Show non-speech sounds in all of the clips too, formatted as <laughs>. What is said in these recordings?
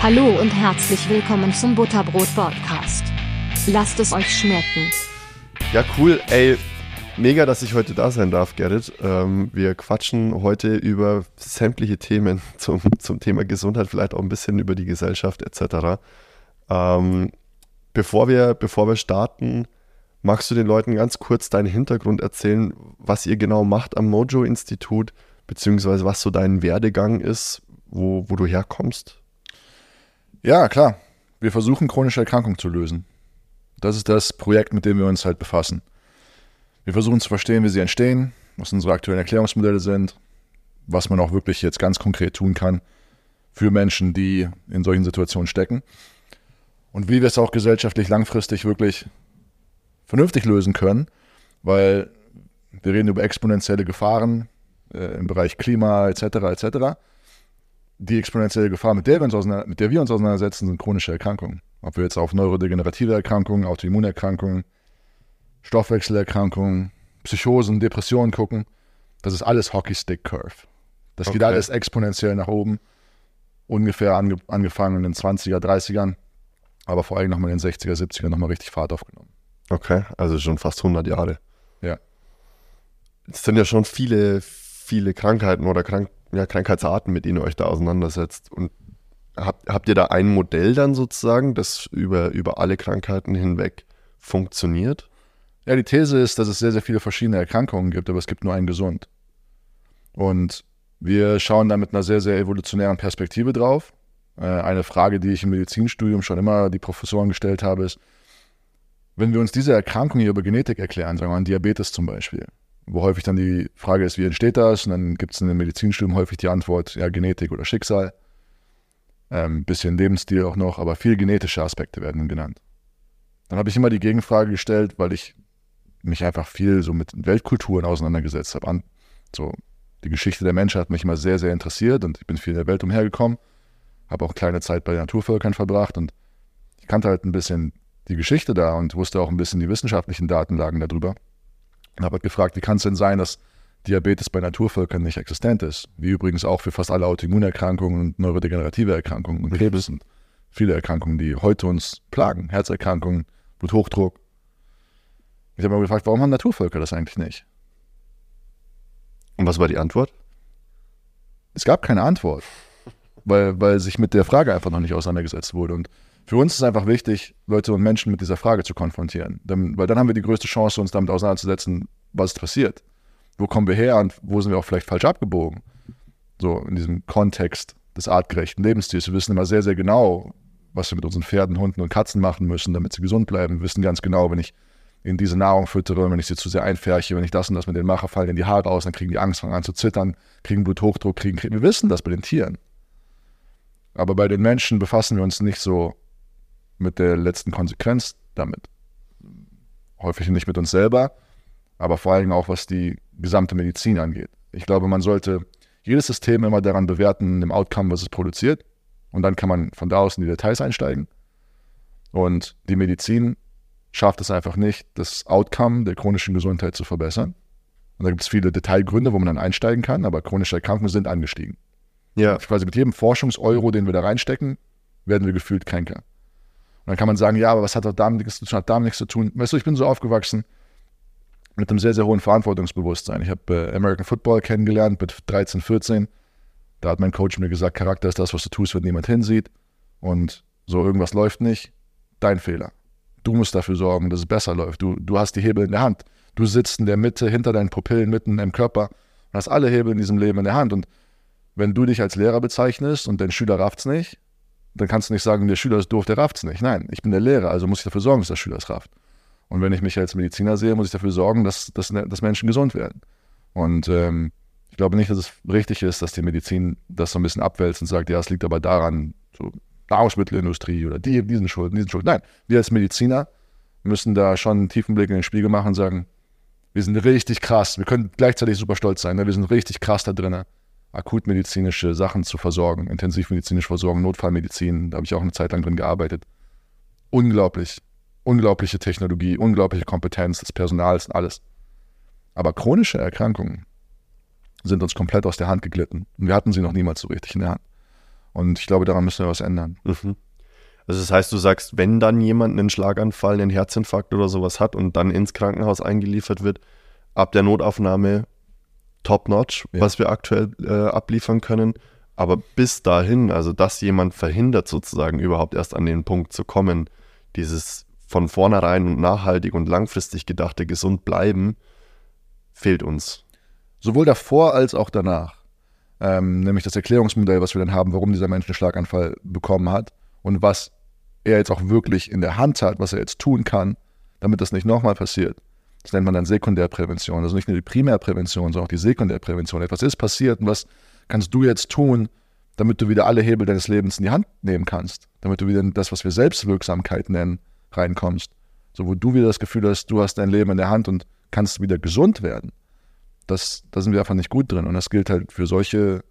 Hallo und herzlich willkommen zum Butterbrot Podcast. Lasst es euch schmecken. Ja, cool. Ey, mega, dass ich heute da sein darf, Gerrit. Ähm, wir quatschen heute über sämtliche Themen <laughs> zum, zum Thema Gesundheit, vielleicht auch ein bisschen über die Gesellschaft etc. Ähm, bevor, wir, bevor wir starten, magst du den Leuten ganz kurz deinen Hintergrund erzählen, was ihr genau macht am Mojo-Institut, beziehungsweise was so dein Werdegang ist, wo, wo du herkommst? Ja, klar. Wir versuchen, chronische Erkrankungen zu lösen. Das ist das Projekt, mit dem wir uns halt befassen. Wir versuchen zu verstehen, wie sie entstehen, was unsere aktuellen Erklärungsmodelle sind, was man auch wirklich jetzt ganz konkret tun kann für Menschen, die in solchen Situationen stecken und wie wir es auch gesellschaftlich langfristig wirklich vernünftig lösen können, weil wir reden über exponentielle Gefahren äh, im Bereich Klima etc. etc die exponentielle Gefahr, mit der, wir uns mit der wir uns auseinandersetzen, sind chronische Erkrankungen. Ob wir jetzt auf neurodegenerative Erkrankungen, Autoimmunerkrankungen, Stoffwechselerkrankungen, Psychosen, Depressionen gucken, das ist alles Hockeystick Curve. Das okay. geht alles exponentiell nach oben. Ungefähr ange angefangen in den 20er, 30ern, aber vor allem nochmal in den 60er, 70er nochmal richtig Fahrt aufgenommen. Okay, also schon fast 100 Jahre. Ja. Es sind ja schon viele, viele Krankheiten oder Krank ja, Krankheitsarten, mit denen ihr euch da auseinandersetzt. Und habt, habt ihr da ein Modell dann sozusagen, das über, über alle Krankheiten hinweg funktioniert? Ja, die These ist, dass es sehr, sehr viele verschiedene Erkrankungen gibt, aber es gibt nur einen gesund. Und wir schauen da mit einer sehr, sehr evolutionären Perspektive drauf. Äh, eine Frage, die ich im Medizinstudium schon immer die Professoren gestellt habe, ist, wenn wir uns diese Erkrankung hier über Genetik erklären, sagen wir mal Diabetes zum Beispiel, wo häufig dann die Frage ist, wie entsteht das? Und dann gibt es in den Medizinstudium häufig die Antwort, ja, Genetik oder Schicksal. Ähm, bisschen Lebensstil auch noch, aber viel genetische Aspekte werden genannt. Dann habe ich immer die Gegenfrage gestellt, weil ich mich einfach viel so mit Weltkulturen auseinandergesetzt habe. so die Geschichte der Menschheit hat mich immer sehr, sehr interessiert und ich bin viel in der Welt umhergekommen, habe auch eine kleine Zeit bei den Naturvölkern verbracht und ich kannte halt ein bisschen die Geschichte da und wusste auch ein bisschen die wissenschaftlichen Datenlagen darüber. Und habe halt gefragt, wie kann es denn sein, dass Diabetes bei Naturvölkern nicht existent ist? Wie übrigens auch für fast alle Autoimmunerkrankungen und neurodegenerative Erkrankungen und Krebs und viele Erkrankungen, die heute uns plagen. Herzerkrankungen, Bluthochdruck. Ich habe mir gefragt, warum haben Naturvölker das eigentlich nicht? Und was war die Antwort? Es gab keine Antwort, weil, weil sich mit der Frage einfach noch nicht auseinandergesetzt wurde. Und für uns ist einfach wichtig, Leute und Menschen mit dieser Frage zu konfrontieren. Denn, weil dann haben wir die größte Chance, uns damit auseinanderzusetzen, was ist passiert. Wo kommen wir her und wo sind wir auch vielleicht falsch abgebogen? So in diesem Kontext des artgerechten Lebensstils. Wir wissen immer sehr, sehr genau, was wir mit unseren Pferden, Hunden und Katzen machen müssen, damit sie gesund bleiben. Wir wissen ganz genau, wenn ich ihnen diese Nahrung füttere, wenn ich sie zu sehr einfärche, wenn ich das und das mit denen mache, fallen ihnen die Haare aus, dann kriegen die Angst, fangen an zu zittern, kriegen Bluthochdruck, kriegen, kriegen. Wir wissen das bei den Tieren. Aber bei den Menschen befassen wir uns nicht so mit der letzten Konsequenz damit. Häufig nicht mit uns selber, aber vor allem auch was die gesamte Medizin angeht. Ich glaube, man sollte jedes System immer daran bewerten, dem Outcome, was es produziert. Und dann kann man von da aus in die Details einsteigen. Und die Medizin schafft es einfach nicht, das Outcome der chronischen Gesundheit zu verbessern. Und da gibt es viele Detailgründe, wo man dann einsteigen kann, aber chronische Erkrankungen sind angestiegen. Ja. Quasi mit jedem Forschungseuro, den wir da reinstecken, werden wir gefühlt kränker. Dann kann man sagen, ja, aber was hat damit nichts zu tun, hat damit nichts zu tun. Weißt du, ich bin so aufgewachsen mit einem sehr, sehr hohen Verantwortungsbewusstsein. Ich habe äh, American Football kennengelernt mit 13, 14. Da hat mein Coach mir gesagt, Charakter ist das, was du tust, wenn niemand hinsieht. Und so irgendwas läuft nicht, dein Fehler. Du musst dafür sorgen, dass es besser läuft. Du, du hast die Hebel in der Hand. Du sitzt in der Mitte, hinter deinen Pupillen, mitten im Körper und hast alle Hebel in diesem Leben in der Hand. Und wenn du dich als Lehrer bezeichnest und dein Schüler rafft's nicht, dann kannst du nicht sagen, der Schüler ist doof, der rafft es nicht. Nein, ich bin der Lehrer, also muss ich dafür sorgen, dass der Schüler es rafft. Und wenn ich mich als Mediziner sehe, muss ich dafür sorgen, dass, dass, dass Menschen gesund werden. Und ähm, ich glaube nicht, dass es richtig ist, dass die Medizin das so ein bisschen abwälzt und sagt, ja, es liegt aber daran, so Nahrungsmittelindustrie oder die, diesen Schulden, diesen Schulden. Nein, wir als Mediziner müssen da schon einen tiefen Blick in den Spiegel machen und sagen, wir sind richtig krass, wir können gleichzeitig super stolz sein, ne? wir sind richtig krass da drinnen akutmedizinische Sachen zu versorgen, intensivmedizinische Versorgung, Notfallmedizin, da habe ich auch eine Zeit lang drin gearbeitet. Unglaublich, unglaubliche Technologie, unglaubliche Kompetenz des Personals und alles. Aber chronische Erkrankungen sind uns komplett aus der Hand geglitten und wir hatten sie noch niemals so richtig in der Hand. Und ich glaube, daran müssen wir was ändern. Mhm. Also das heißt, du sagst, wenn dann jemand einen Schlaganfall, einen Herzinfarkt oder sowas hat und dann ins Krankenhaus eingeliefert wird, ab der Notaufnahme top-notch, Ja. was wir aktuell äh, abliefern können. Aber bis dahin, also dass jemand verhindert sozusagen überhaupt erst an den Punkt zu kommen, dieses von vornherein und nachhaltig und langfristig gedachte gesund bleiben, fehlt uns. Sowohl davor als auch danach. Ähm, nämlich das Erklärungsmodell, was wir dann haben, warum dieser Mensch einen Schlaganfall bekommen hat und was er jetzt auch wirklich in der Hand hat, was er jetzt tun kann, damit das nicht nochmal passiert. Das nennt man dann Sekundärprävention. Also nicht nur die Primärprävention, sondern auch die Sekundärprävention. Etwas ist passiert und was kannst du jetzt tun, damit du wieder alle Hebel deines Lebens in die Hand nehmen kannst, damit du wieder in das, was wir Selbstwirksamkeit nennen, reinkommst. So, wo du wieder das Gefühl hast, du hast dein Leben in der Hand und kannst wieder gesund werden. Das, da sind wir einfach nicht gut drin. Und das gilt halt für solche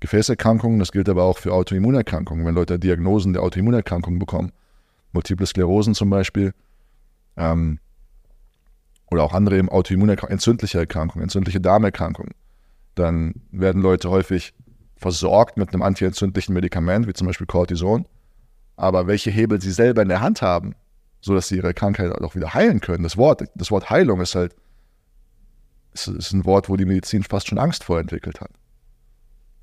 Gefäßerkrankungen, das gilt aber auch für Autoimmunerkrankungen. Wenn Leute Diagnosen der Autoimmunerkrankungen bekommen, Multiple Sklerosen zum Beispiel, ähm, oder auch andere eben Autoimmunerkrankungen, entzündliche Erkrankungen, entzündliche Darmerkrankungen, dann werden Leute häufig versorgt mit einem antientzündlichen Medikament, wie zum Beispiel Cortison. Aber welche Hebel sie selber in der Hand haben, sodass sie ihre Krankheit auch wieder heilen können. Das Wort, das Wort Heilung ist halt, ist, ist ein Wort, wo die Medizin fast schon Angst vor entwickelt hat.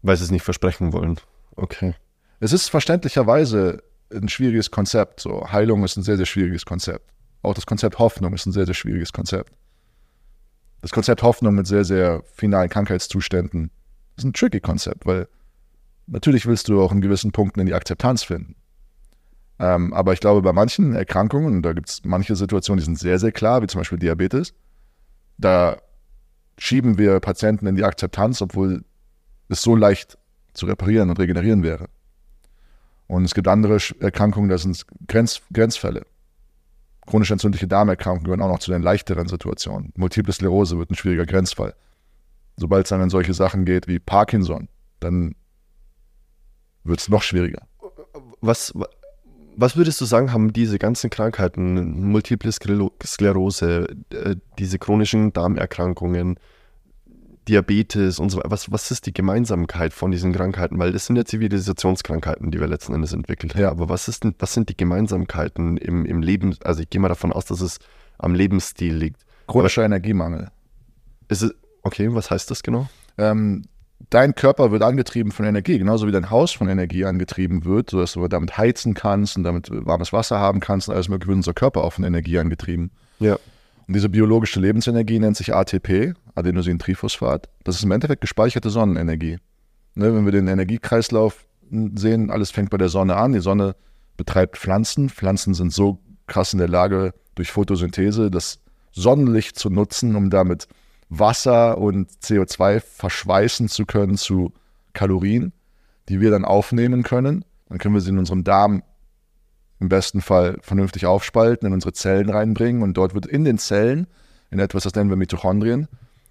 Weil sie es nicht versprechen wollen. Okay. Es ist verständlicherweise ein schwieriges Konzept. So, Heilung ist ein sehr, sehr schwieriges Konzept. Auch das Konzept Hoffnung ist ein sehr, sehr schwieriges Konzept. Das Konzept Hoffnung mit sehr, sehr finalen Krankheitszuständen ist ein tricky Konzept, weil natürlich willst du auch in gewissen Punkten in die Akzeptanz finden. Ähm, aber ich glaube, bei manchen Erkrankungen, da gibt es manche Situationen, die sind sehr, sehr klar, wie zum Beispiel Diabetes, da schieben wir Patienten in die Akzeptanz, obwohl es so leicht zu reparieren und regenerieren wäre. Und es gibt andere Erkrankungen, das sind Grenz, Grenzfälle. Chronisch entzündliche Darmerkrankungen gehören auch noch zu den leichteren Situationen. Multiple Sklerose wird ein schwieriger Grenzfall. Sobald es dann in solche Sachen geht wie Parkinson, dann wird es noch schwieriger. Was, was würdest du sagen, haben diese ganzen Krankheiten, Multiple Skler- Sklerose, äh, diese chronischen Darmerkrankungen, Diabetes und so weiter, was, was ist die Gemeinsamkeit von diesen Krankheiten? Weil das sind ja Zivilisationskrankheiten, die wir letzten Endes entwickelt haben. Ja. Aber was, ist denn, was sind die Gemeinsamkeiten im, im Leben? Also ich gehe mal davon aus, dass es am Lebensstil liegt. Chronischer Energiemangel. Ist es, okay, was heißt das genau? Ähm, dein Körper wird angetrieben von Energie, genauso wie dein Haus von Energie angetrieben wird, sodass du damit heizen kannst und damit warmes Wasser haben kannst und alles mögliche wird unser Körper auch von Energie angetrieben. Ja. Und diese biologische Lebensenergie nennt sich ATP, Adenosintriphosphat. Das ist im Endeffekt gespeicherte Sonnenenergie. Ne, wenn wir den Energiekreislauf sehen, alles fängt bei der Sonne an. Die Sonne betreibt Pflanzen. Pflanzen sind so krass in der Lage, durch Photosynthese das Sonnenlicht zu nutzen, um damit Wasser und CO2 verschweißen zu können zu Kalorien, die wir dann aufnehmen können. Dann können wir sie in unserem Darm im besten Fall vernünftig aufspalten, in unsere Zellen reinbringen und dort wird in den Zellen, in etwas, das nennen wir Mitochondrien,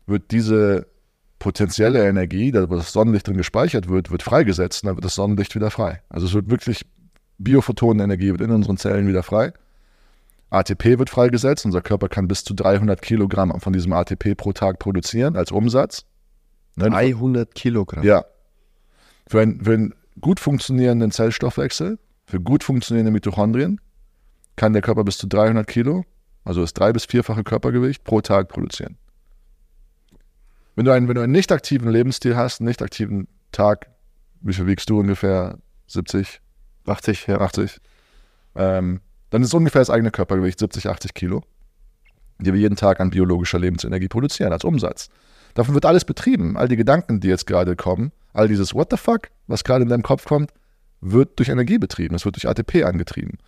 wird diese potenzielle Energie, da wo das Sonnenlicht drin gespeichert wird, wird freigesetzt und dann wird das Sonnenlicht wieder frei. Also es wird wirklich Biophotonenenergie wird in unsren Zellen wieder frei. ATP wird freigesetzt, unser Körper kann bis zu 300 Kilogramm von diesem ATP pro Tag produzieren als Umsatz. Ne? 300 Kilogramm. Ja. Für, ein, für einen gut funktionierenden Zellstoffwechsel, für gut funktionierende Mitochondrien, kann der Körper bis zu 300 Kilo, also das drei- bis vierfache Körpergewicht, pro Tag produzieren. Wenn du einen, wenn du einen nicht aktiven Lebensstil hast, einen nicht aktiven Tag, wie viel wiegst du ungefähr? 70, 80, ja. 80? Ähm, dann ist ungefähr das eigene Körpergewicht 70, 80 Kilo, die wir jeden Tag an biologischer Lebensenergie produzieren als Umsatz. Davon wird alles betrieben. All die Gedanken, die jetzt gerade kommen, all dieses What the fuck, was gerade in deinem Kopf kommt, wird durch Energie betrieben. Es wird durch ATP angetrieben.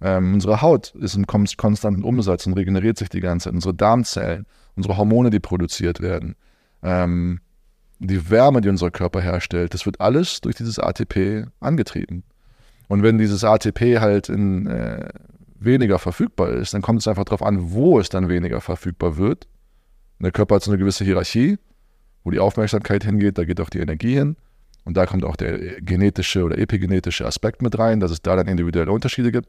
Ähm, unsere Haut ist im kon- konstanten Umsatz und regeneriert sich die ganze Zeit. Unsere Darmzellen, unsere Hormone, die produziert werden, ähm, die Wärme, die unser Körper herstellt, das wird alles durch dieses ATP angetrieben. Und wenn dieses ATP halt in, äh, weniger verfügbar ist, dann kommt es einfach darauf an, wo es dann weniger verfügbar wird. Und der Körper hat so eine gewisse Hierarchie, wo die Aufmerksamkeit hingeht, da geht auch die Energie hin. Und da kommt auch der genetische oder epigenetische Aspekt mit rein, dass es da dann individuelle Unterschiede gibt.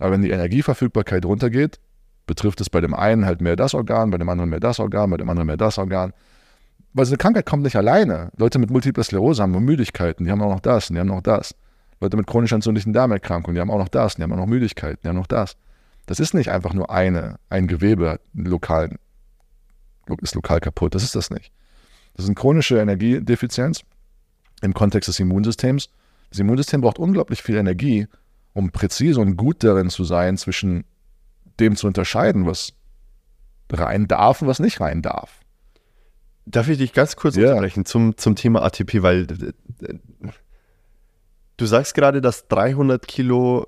Aber wenn die Energieverfügbarkeit runtergeht, betrifft es bei dem einen halt mehr das Organ, bei dem anderen mehr das Organ, bei dem anderen mehr das Organ. Weil so eine Krankheit kommt nicht alleine. Leute mit Multiple Sklerose haben Müdigkeiten, die haben auch noch das und die haben noch das. Leute mit chronisch entzündlichen Darmerkrankungen, die haben auch noch das, die haben auch noch Müdigkeit, die haben noch das. Das ist nicht einfach nur eine, ein Gewebe lokal, ist lokal kaputt. Das ist das nicht. Das ist eine chronische Energiedefizienz im Kontext des Immunsystems. Das Immunsystem braucht unglaublich viel Energie, um präzise und gut darin zu sein, zwischen dem zu unterscheiden, was rein darf und was nicht rein darf. Darf ich dich ganz kurz Ja. unterbrechen zum, zum Thema ATP, weil äh, du sagst gerade, dass 300 Kilo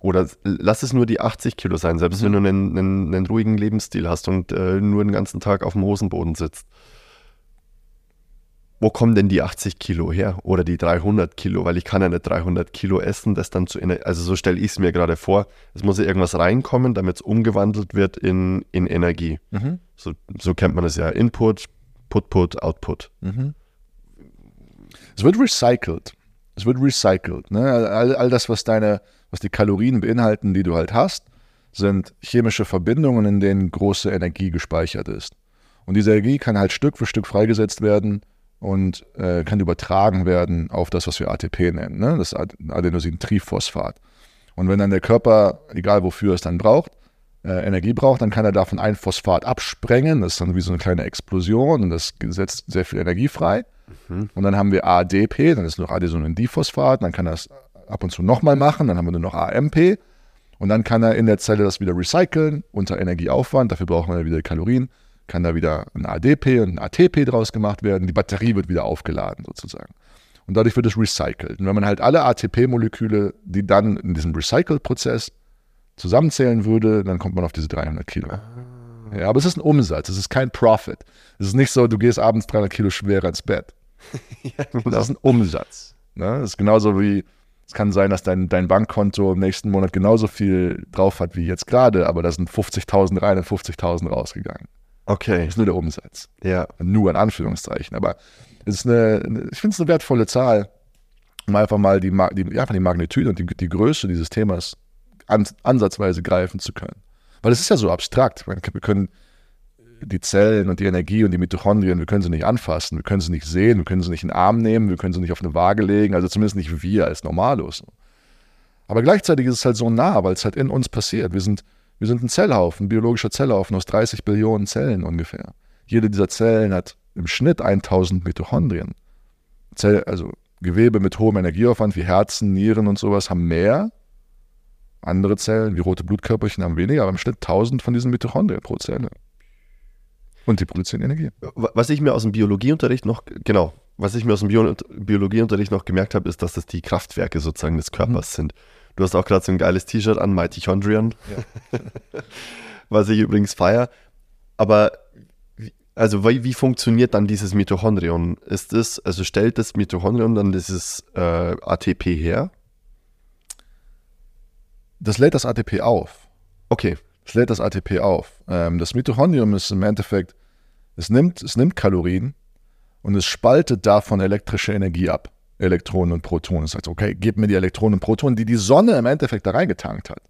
oder lass es nur die 80 Kilo sein, selbst Mhm. wenn du einen, einen, einen ruhigen Lebensstil hast und äh, nur den ganzen Tag auf dem Hosenboden sitzt. Wo kommen denn die 80 Kilo her oder die 300 Kilo? Weil ich kann ja nicht 300 Kilo essen, das dann zu, also so stelle ich es mir gerade vor. Es muss ja irgendwas reinkommen, damit es umgewandelt wird in, in Energie. So, so kennt man es ja. Input, Put-Put, Output. Es wird recycelt. Es wird recycelt. Ne? All, all das, was deine, was die Kalorien beinhalten, die du halt hast, sind chemische Verbindungen, in denen große Energie gespeichert ist. Und diese Energie kann halt Stück für Stück freigesetzt werden und äh, kann übertragen werden auf das, was wir ATP nennen, ne? das Ad- Adenosintriphosphat. Und wenn dann der Körper, egal wofür es dann braucht, äh, Energie braucht, dann kann er davon ein Phosphat absprengen. Das ist dann wie so eine kleine Explosion und das setzt sehr viel Energie frei. Und dann haben wir ADP, dann ist nur noch Adenosindiphosphat, dann kann er es ab und zu nochmal machen, dann haben wir nur noch AMP und dann kann er in der Zelle das wieder recyceln unter Energieaufwand, dafür brauchen wir wieder Kalorien, kann da wieder ein ADP und ein ATP draus gemacht werden, die Batterie wird wieder aufgeladen sozusagen. Und dadurch wird es recycelt. Und wenn man halt alle ATP-Moleküle, die dann in diesem Recycle-Prozess zusammenzählen würde, dann kommt man auf diese 300 Kilo. Ja, aber es ist ein Umsatz, es ist kein Profit. Es ist nicht so, du gehst abends 300 Kilo schwerer ins Bett. <laughs> Das ist ein Umsatz. Ne? Das ist genauso wie, es kann sein, dass dein, dein Bankkonto im nächsten Monat genauso viel drauf hat wie jetzt gerade, aber da sind 50.000 rein und 50.000 rausgegangen. Okay, Das ist nur der Umsatz. ja. Nur in Anführungszeichen. Aber es ist eine, ich finde es eine wertvolle Zahl, um einfach mal die, die, einfach die Magnitude und die, die Größe dieses Themas an, ansatzweise greifen zu können. Weil es ist ja so abstrakt. Wir können die Zellen und die Energie und die Mitochondrien, wir können sie nicht anfassen, wir können sie nicht sehen, wir können sie nicht in den Arm nehmen, wir können sie nicht auf eine Waage legen, also zumindest nicht wir als Normalos. Aber gleichzeitig ist es halt so nah, weil es halt in uns passiert. Wir sind, wir sind ein Zellhaufen, ein biologischer Zellhaufen aus 30 Billionen Zellen ungefähr. Jede dieser Zellen hat im Schnitt 1000 Mitochondrien. Zell, also Gewebe mit hohem Energieaufwand wie Herzen, Nieren und sowas haben mehr. Andere Zellen wie rote Blutkörperchen haben weniger, aber im Schnitt 1000 von diesen Mitochondrien pro Zelle. Und die produzieren Energie. Was ich mir aus dem Biologieunterricht noch, genau, was ich mir aus dem Bio Biologieunterricht noch gemerkt habe, ist, dass das die Kraftwerke sozusagen des Körpers sind. Du hast auch gerade so ein geiles T-Shirt an, Mitochondrion, <laughs> was ich übrigens feier. Aber also wie, wie funktioniert dann dieses Mitochondrion? Ist es, also stellt das Mitochondrion dann dieses äh, ATP her? Das lädt das ATP auf. Okay, Es lädt das ATP auf. Ähm, das Mitochondrium ist im Endeffekt, es nimmt, es nimmt Kalorien und es spaltet davon elektrische Energie ab. Elektronen und Protonen. Es sagt, okay, gib mir die Elektronen und Protonen, die die Sonne im Endeffekt da reingetankt hat.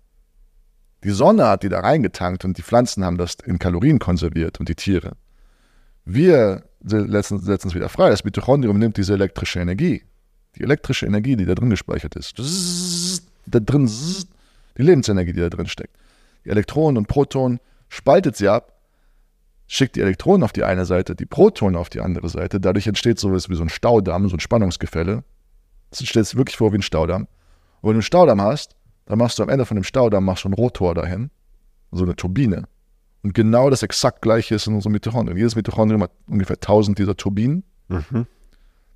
Die Sonne hat die da reingetankt und die Pflanzen haben das in Kalorien konserviert und die Tiere. Wir setzen es wieder frei. Das Mitochondrium nimmt diese elektrische Energie, die elektrische Energie, die da drin gespeichert ist, da drin, die Lebensenergie, die da drin steckt. Die Elektronen und Protonen spaltet sie ab, schickt die Elektronen auf die eine Seite, die Protonen auf die andere Seite. Dadurch entsteht sowas wie so ein Staudamm, so ein Spannungsgefälle. Das stellt sich wirklich vor wie ein Staudamm. Und wenn du einen Staudamm hast, dann machst du am Ende von dem Staudamm machst du einen Rotor dahin, so eine Turbine. Und genau das exakt gleiche ist in unserem Mitochondrium. Jedes Mitochondrium hat ungefähr 1000 dieser Turbinen. Mhm.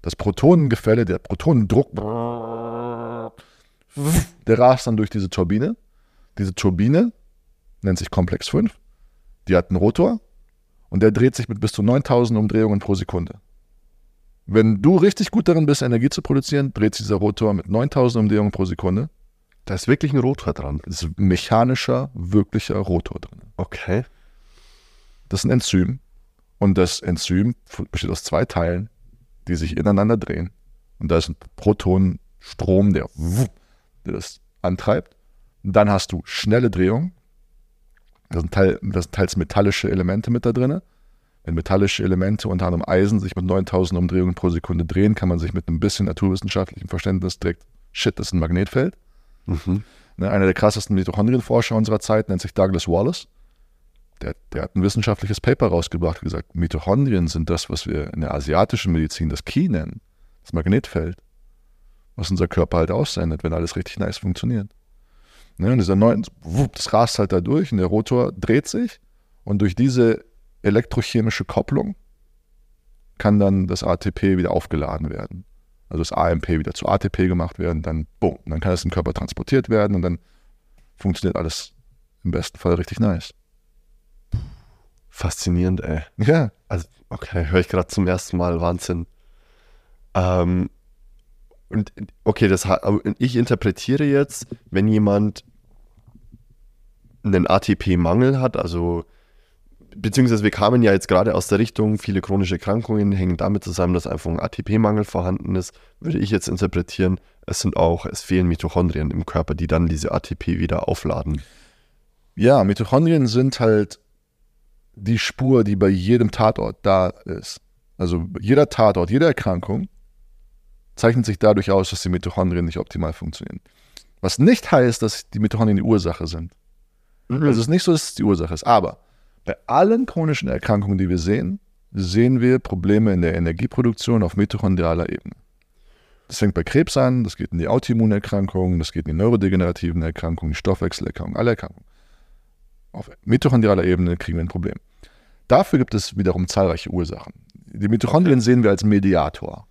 Das Protonengefälle, der Protonendruck, der rast dann durch diese Turbine. Diese Turbine nennt sich Komplex 5. Die hat einen Rotor und der dreht sich mit bis zu 9000 Umdrehungen pro Sekunde. Wenn du richtig gut darin bist, Energie zu produzieren, dreht sich dieser Rotor mit 9000 Umdrehungen pro Sekunde. da ist wirklich ein Rotor dran. Das ist ein mechanischer, wirklicher Rotor drin. Okay. Das ist ein Enzym. Und das Enzym besteht aus zwei Teilen, die sich ineinander drehen. Und da ist ein Protonenstrom, der, der das antreibt. Und dann hast du schnelle Drehung. Da sind, Teil, da sind teils metallische Elemente mit da drin. Wenn metallische Elemente, unter anderem Eisen, sich mit 9000 Umdrehungen pro Sekunde drehen, kann man sich mit einem bisschen naturwissenschaftlichem Verständnis direkt, shit, das ist ein Magnetfeld. Mhm. Ne, einer der krassesten Mitochondrienforscher unserer Zeit nennt sich Douglas Wallace. Der, der hat ein wissenschaftliches Paper rausgebracht und gesagt, Mitochondrien sind das, was wir in der asiatischen Medizin das Ki nennen, das Magnetfeld, was unser Körper halt aussendet, wenn alles richtig nice funktioniert. Ne, und dieser neuen, wupp, das rast halt da durch und der Rotor dreht sich und durch diese elektrochemische Kopplung kann dann das ATP wieder aufgeladen werden. Also das AMP wieder zu ATP gemacht werden, dann boom, dann kann es im Körper transportiert werden und dann funktioniert alles im besten Fall richtig nice. Faszinierend, ey. Ja, Also, okay, höre ich gerade zum ersten Mal, Wahnsinn. Ähm, und okay, das ich interpretiere jetzt, wenn jemand einen ATP-Mangel hat, also beziehungsweise wir kamen ja jetzt gerade aus der Richtung, viele chronische Erkrankungen hängen damit zusammen, dass einfach ein ATP-Mangel vorhanden ist, würde ich jetzt interpretieren, es sind auch, es fehlen Mitochondrien im Körper, die dann diese ATP wieder aufladen. Ja, Mitochondrien sind halt die Spur, die bei jedem Tatort da ist. Also jeder Tatort, jede Erkrankung zeichnet sich dadurch aus, dass die Mitochondrien nicht optimal funktionieren. Was nicht heißt, dass die Mitochondrien die Ursache sind. Also es ist nicht so, dass es die Ursache ist. Aber bei allen chronischen Erkrankungen, die wir sehen, sehen wir Probleme in der Energieproduktion auf mitochondrialer Ebene. Das fängt bei Krebs an, das geht in die Autoimmunerkrankungen, das geht in die neurodegenerativen Erkrankungen, die Stoffwechselerkrankungen, alle Erkrankungen. Auf mitochondrialer Ebene kriegen wir ein Problem. Dafür gibt es wiederum zahlreiche Ursachen. Die Mitochondrien sehen wir als Mediator.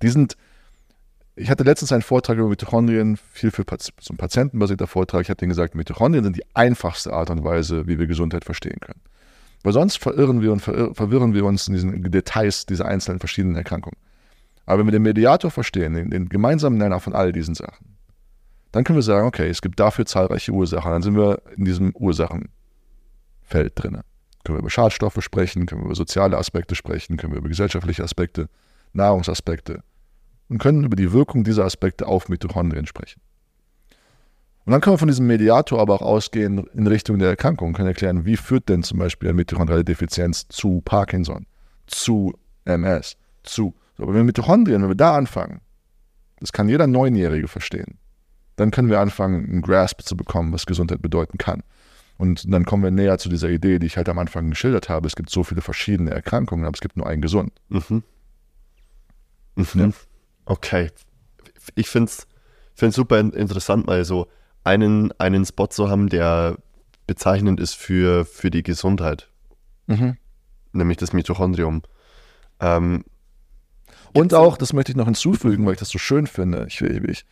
Die sind, ich hatte letztens einen Vortrag über Mitochondrien, viel für so ein patientenbasierter Vortrag. Ich habe denen gesagt, Mitochondrien sind die einfachste Art und Weise, wie wir Gesundheit verstehen können. Weil sonst verirren wir und verwirren wir uns in diesen Details dieser einzelnen verschiedenen Erkrankungen. Aber wenn wir den Mediator verstehen, den, den gemeinsamen Nenner von all diesen Sachen, dann können wir sagen, okay, es gibt dafür zahlreiche Ursachen. Dann sind wir in diesem Ursachenfeld drin. Können wir über Schadstoffe sprechen, können wir über soziale Aspekte sprechen, können wir über gesellschaftliche Aspekte, Nahrungsaspekte und können über die Wirkung dieser Aspekte auf Mitochondrien sprechen. Und dann können wir von diesem Mediator aber auch ausgehen in Richtung der Erkrankung, können erklären, wie führt denn zum Beispiel eine mitochondriale Defizienz zu Parkinson, zu MS, zu. So, aber wenn wir Mitochondrien, wenn wir da anfangen, das kann jeder Neunjährige verstehen, dann können wir anfangen, einen Grasp zu bekommen, was Gesundheit bedeuten kann. Und dann kommen wir näher zu dieser Idee, die ich halt am Anfang geschildert habe. Es gibt so viele verschiedene Erkrankungen, aber es gibt nur einen gesund. Mhm. Mhm. Ja. Okay. Ich finde es find's super in- interessant, mal so einen, einen Spot zu haben, der bezeichnend ist für, für die Gesundheit, nämlich das Mitochondrium. Ähm, Und auch, das möchte ich noch hinzufügen, weil ich das so schön finde. Ich, ich,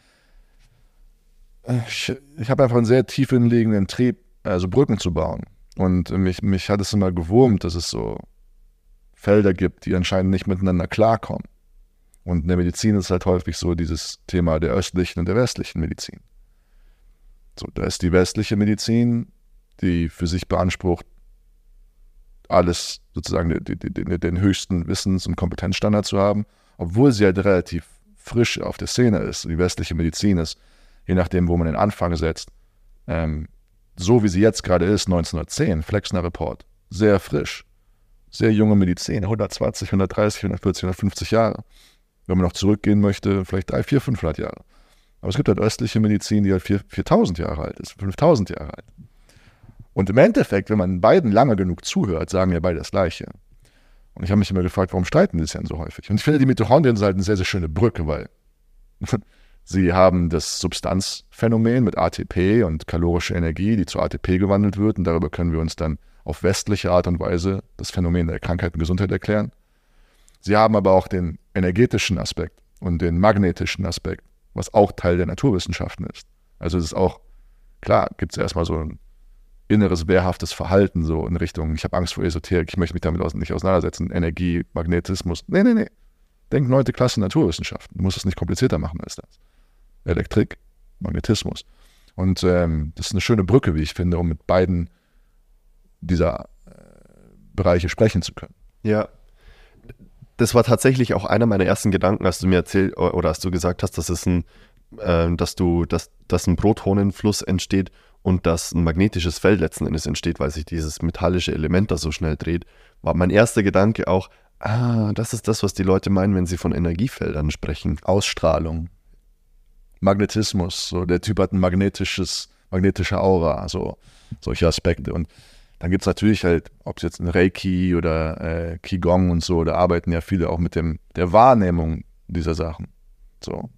ich, ich habe einfach einen sehr tief liegenden Trieb, also Brücken zu bauen. Und mich, mich hat es immer gewurmt, dass es so Felder gibt, die anscheinend nicht miteinander klarkommen. Und in der Medizin ist halt häufig so dieses Thema der östlichen und der westlichen Medizin. So, da ist die westliche Medizin, die für sich beansprucht, alles sozusagen den, den, den höchsten Wissens- und Kompetenzstandard zu haben, obwohl sie halt relativ frisch auf der Szene ist. Die westliche Medizin ist, je nachdem, wo man den Anfang setzt, ähm, so wie sie jetzt gerade ist, 1910, Flexner Report, sehr frisch, sehr junge Medizin, 120, 130, 140, 150 Jahre. Wenn man noch zurückgehen möchte, vielleicht 3, 4, 500 Jahre. Aber es gibt halt östliche Medizin, die halt 4, 4000 Jahre alt ist, 5000 Jahre alt. Und im Endeffekt, wenn man beiden lange genug zuhört, sagen ja beide das Gleiche. Und ich habe mich immer gefragt, warum streiten die sich denn so häufig? Und ich finde, die Mitochondrien sind halt eine sehr, sehr schöne Brücke, weil <laughs> sie haben das Substanzphänomen mit ATP und kalorische Energie, die zu ATP gewandelt wird. Und darüber können wir uns dann auf westliche Art und Weise das Phänomen der Krankheit und Gesundheit erklären. Sie haben aber auch den energetischen Aspekt und den magnetischen Aspekt, was auch Teil der Naturwissenschaften ist. Also es ist auch, klar, gibt es erstmal so ein inneres wehrhaftes Verhalten, so in Richtung, ich habe Angst vor Esoterik, ich möchte mich damit nicht auseinandersetzen, Energie, Magnetismus. Nee, nee, nee. Denk neunte Klasse Naturwissenschaften. Du musst es nicht komplizierter machen als das. Elektrik, Magnetismus. Und ähm, das ist eine schöne Brücke, wie ich finde, um mit beiden dieser äh, Bereiche sprechen zu können. Ja. Das war tatsächlich auch einer meiner ersten Gedanken, als du mir erzählt oder als du gesagt hast, dass es ein, äh, dass du, dass, dass ein Protonenfluss entsteht und dass ein magnetisches Feld letzten Endes entsteht, weil sich dieses metallische Element da so schnell dreht, war mein erster Gedanke auch, ah, das ist das, was die Leute meinen, wenn sie von Energiefeldern sprechen. Ausstrahlung, Magnetismus, so der Typ hat ein magnetisches, magnetische Aura, so solche Aspekte. Und dann gibt es natürlich halt, ob es jetzt ein Reiki oder äh, Qigong und so, da arbeiten ja viele auch mit dem, der Wahrnehmung dieser Sachen. So.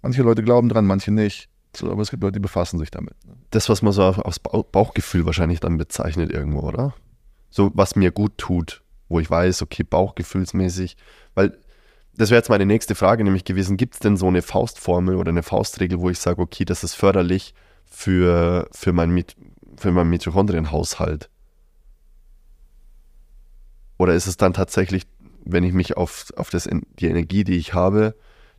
Manche Leute glauben dran, manche nicht. So, aber es gibt Leute, die befassen sich damit. Das, was man so aufs Bauchgefühl wahrscheinlich dann bezeichnet irgendwo, oder? So, was mir gut tut, wo ich weiß, okay, Bauchgefühlsmäßig, weil das wäre jetzt meine nächste Frage nämlich gewesen, gibt es denn so eine Faustformel oder eine Faustregel, wo ich sage, okay, das ist förderlich für, für, mein, für meinen Mitochondrienhaushalt? Oder ist es dann tatsächlich, wenn ich mich auf, auf das, die Energie, die ich habe,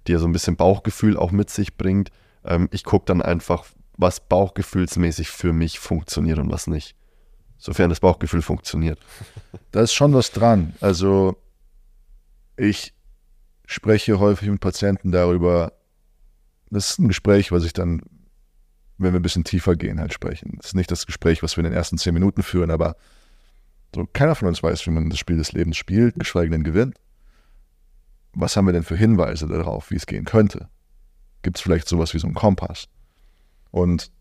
die ja so ein bisschen Bauchgefühl auch mit sich bringt, ähm, ich gucke dann einfach, was bauchgefühlsmäßig für mich funktioniert und was nicht. Sofern das Bauchgefühl funktioniert. <laughs> Da ist schon was dran. Also ich spreche häufig mit Patienten darüber, das ist ein Gespräch, was ich dann, wenn wir ein bisschen tiefer gehen, halt sprechen. Das ist nicht das Gespräch, was wir in den ersten zehn Minuten führen, aber so, keiner von uns weiß, wie man das Spiel des Lebens spielt, geschweige denn gewinnt. Was haben wir denn für Hinweise darauf, wie es gehen könnte? Gibt es vielleicht sowas wie so einen Kompass? Und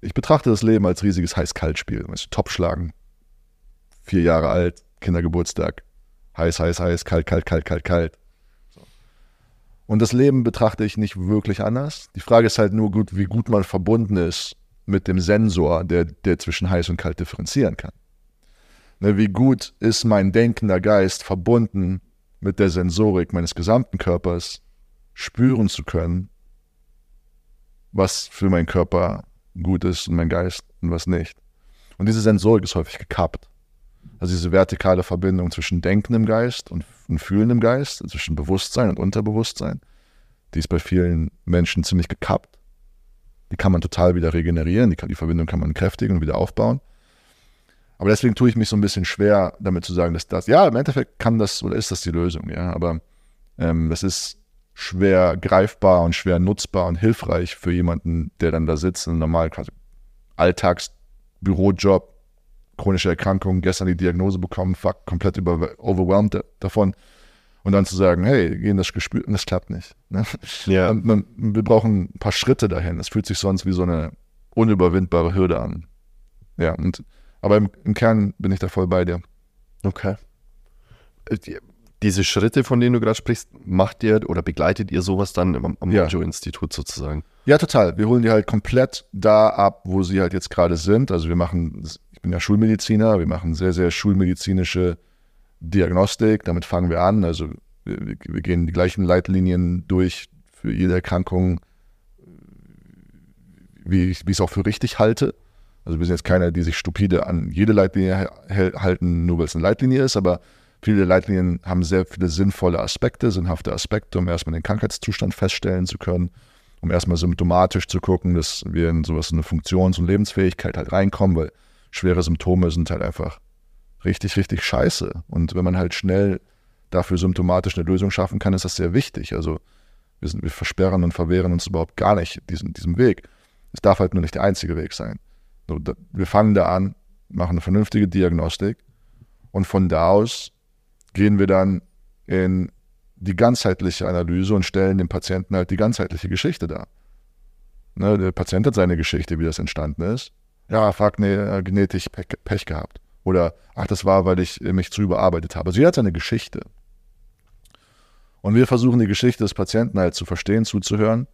ich betrachte das Leben als riesiges Heiß-Kalt-Spiel. Weißt du, Topschlagen, vier Jahre alt, Kindergeburtstag, heiß, heiß, heiß, kalt, kalt, kalt, kalt, kalt. Und das Leben betrachte ich nicht wirklich anders. Die Frage ist halt nur gut, wie gut man verbunden ist mit dem Sensor, der, der zwischen heiß und kalt differenzieren kann. Ne, wie gut ist mein denkender Geist verbunden mit der Sensorik meines gesamten Körpers, spüren zu können, was für meinen Körper gut ist und mein Geist und was nicht. Und diese Sensorik ist häufig gekappt. Also diese vertikale Verbindung zwischen denkendem Geist und, und fühlendem Geist, zwischen Bewusstsein und Unterbewusstsein, die ist bei vielen Menschen ziemlich gekappt. Die kann man total wieder regenerieren, die, kann, die Verbindung kann man kräftigen und wieder aufbauen. Aber deswegen tue ich mich so ein bisschen schwer, damit zu sagen, dass das, ja, im Endeffekt kann das oder ist das die Lösung, ja, aber ähm, das ist schwer greifbar und schwer nutzbar und hilfreich für jemanden, der dann da sitzt, einen normalen Alltagsbürojob, chronische Erkrankung, gestern die Diagnose bekommen, fuck, komplett über, overwhelmed davon. Und dann zu sagen, hey, gehen das gespürt, und das klappt nicht. Ne? Ja. Man, wir brauchen ein paar Schritte dahin. Es fühlt sich sonst wie so eine unüberwindbare Hürde an. Ja, und aber im, im Kern bin ich da voll bei dir. Okay. Äh, diese Schritte, von denen du gerade sprichst, macht ihr oder begleitet ihr sowas dann am, am ja. Mojo-Institut sozusagen? Ja, total. Wir holen die halt komplett da ab, wo sie halt jetzt gerade sind. Also wir machen, ich bin ja Schulmediziner, wir machen sehr, sehr schulmedizinische Diagnostik. Damit fangen wir an. Also wir, wir gehen die gleichen Leitlinien durch für jede Erkrankung, wie ich es auch für richtig halte. Also wir sind jetzt keiner, die sich stupide an jede Leitlinie halten, nur weil es eine Leitlinie ist, aber Viele Leitlinien haben sehr viele sinnvolle Aspekte, sinnhafte Aspekte, um erstmal den Krankheitszustand feststellen zu können, um erstmal symptomatisch zu gucken, dass wir in sowas eine Funktions- und Lebensfähigkeit halt reinkommen, weil schwere Symptome sind halt einfach richtig, richtig scheiße. Und wenn man halt schnell dafür symptomatisch eine Lösung schaffen kann, ist das sehr wichtig. Also wir, sind, wir versperren und verwehren uns überhaupt gar nicht diesen, diesem Weg. Es darf halt nur nicht der einzige Weg sein. So, da, wir fangen da an, machen eine vernünftige Diagnostik und von da aus gehen wir dann in die ganzheitliche Analyse und stellen dem Patienten halt die ganzheitliche Geschichte dar. Ne, der Patient hat seine Geschichte, wie das entstanden ist. Ja, fuck, nee, äh, genetisch Pech, Pech gehabt. Oder, ach, das war, weil ich mich zu überarbeitet habe. Also jeder hat seine Geschichte. Und wir versuchen die Geschichte des Patienten halt zu verstehen, zuzuhören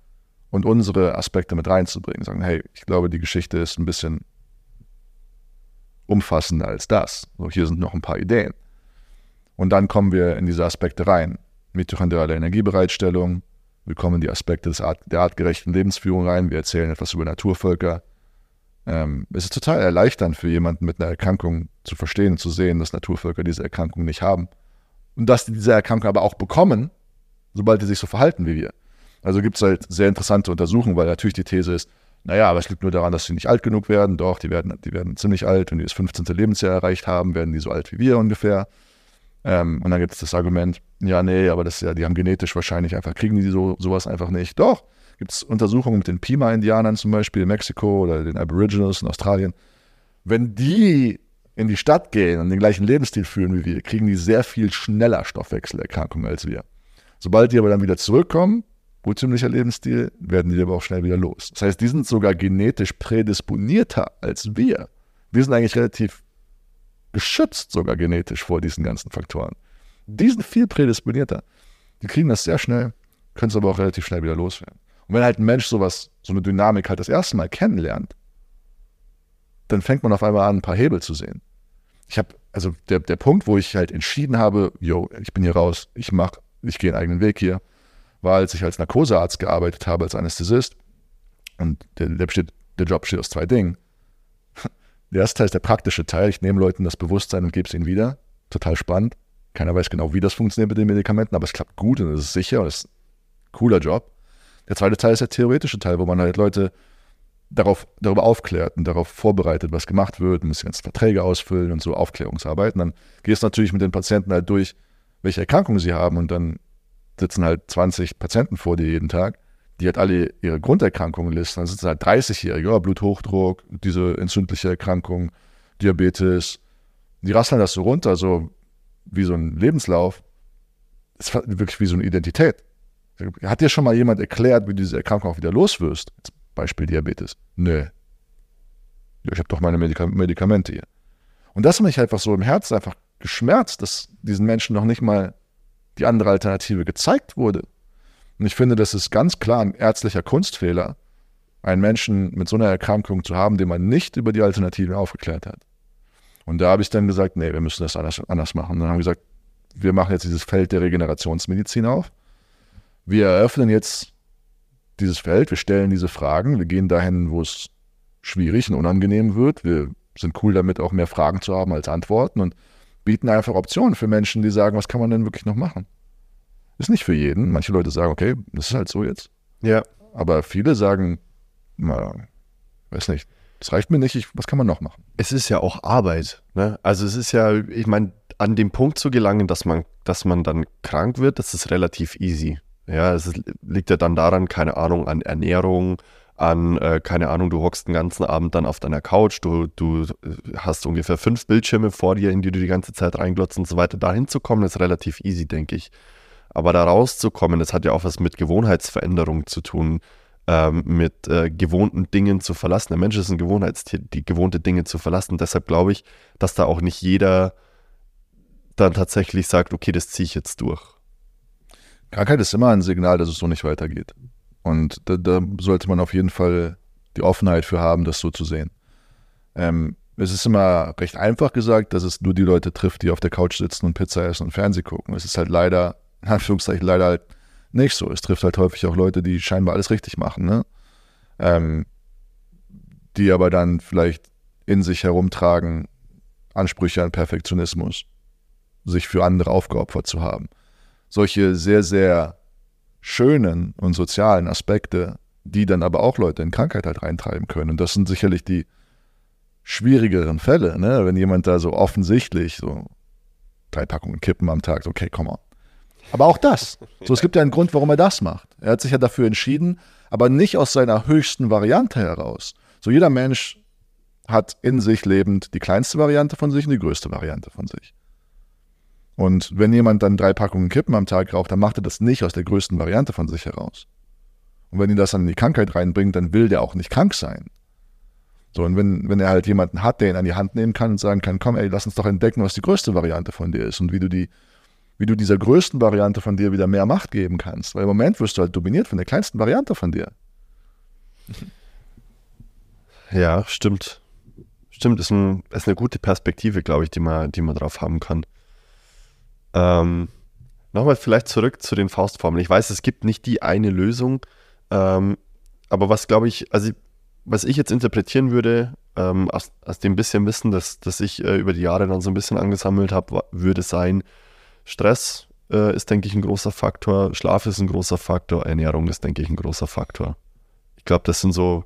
und unsere Aspekte mit reinzubringen. Sagen, hey, ich glaube, die Geschichte ist ein bisschen umfassender als das. So, hier sind noch ein paar Ideen. Und dann kommen wir in diese Aspekte rein. Mitochondriale Energiebereitstellung, wir kommen in die Aspekte des Art, der artgerechten Lebensführung rein, wir erzählen etwas über Naturvölker. Ähm, es ist total erleichternd für jemanden mit einer Erkrankung zu verstehen und zu sehen, dass Naturvölker diese Erkrankung nicht haben. Und dass die diese Erkrankung aber auch bekommen, sobald die sich so verhalten wie wir. Also gibt es halt sehr interessante Untersuchungen, weil natürlich die These ist, naja, aber es liegt nur daran, dass sie nicht alt genug werden. Doch, die werden, die werden ziemlich alt. Wenn die das 15. Lebensjahr erreicht haben, werden die so alt wie wir ungefähr. Ähm, und dann gibt es das Argument, ja, nee, aber das ja, die haben genetisch wahrscheinlich einfach, kriegen die so, sowas einfach nicht. Doch, gibt es Untersuchungen mit den Pima-Indianern zum Beispiel in Mexiko oder den Aboriginals in Australien. Wenn die in die Stadt gehen und den gleichen Lebensstil führen wie wir, kriegen die sehr viel schneller Stoffwechselerkrankungen als wir. Sobald die aber dann wieder zurückkommen, urtümlicher Lebensstil, werden die aber auch schnell wieder los. Das heißt, die sind sogar genetisch prädisponierter als wir. Wir sind eigentlich relativ geschützt sogar genetisch vor diesen ganzen Faktoren. Die sind viel prädisponierter. Die kriegen das sehr schnell, können es aber auch relativ schnell wieder loswerden. Und wenn halt ein Mensch sowas, so eine Dynamik halt das erste Mal kennenlernt, dann fängt man auf einmal an, ein paar Hebel zu sehen. Ich habe, also der, der Punkt, wo ich halt entschieden habe, yo, ich bin hier raus, ich mach, ich gehe einen eigenen Weg hier, war, als ich als Narkosearzt gearbeitet habe, als Anästhesist. Und der, der, besteht, der Job besteht aus zwei Dingen. <laughs> Der erste Teil ist der praktische Teil. Ich nehme Leuten das Bewusstsein und gebe es ihnen wieder. Total spannend. Keiner weiß genau, wie das funktioniert mit den Medikamenten, aber es klappt gut und es ist sicher und es ist ein cooler Job. Der zweite Teil ist der theoretische Teil, wo man halt Leute darauf, darüber aufklärt und darauf vorbereitet, was gemacht wird, muss die ganzen Verträge ausfüllen und so Aufklärungsarbeiten. Dann gehst du natürlich mit den Patienten halt durch, welche Erkrankungen sie haben und dann sitzen halt 20 Patienten vor dir jeden Tag, die halt alle ihre Grunderkrankungen listen. Dann sitzen halt 30-Jährige, ja, Bluthochdruck, diese entzündliche Erkrankung, Diabetes. Die rasseln das so runter, so wie so ein Lebenslauf. Das ist wirklich wie so eine Identität. Hat dir schon mal jemand erklärt, wie du diese Erkrankung auch wieder loswirst? Jetzt Beispiel Diabetes. Nö. Ja, ich habe doch meine Medika Medikamente hier. Und das hat mich einfach so im Herzen einfach geschmerzt, dass diesen Menschen noch nicht mal die andere Alternative gezeigt wurde. Und ich finde, das ist ganz klar ein ärztlicher Kunstfehler, einen Menschen mit so einer Erkrankung zu haben, den man nicht über die Alternativen aufgeklärt hat. Und da habe ich dann gesagt, nee, wir müssen das anders, anders machen. Und dann haben wir gesagt, wir machen jetzt dieses Feld der Regenerationsmedizin auf. Wir eröffnen jetzt dieses Feld, wir stellen diese Fragen, wir gehen dahin, wo es schwierig und unangenehm wird. Wir sind cool damit, auch mehr Fragen zu haben als Antworten und bieten einfach Optionen für Menschen, die sagen, was kann man denn wirklich noch machen? Ist nicht für jeden. Manche Leute sagen, okay, das ist halt so jetzt. Ja. Aber viele sagen, na, weiß nicht, das reicht mir nicht, ich, was kann man noch machen? Es ist ja auch Arbeit. Ne? Also es ist ja, ich meine, an den Punkt zu gelangen, dass man, dass man dann krank wird, das ist relativ easy. Ja, es liegt ja dann daran, keine Ahnung, an Ernährung, an, äh, keine Ahnung, du hockst den ganzen Abend dann auf deiner Couch, du, du äh, hast ungefähr fünf Bildschirme vor dir, in die du die ganze Zeit reinglotzt und so weiter. Dahin zu kommen, ist relativ easy, denke ich. Aber da rauszukommen, das hat ja auch was mit Gewohnheitsveränderung zu tun, ähm, mit äh, gewohnten Dingen zu verlassen. Der Mensch ist ein Gewohnheitstier, die gewohnte Dinge zu verlassen. Deshalb glaube ich, dass da auch nicht jeder dann tatsächlich sagt, okay, das ziehe ich jetzt durch. Krankheit ist immer ein Signal, dass es so nicht weitergeht. Und da, da, sollte man auf jeden Fall die Offenheit für haben, das so zu sehen. Ähm, es ist immer recht einfach gesagt, dass es nur die Leute trifft, die auf der Couch sitzen und Pizza essen und Fernsehen gucken. Es ist halt leider, in Anführungszeichen, leider halt nicht so. Es trifft halt häufig auch Leute, die scheinbar alles richtig machen, ne? Ähm, die aber dann vielleicht in sich herumtragen, Ansprüche an Perfektionismus, sich für andere aufgeopfert zu haben. Solche sehr, sehr schönen und sozialen Aspekte, die dann aber auch Leute in Krankheit halt reintreiben können. Und das sind sicherlich die schwierigeren Fälle, ne? wenn jemand da so offensichtlich so drei Packungen Kippen am Tag, okay, komm mal. Aber auch das. So, es gibt ja einen Grund, warum er das macht. Er hat sich ja dafür entschieden, aber nicht aus seiner höchsten Variante heraus. So, jeder Mensch hat in sich lebend die kleinste Variante von sich und die größte Variante von sich. Und wenn jemand dann drei Packungen Kippen am Tag raucht, dann macht er das nicht aus der größten Variante von sich heraus. Und wenn ihn das dann in die Krankheit reinbringt, dann will der auch nicht krank sein. So, und wenn, wenn er halt jemanden hat, der ihn an die Hand nehmen kann und sagen kann, komm, ey, lass uns doch entdecken, was die größte Variante von dir ist und wie du die, wie du dieser größten Variante von dir wieder mehr Macht geben kannst. Weil im Moment wirst du halt dominiert von der kleinsten Variante von dir. <laughs> Ja, stimmt. Stimmt, ist, ein, ist eine gute Perspektive, glaube ich, die man, die man drauf haben kann. Ähm, Nochmal vielleicht zurück zu den Faustformeln. Ich weiß, es gibt nicht die eine Lösung, ähm, aber was glaube ich, also was ich jetzt interpretieren würde, ähm, aus, aus, dem bisschen Wissen, das, das ich äh, über die Jahre dann so ein bisschen angesammelt habe, würde sein, Stress äh, ist, denke ich, ein großer Faktor, Schlaf ist ein großer Faktor, Ernährung ist, denke ich, ein großer Faktor. Ich glaube, das sind so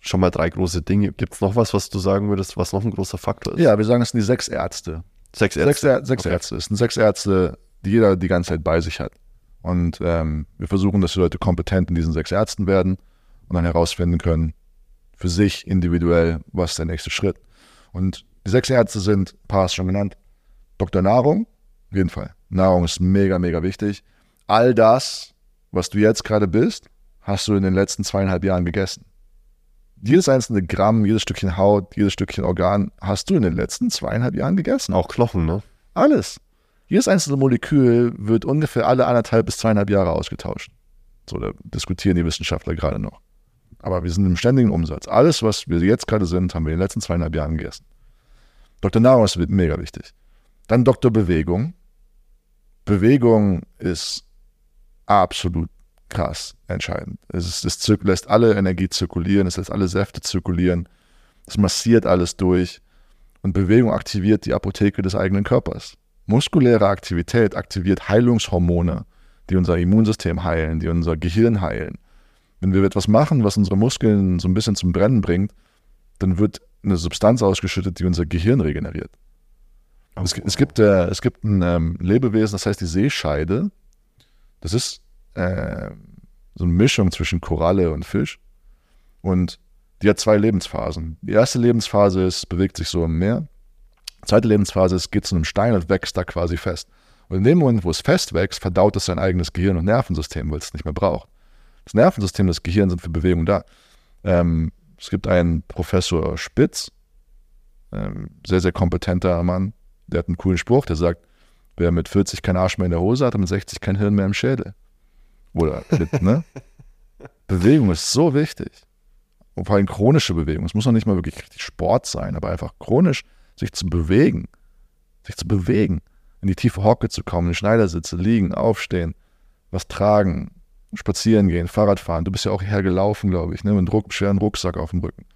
schon mal drei große Dinge. Gibt es noch was, was du sagen würdest, was noch ein großer Faktor ist? Ja, wir sagen, es sind die sechs Ärzte Sechs Ärzte. Sechs, sechs Okay. Ärzte. Es sind sechs Ärzte, die jeder die ganze Zeit bei sich hat. Und ähm, wir versuchen, dass die Leute kompetent in diesen sechs Ärzten werden und dann herausfinden können, für sich individuell, was ist der nächste Schritt. Und die sechs Ärzte sind, ein paar hast schon genannt, Dr. Nahrung, auf jeden Fall. Nahrung ist mega, mega wichtig. All das, was du jetzt gerade bist, hast du in den letzten zweieinhalb Jahren gegessen. Jedes einzelne Gramm, jedes Stückchen Haut, jedes Stückchen Organ hast du in den letzten zweieinhalb Jahren gegessen. Auch Knochen, ne? Alles. Jedes einzelne Molekül wird ungefähr alle anderthalb bis zweieinhalb Jahre ausgetauscht. So, da diskutieren die Wissenschaftler gerade noch. Aber wir sind im ständigen Umsatz. Alles, was wir jetzt gerade sind, haben wir in den letzten zweieinhalb Jahren gegessen. Dr. Nahrung ist mega wichtig. Dann Dr. Bewegung. Bewegung ist absolut krass entscheidend. Es, ist, es zirk- lässt alle Energie zirkulieren, es lässt alle Säfte zirkulieren, es massiert alles durch und Bewegung aktiviert die Apotheke des eigenen Körpers. Muskuläre Aktivität aktiviert Heilungshormone, die unser Immunsystem heilen, die unser Gehirn heilen. Wenn wir etwas machen, was unsere Muskeln so ein bisschen zum Brennen bringt, dann wird eine Substanz ausgeschüttet, die unser Gehirn regeneriert. Es, es, gibt, äh, es gibt ein ähm, Lebewesen, das heißt die Seescheide. Das ist äh, so eine Mischung zwischen Koralle und Fisch. Und die hat zwei Lebensphasen. Die erste Lebensphase ist, bewegt sich so im Meer. Die zweite Lebensphase ist, geht zu einem Stein und wächst da quasi fest. Und in dem Moment, wo es fest wächst, verdaut es sein eigenes Gehirn und Nervensystem, weil es es nicht mehr braucht. Das Nervensystem das Gehirn sind für Bewegung da. Ähm, es gibt einen Professor Spitz, ähm, sehr, sehr kompetenter Mann, der hat einen coolen Spruch, der sagt, wer mit 40 kein Arsch mehr in der Hose hat, hat mit 60 kein Hirn mehr im Schädel. Oder, ne? <laughs> Bewegung ist so wichtig. Und vor allem chronische Bewegung. Es muss noch nicht mal wirklich richtig Sport sein, aber einfach chronisch sich zu bewegen. Sich zu bewegen. In die tiefe Hocke zu kommen, in die Schneidersitze, liegen, aufstehen, was tragen, spazieren gehen, Fahrrad fahren. Du bist ja auch hergelaufen, glaube ich, ne? mit einem schweren Rucksack auf dem Rücken.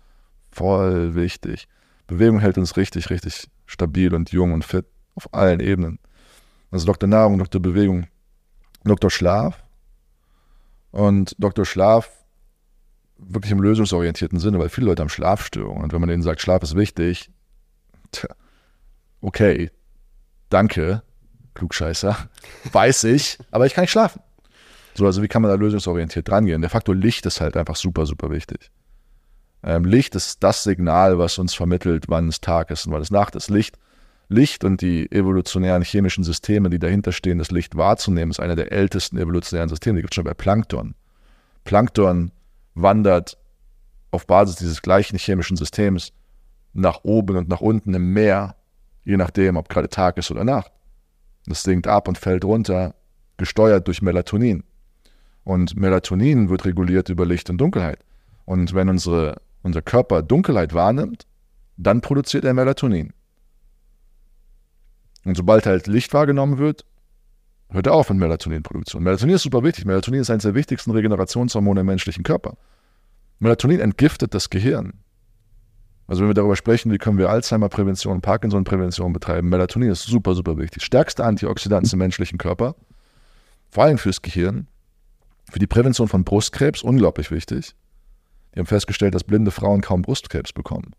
Voll wichtig. Bewegung hält uns richtig, richtig stabil und jung und fit auf allen Ebenen. Also Dr. Nahrung, Dr. Bewegung, Dr. Schlaf und Dr. Schlaf wirklich im lösungsorientierten Sinne, weil viele Leute haben Schlafstörungen und wenn man denen sagt, Schlaf ist wichtig, tja, okay, danke, Klugscheißer, <laughs> weiß ich, aber ich kann nicht schlafen. So, also wie kann man da lösungsorientiert drangehen? Der Faktor Licht ist halt einfach super, super wichtig. Ähm, Licht ist das Signal, was uns vermittelt, wann es Tag ist und wann es Nacht ist. Licht, Licht und die evolutionären chemischen Systeme, die dahinter stehen, das Licht wahrzunehmen, ist einer der ältesten evolutionären Systeme. Die gibt es schon bei Plankton. Plankton wandert auf Basis dieses gleichen chemischen Systems nach oben und nach unten im Meer, je nachdem, ob gerade Tag ist oder Nacht. Das sinkt ab und fällt runter, gesteuert durch Melatonin. Und Melatonin wird reguliert über Licht und Dunkelheit. Und wenn unsere, unser Körper Dunkelheit wahrnimmt, dann produziert er Melatonin. Und sobald halt Licht wahrgenommen wird, hört er auf mit Melatoninproduktion. Melatonin ist super wichtig. Melatonin ist eines der wichtigsten Regenerationshormone im menschlichen Körper. Melatonin entgiftet das Gehirn. Also wenn wir darüber sprechen, wie können wir Alzheimer-Prävention, Parkinson-Prävention betreiben, Melatonin ist super, super wichtig. Stärkste Antioxidant im menschlichen Körper, vor allem fürs Gehirn, für die Prävention von Brustkrebs, unglaublich wichtig. Die haben festgestellt, dass blinde Frauen kaum Brustkrebs bekommen.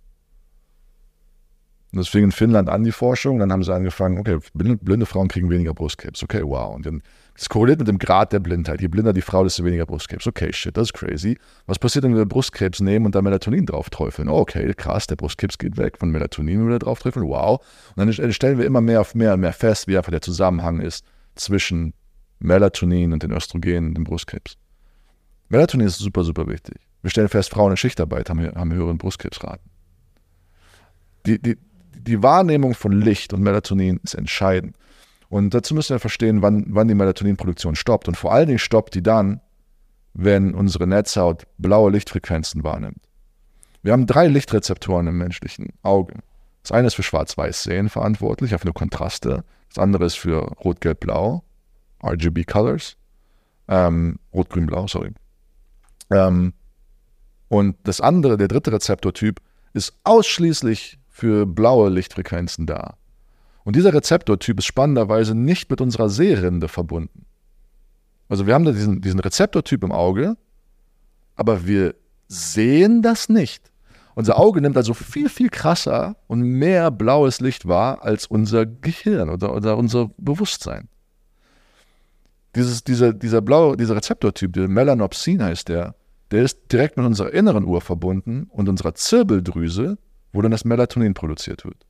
Und das fing in Finnland an, die Forschung. Dann haben sie angefangen, okay, blinde, Frauen kriegen weniger Brustkrebs. Okay, wow. Und dann, das korreliert mit dem Grad der Blindheit. Je blinder die Frau, desto weniger Brustkrebs. Okay, shit, das ist crazy. Was passiert, wenn wir Brustkrebs nehmen und da Melatonin drauf träufeln? Okay, krass, der Brustkrebs geht weg von Melatonin, wenn wir da drauf träufeln. Wow. Und dann stellen wir immer mehr auf mehr und mehr fest, wie einfach der Zusammenhang ist zwischen Melatonin und den Östrogenen und dem Brustkrebs. Melatonin ist super, super wichtig. Wir stellen fest, Frauen in Schichtarbeit haben, haben höheren Brustkrebsraten. Die, die, die Wahrnehmung von Licht und Melatonin ist entscheidend. Und dazu müssen wir verstehen, wann, wann die Melatoninproduktion stoppt. Und vor allen Dingen stoppt die dann, wenn unsere Netzhaut blaue Lichtfrequenzen wahrnimmt. Wir haben drei Lichtrezeptoren im menschlichen Auge. Das eine ist für Schwarz-Weiß-Sehen verantwortlich, einfach nur Kontraste. Das andere ist für Rot-Gelb-Blau, RGB Colors. Ähm, Rot-Grün-Blau, sorry. Ähm, und das andere, der dritte Rezeptortyp, ist ausschließlich für blaue Lichtfrequenzen da. Und dieser Rezeptortyp ist spannenderweise nicht mit unserer Sehrinde verbunden. Also wir haben da diesen, diesen Rezeptortyp im Auge, aber wir sehen das nicht. Unser Auge nimmt also viel, viel krasser und mehr blaues Licht wahr als unser Gehirn oder, oder unser Bewusstsein. Dieses, dieser, dieser blaue, dieser Rezeptortyp, der Melanopsin heißt der, der ist direkt mit unserer inneren Uhr verbunden und unserer Zirbeldrüse, wo dann das Melatonin produziert wird.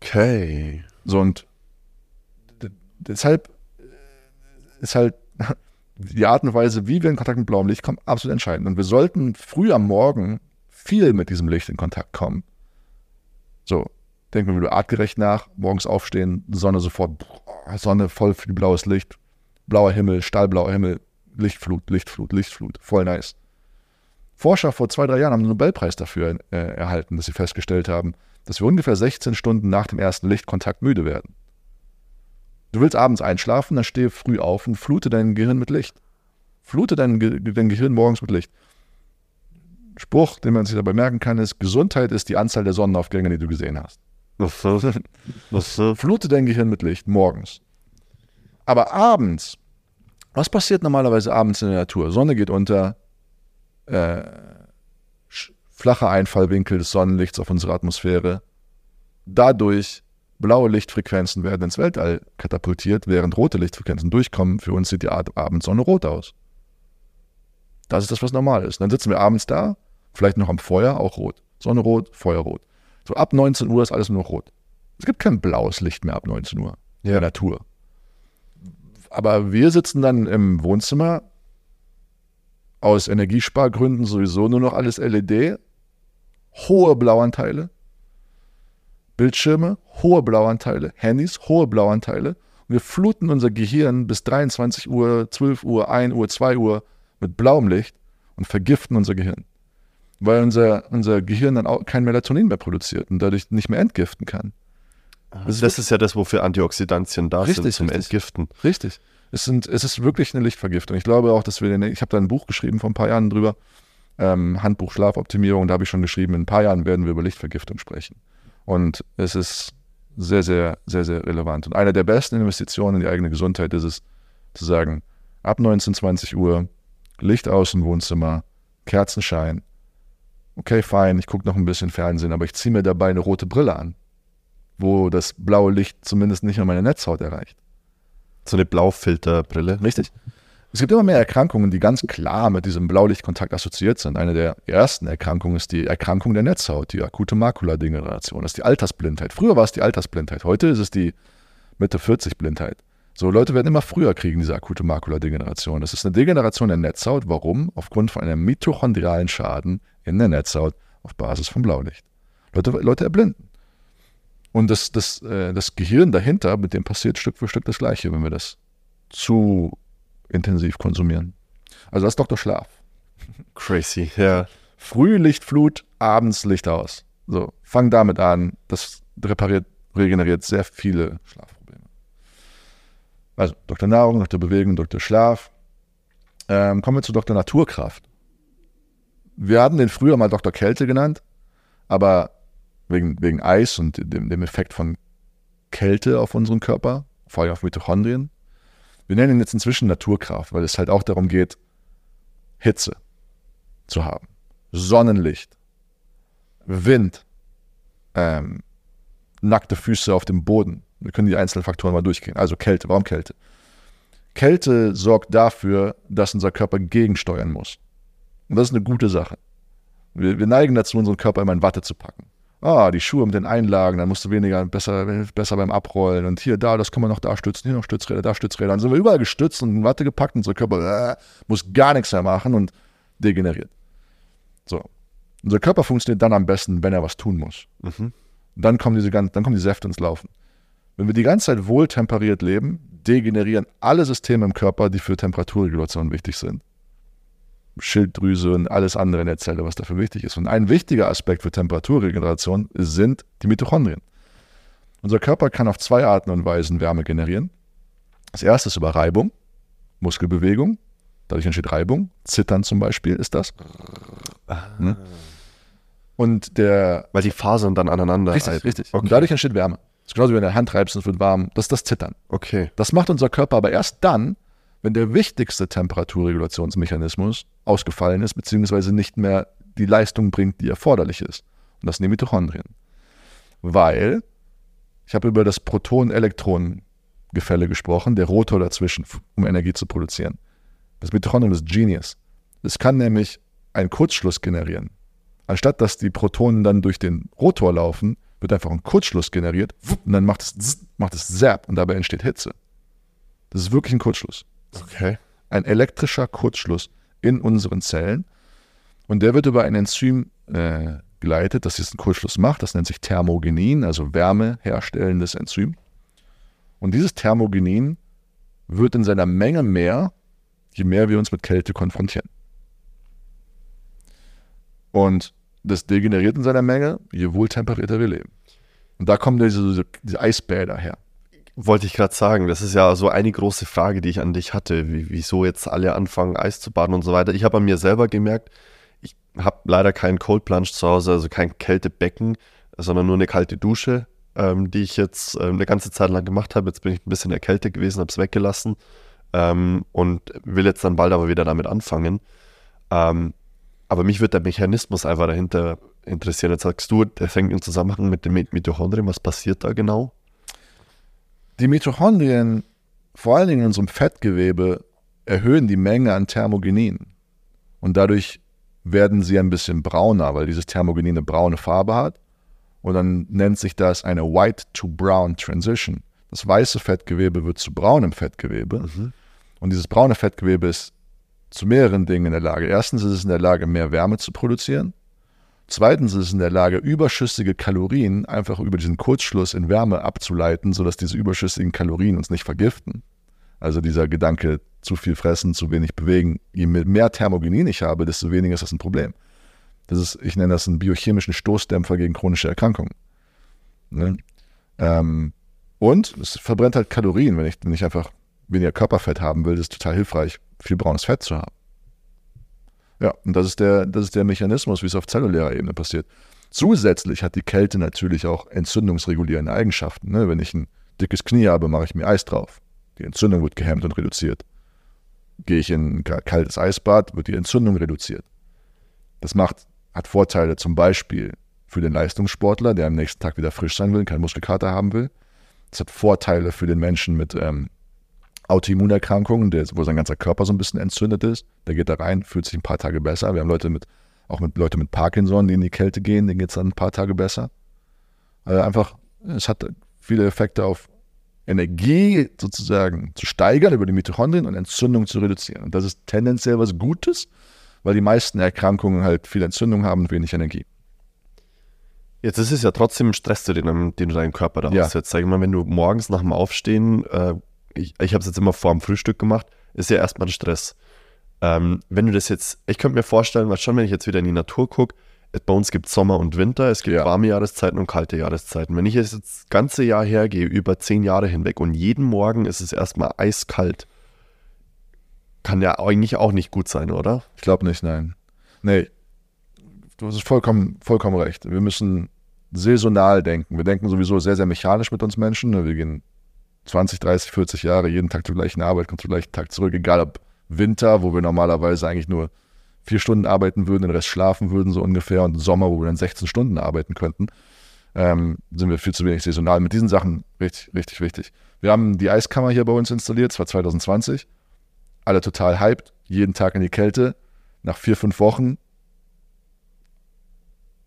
Okay. So und deshalb ist halt <laughs> die Art und Weise, wie wir in Kontakt mit blauem Licht kommen, absolut entscheidend. Und wir sollten früh am Morgen viel mit diesem Licht in Kontakt kommen. So, denken wir wieder artgerecht nach, morgens aufstehen, Sonne sofort, boah, Sonne voll viel blaues Licht, blauer Himmel, stahlblauer Himmel, Lichtflut, Lichtflut, Lichtflut, voll nice. Forscher vor zwei, drei Jahren haben einen Nobelpreis dafür äh, erhalten, dass sie festgestellt haben, dass wir ungefähr 16 Stunden nach dem ersten Lichtkontakt müde werden. Du willst abends einschlafen, dann stehe früh auf und flute dein Gehirn mit Licht. Flute dein, Ge dein Gehirn morgens mit Licht. Spruch, den man sich dabei merken kann, ist, Gesundheit ist die Anzahl der Sonnenaufgänge, die du gesehen hast. Flute dein Gehirn mit Licht morgens. Aber abends, was passiert normalerweise abends in der Natur? Sonne geht unter, äh, flacher Einfallwinkel des Sonnenlichts auf unsere Atmosphäre. Dadurch blaue Lichtfrequenzen werden ins Weltall katapultiert, während rote Lichtfrequenzen durchkommen. Für uns sieht die Ab- Abendsonne rot aus. Das ist das, was normal ist. Dann sitzen wir abends da, vielleicht noch am Feuer, auch rot. Sonne rot, Feuer rot. So ab 19 Uhr ist alles nur noch rot. Es gibt kein blaues Licht mehr ab 19 Uhr in der Natur. Aber wir sitzen dann im Wohnzimmer, aus Energiespargründen sowieso nur noch alles LED, hohe Blauanteile, Bildschirme, hohe Blauanteile, Handys, hohe Blauanteile. Und wir fluten unser Gehirn bis 23 Uhr, 12 Uhr, 1 Uhr, 2 Uhr mit blauem Licht und vergiften unser Gehirn. Weil unser, unser Gehirn dann auch kein Melatonin mehr produziert und dadurch nicht mehr entgiften kann. Das ist, ja das, wofür Antioxidantien da sind, Richtig, zum richtig. Entgiften. Richtig. Es, sind, es ist wirklich eine Lichtvergiftung. Ich glaube auch, dass wir, den- ich habe da ein Buch geschrieben vor ein paar Jahren drüber, ähm, Handbuch Schlafoptimierung, da habe ich schon geschrieben, in ein paar Jahren werden wir über Lichtvergiftung sprechen. Und es ist sehr, sehr, sehr, sehr relevant. Und eine der besten Investitionen in die eigene Gesundheit ist es, zu sagen, ab 19, 20 Uhr, Licht aus im Wohnzimmer, Kerzenschein. Okay, fein, ich gucke noch ein bisschen Fernsehen, aber ich ziehe mir dabei eine rote Brille an, wo das blaue Licht zumindest nicht an meine Netzhaut erreicht. So eine Blaufilterbrille. Richtig. Es gibt immer mehr Erkrankungen, die ganz klar mit diesem Blaulichtkontakt assoziiert sind. Eine der ersten Erkrankungen ist die Erkrankung der Netzhaut, die akute Makuladegeneration. Das ist die Altersblindheit. Früher war es die Altersblindheit, heute ist es die Mitte 40 Blindheit. So, Leute werden immer früher kriegen diese akute Makuladegeneration. Das ist eine Degeneration der Netzhaut. Warum? Aufgrund von einem mitochondrialen Schaden in der Netzhaut auf Basis von Blaulicht. Leute, Leute erblinden. Und das, das, äh, das Gehirn dahinter, mit dem passiert Stück für Stück das Gleiche, wenn wir das zu intensiv konsumieren. Also das ist Dr. Schlaf. <laughs> Crazy, ja. Früh Lichtflut, abends Licht aus. So, fang damit an. Das repariert, regeneriert sehr viele Schlafprobleme. Also Dr. Nahrung, Dr. Bewegung, Dr. Schlaf. Ähm, kommen wir zu Dr. Naturkraft. Wir hatten den früher mal Dr. Kälte genannt, aber wegen, wegen Eis und dem, dem Effekt von Kälte auf unseren Körper, vor allem auf Mitochondrien. Wir nennen ihn jetzt inzwischen Naturkraft, weil es halt auch darum geht, Hitze zu haben. Sonnenlicht, Wind, ähm, nackte Füße auf dem Boden. Wir können die einzelnen Faktoren mal durchgehen. Also Kälte, warum Kälte? Kälte sorgt dafür, dass unser Körper gegensteuern muss. Und das ist eine gute Sache. Wir, wir neigen dazu, unseren Körper immer in Watte zu packen. Ah, die Schuhe mit den Einlagen, dann musst du weniger, besser, besser beim Abrollen. Und hier, da, das kann man noch da stützen, hier noch Stützräder, da Stützräder. Dann sind wir überall gestützt und in Watte gepackt und unser Körper äh, muss gar nichts mehr machen und degeneriert. So. Unser Körper funktioniert dann am besten, wenn er was tun muss. Mhm. Dann kommen diese dann kommen die Säfte ins Laufen. Wenn wir die ganze Zeit wohltemperiert leben, degenerieren alle Systeme im Körper, die für Temperaturregulation wichtig sind. Schilddrüse und alles andere in der Zelle, was dafür wichtig ist. Und ein wichtiger Aspekt für Temperaturregeneration sind die Mitochondrien. Unser Körper kann auf zwei Arten und Weisen Wärme generieren. Das erste ist über Reibung, Muskelbewegung. Dadurch entsteht Reibung. Zittern zum Beispiel ist das. Ne? Und der Weil die Fasern dann aneinander Richtig, reiben. richtig. Okay. Und dadurch entsteht Wärme. Das ist genauso wie wenn du deine Hand reibst und es wird warm. Das ist das Zittern. okay. Das macht unser Körper aber erst dann, wenn der wichtigste Temperaturregulationsmechanismus ausgefallen ist, beziehungsweise nicht mehr die Leistung bringt, die erforderlich ist. Und das sind die Mitochondrien. Weil, ich habe über das Proton-Elektron-Gefälle gesprochen, der Rotor dazwischen, um Energie zu produzieren. Das Mitochondrium ist Genius. Es kann nämlich einen Kurzschluss generieren. Anstatt dass die Protonen dann durch den Rotor laufen, wird einfach ein Kurzschluss generiert und dann macht es, macht es Zap und dabei entsteht Hitze. Das ist wirklich ein Kurzschluss. Okay. Ein elektrischer Kurzschluss in unseren Zellen und der wird über ein Enzym äh, geleitet, das diesen Kurzschluss macht. Das nennt sich Thermogenin, also wärmeherstellendes Enzym. Und dieses Thermogenin wird in seiner Menge mehr, je mehr wir uns mit Kälte konfrontieren. Und das degeneriert in seiner Menge, je wohltemperierter wir leben. Und da kommen diese, diese, diese Eisbäder her. Wollte ich gerade sagen, das ist ja so eine große Frage, die ich an dich hatte, wie, wieso jetzt alle anfangen, Eis zu baden und so weiter. Ich habe an mir selber gemerkt, ich habe leider keinen Cold Plunge zu Hause, also kein Kältebecken, sondern nur eine kalte Dusche, ähm, die ich jetzt ähm, eine ganze Zeit lang gemacht habe. Jetzt bin ich ein bisschen erkältet gewesen, habe es weggelassen ähm, und will jetzt dann bald aber wieder damit anfangen. Ähm, aber mich würde der Mechanismus einfach dahinter interessieren. Jetzt sagst du, der fängt im Zusammenhang mit den Mitochondrien. Was passiert da genau? Die Mitochondrien, vor allen Dingen in unserem Fettgewebe, erhöhen die Menge an Thermogenin. Und dadurch werden sie ein bisschen brauner, weil dieses Thermogenin eine braune Farbe hat. Und dann nennt sich das eine White-to-Brown Transition. Das weiße Fettgewebe wird zu braunem Fettgewebe. Mhm. Und dieses braune Fettgewebe ist zu mehreren Dingen in der Lage. Erstens ist es in der Lage, mehr Wärme zu produzieren. Zweitens ist es in der Lage, überschüssige Kalorien einfach über diesen Kurzschluss in Wärme abzuleiten, sodass diese überschüssigen Kalorien uns nicht vergiften. Also dieser Gedanke, zu viel fressen, zu wenig bewegen. Je mehr Thermogenin ich habe, desto weniger ist das ein Problem. Das ist, ich nenne das einen biochemischen Stoßdämpfer gegen chronische Erkrankungen. Ne? Ähm, und es verbrennt halt Kalorien, wenn ich, wenn ich einfach weniger Körperfett haben will, das ist total hilfreich, viel braunes Fett zu haben. Ja, und das ist der, das ist der Mechanismus, wie es auf zellulärer Ebene passiert. Zusätzlich hat die Kälte natürlich auch entzündungsregulierende Eigenschaften. Ne? Wenn ich ein dickes Knie habe, mache ich mir Eis drauf. Die Entzündung wird gehemmt und reduziert. Gehe ich in ein kaltes Eisbad, wird die Entzündung reduziert. Das macht, hat Vorteile zum Beispiel für den Leistungssportler, der am nächsten Tag wieder frisch sein will, keinen Muskelkater haben will. Das hat Vorteile für den Menschen mit ähm, Autoimmunerkrankungen, der, wo sein ganzer Körper so ein bisschen entzündet ist. Der geht da rein, fühlt sich ein paar Tage besser. Wir haben Leute mit, auch mit Leute mit Parkinson, die in die Kälte gehen, denen geht es dann ein paar Tage besser. Also einfach, es hat viele Effekte auf Energie sozusagen zu steigern über die Mitochondrien und Entzündung zu reduzieren. Und das ist tendenziell was Gutes, weil die meisten Erkrankungen halt viel Entzündung haben und wenig Energie. Jetzt ist es ja trotzdem Stress, den, den du deinem Körper da ja. aussetzt. Sag ich mal, wenn du morgens nach dem Aufstehen äh, ich, ich habe es jetzt immer vor dem Frühstück gemacht, ist ja erstmal ein Stress. Ähm, wenn du das jetzt, ich könnte mir vorstellen, weil schon, wenn ich jetzt wieder in die Natur gucke, bei uns gibt es Sommer und Winter, es gibt ja. warme Jahreszeiten und kalte Jahreszeiten. Wenn ich jetzt das ganze Jahr hergehe, über zehn Jahre hinweg und jeden Morgen ist es erstmal eiskalt, kann ja eigentlich auch nicht gut sein, oder? Ich glaube nicht, nein. Nee, du hast vollkommen, vollkommen recht. Wir müssen saisonal denken. Wir denken sowieso sehr, sehr mechanisch mit uns Menschen. Wir gehen 20, 30, 40 Jahre jeden Tag zur gleichen Arbeit, kommt zum gleichen Tag zurück, egal ob Winter, wo wir normalerweise eigentlich nur vier Stunden arbeiten würden, den Rest schlafen würden, so ungefähr, und Sommer, wo wir dann 16 Stunden arbeiten könnten, ähm, sind wir viel zu wenig saisonal. Mit diesen Sachen richtig, richtig wichtig. Wir haben die Eiskammer hier bei uns installiert, zwar 2020, alle total hyped, jeden Tag in die Kälte. Nach vier, fünf Wochen,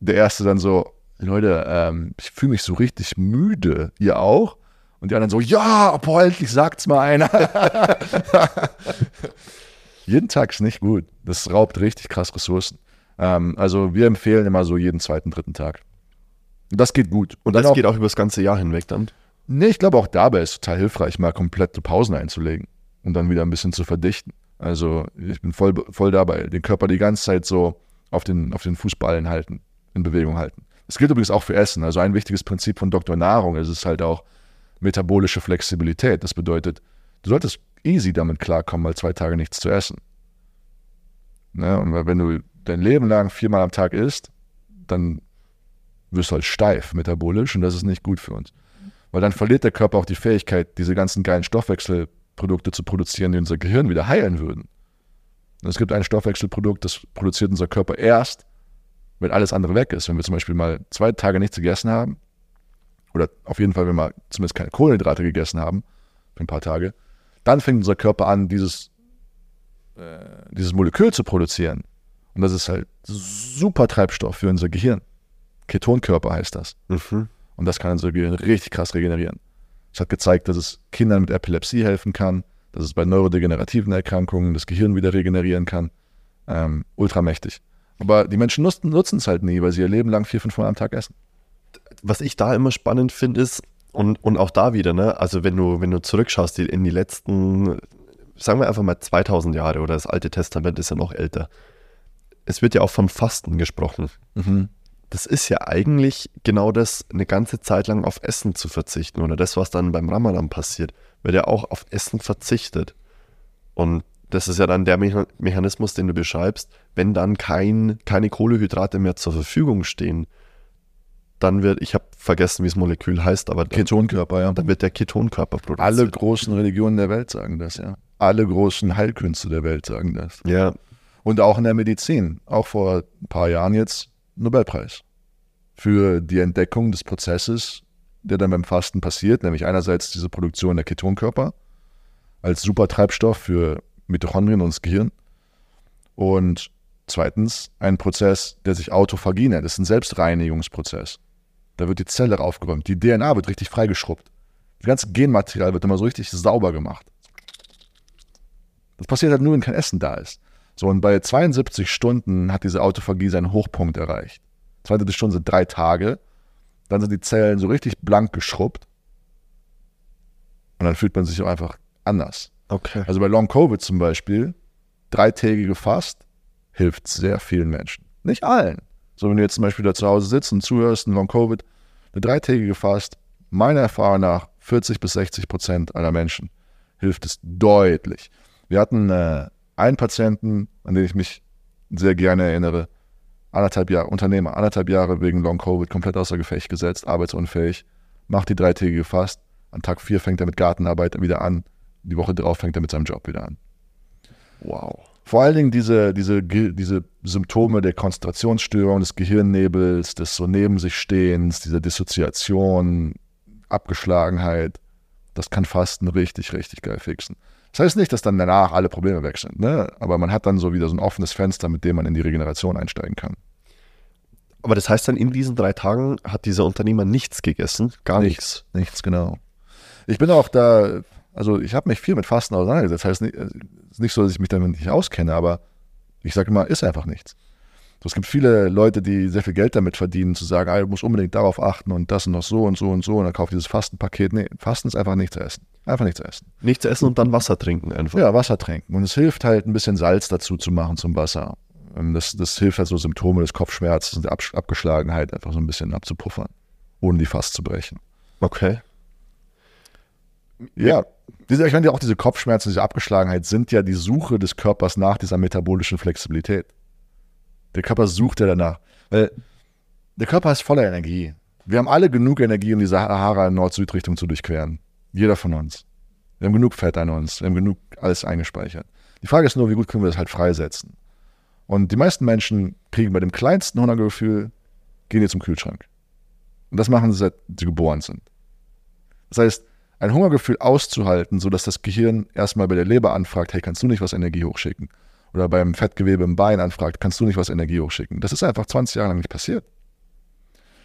der erste dann so, Leute, ähm, ich fühle mich so richtig müde. Ihr auch? Und die anderen so, ja, boah, endlich sagt's mal einer. <laughs> jeden Tag ist nicht gut. Das raubt richtig krass Ressourcen. Ähm, also wir empfehlen immer so jeden zweiten, dritten Tag. Und das geht gut. Und das auch, geht auch über das ganze Jahr hinweg dann? Nee, ich glaube auch dabei ist es total hilfreich, mal komplette Pausen einzulegen und dann wieder ein bisschen zu verdichten. Also ich bin voll, voll dabei, den Körper die ganze Zeit so auf den, auf den Fußballen halten, in Bewegung halten. Das gilt übrigens auch für Essen. Also ein wichtiges Prinzip von Dr. Nahrung ist es halt auch, metabolische Flexibilität. Das bedeutet, du solltest easy damit klarkommen, mal zwei Tage nichts zu essen. Ne? Und wenn du dein Leben lang viermal am Tag isst, dann wirst du halt steif metabolisch und das ist nicht gut für uns. Weil dann verliert der Körper auch die Fähigkeit, diese ganzen geilen Stoffwechselprodukte zu produzieren, die unser Gehirn wieder heilen würden. Und es gibt ein Stoffwechselprodukt, das produziert unser Körper erst, wenn alles andere weg ist, wenn wir zum Beispiel mal zwei Tage nichts gegessen haben, oder auf jeden Fall, wenn wir zumindest keine Kohlenhydrate gegessen haben, für ein paar Tage, dann fängt unser Körper an, dieses, äh, dieses Molekül zu produzieren. Und das ist halt super Treibstoff für unser Gehirn. Ketonkörper heißt das. Mhm. Und das kann unser Gehirn richtig krass regenerieren. Es hat gezeigt, dass es Kindern mit Epilepsie helfen kann, dass es bei neurodegenerativen Erkrankungen das Gehirn wieder regenerieren kann. Ähm, ultramächtig. Aber die Menschen nutzen es halt nie, weil sie ihr Leben lang vier, fünf Mal am Tag essen. Was ich da immer spannend finde, ist, und, und auch da wieder, ne, also wenn du, wenn du zurückschaust in die letzten, sagen wir einfach mal 2000 Jahre oder das Alte Testament ist ja noch älter. Es wird ja auch vom Fasten gesprochen. Mhm. Das ist ja eigentlich genau das, eine ganze Zeit lang auf Essen zu verzichten oder das, was dann beim Ramadan passiert, wird ja auch auf Essen verzichtet. Und das ist ja dann der Mecha- Mechanismus, den du beschreibst, wenn dann kein, keine Kohlehydrate mehr zur Verfügung stehen, dann wird, ich habe vergessen, wie das Molekül heißt, aber dann, Ketonkörper, ja. dann wird der Ketonkörper produziert. Alle großen Religionen der Welt sagen das, ja. Alle großen Heilkünste der Welt sagen das. Ja, Und auch in der Medizin. Auch vor ein paar Jahren jetzt Nobelpreis. Für die Entdeckung des Prozesses, der dann beim Fasten passiert, nämlich einerseits diese Produktion der Ketonkörper als Supertreibstoff für Mitochondrien und das Gehirn. Und zweitens ein Prozess, der sich Autophagie nennt. Das ist ein Selbstreinigungsprozess. Da wird die Zelle aufgeräumt. Die DNA wird richtig freigeschrubbt. Das ganze Genmaterial wird immer so richtig sauber gemacht. Das passiert halt nur, wenn kein Essen da ist. So, und bei 72 Stunden hat diese Autophagie seinen Hochpunkt erreicht. 72 Stunden sind drei Tage. Dann sind die Zellen so richtig blank geschrubbt. Und dann fühlt man sich auch einfach anders. okay. Also bei Long Covid zum Beispiel, dreitägige Fast hilft sehr vielen Menschen. Nicht allen. So, wenn du jetzt zum Beispiel da zu Hause sitzt und zuhörst, ein Long Covid, eine dreitägige Fast, meiner Erfahrung nach 40 bis 60 Prozent aller Menschen hilft es deutlich. Wir hatten äh, einen Patienten, an den ich mich sehr gerne erinnere, anderthalb Jahre, Unternehmer, anderthalb Jahre wegen Long Covid komplett außer Gefecht gesetzt, arbeitsunfähig, macht die dreitägige Fast, an Tag vier fängt er mit Gartenarbeit wieder an, die Woche drauf fängt er mit seinem Job wieder an. Wow. Vor allen Dingen diese, diese, diese Symptome der Konzentrationsstörung, des Gehirnnebels, des so neben sich Stehens, dieser Dissoziation, Abgeschlagenheit, das kann Fasten richtig, richtig geil fixen. Das heißt nicht, dass dann danach alle Probleme weg sind, ne? aber man hat dann so wieder so ein offenes Fenster, mit dem man in die Regeneration einsteigen kann. Aber das heißt dann, in diesen drei Tagen hat dieser Unternehmer nichts gegessen? Gar nichts. Nichts, genau. Ich bin auch da, also ich habe mich viel mit Fasten auseinandergesetzt. Das heißt nicht, es ist nicht so, dass ich mich damit nicht auskenne, aber ich sage immer, ist einfach nichts. So, es gibt viele Leute, die sehr viel Geld damit verdienen, zu sagen, ah, du musst unbedingt darauf achten und das und noch so und so und so und dann kauft dieses Fastenpaket. Nee, Fasten ist einfach nichts zu essen. Einfach nichts zu essen. Nichts essen und dann Wasser trinken einfach. Ja, Wasser trinken. Und es hilft halt, ein bisschen Salz dazu zu machen zum Wasser. Ähm, Das, das hilft halt so Symptome des Kopfschmerzes und der Abgeschlagenheit einfach so ein bisschen abzupuffern, ohne die Fast zu brechen. Okay. Ja, diese, ich meine, auch diese Kopfschmerzen, diese Abgeschlagenheit sind ja die Suche des Körpers nach dieser metabolischen Flexibilität. Der Körper sucht ja danach. Weil der Körper ist voller Energie. Wir haben alle genug Energie, um die Sahara in Nord-Süd-Richtung zu durchqueren. Jeder von uns. Wir haben genug Fett an uns. Wir haben genug alles eingespeichert. Die Frage ist nur, wie gut können wir das halt freisetzen? Und die meisten Menschen kriegen bei dem kleinsten Hungergefühl, gehen die zum Kühlschrank. Und das machen sie, seit sie geboren sind. Das heißt, ein Hungergefühl auszuhalten, sodass das Gehirn erstmal bei der Leber anfragt, hey, kannst du nicht was Energie hochschicken? Oder beim Fettgewebe im Bein anfragt, kannst du nicht was Energie hochschicken? Das ist einfach 20 Jahre lang nicht passiert.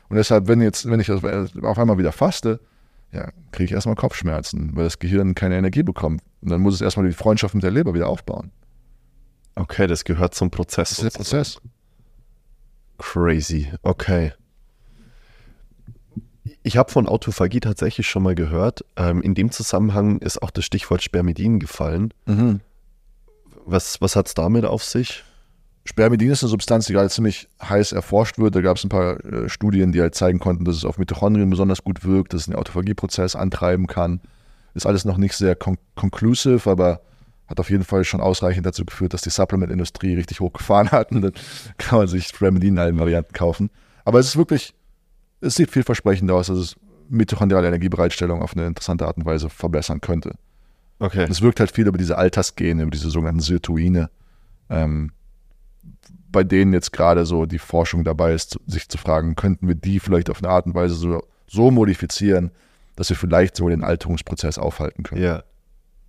Und deshalb, wenn jetzt, wenn ich auf auf einmal wieder faste, ja, kriege ich erstmal Kopfschmerzen, weil das Gehirn keine Energie bekommt. Und dann muss es erstmal die Freundschaft mit der Leber wieder aufbauen. Okay, das gehört zum Prozess. Das ist der Prozess. Crazy. Okay. Ich habe von Autophagie tatsächlich schon mal gehört. Ähm, in dem Zusammenhang ist auch das Stichwort Spermidin gefallen. Was, was hat es damit auf sich? Spermidin ist eine Substanz, die gerade ziemlich heiß erforscht wird. Da gab es ein paar äh, Studien, die halt zeigen konnten, dass es auf Mitochondrien besonders gut wirkt, dass es den Autophagieprozess antreiben kann. Ist alles noch nicht sehr con conclusive, aber hat auf jeden Fall schon ausreichend dazu geführt, dass die Supplement-Industrie richtig hochgefahren hat. <laughs> Und dann kann man sich Spermidin in allen Varianten kaufen. Aber es ist wirklich, es sieht vielversprechend aus, dass es mitochondriale Energiebereitstellung auf eine interessante Art und Weise verbessern könnte. Okay. Es wirkt halt viel über diese Altersgene, über diese sogenannten Sirtuine. Ähm, bei denen jetzt gerade so die Forschung dabei ist, sich zu fragen, könnten wir die vielleicht auf eine Art und Weise so, so modifizieren, dass wir vielleicht so den Alterungsprozess aufhalten können. Ja.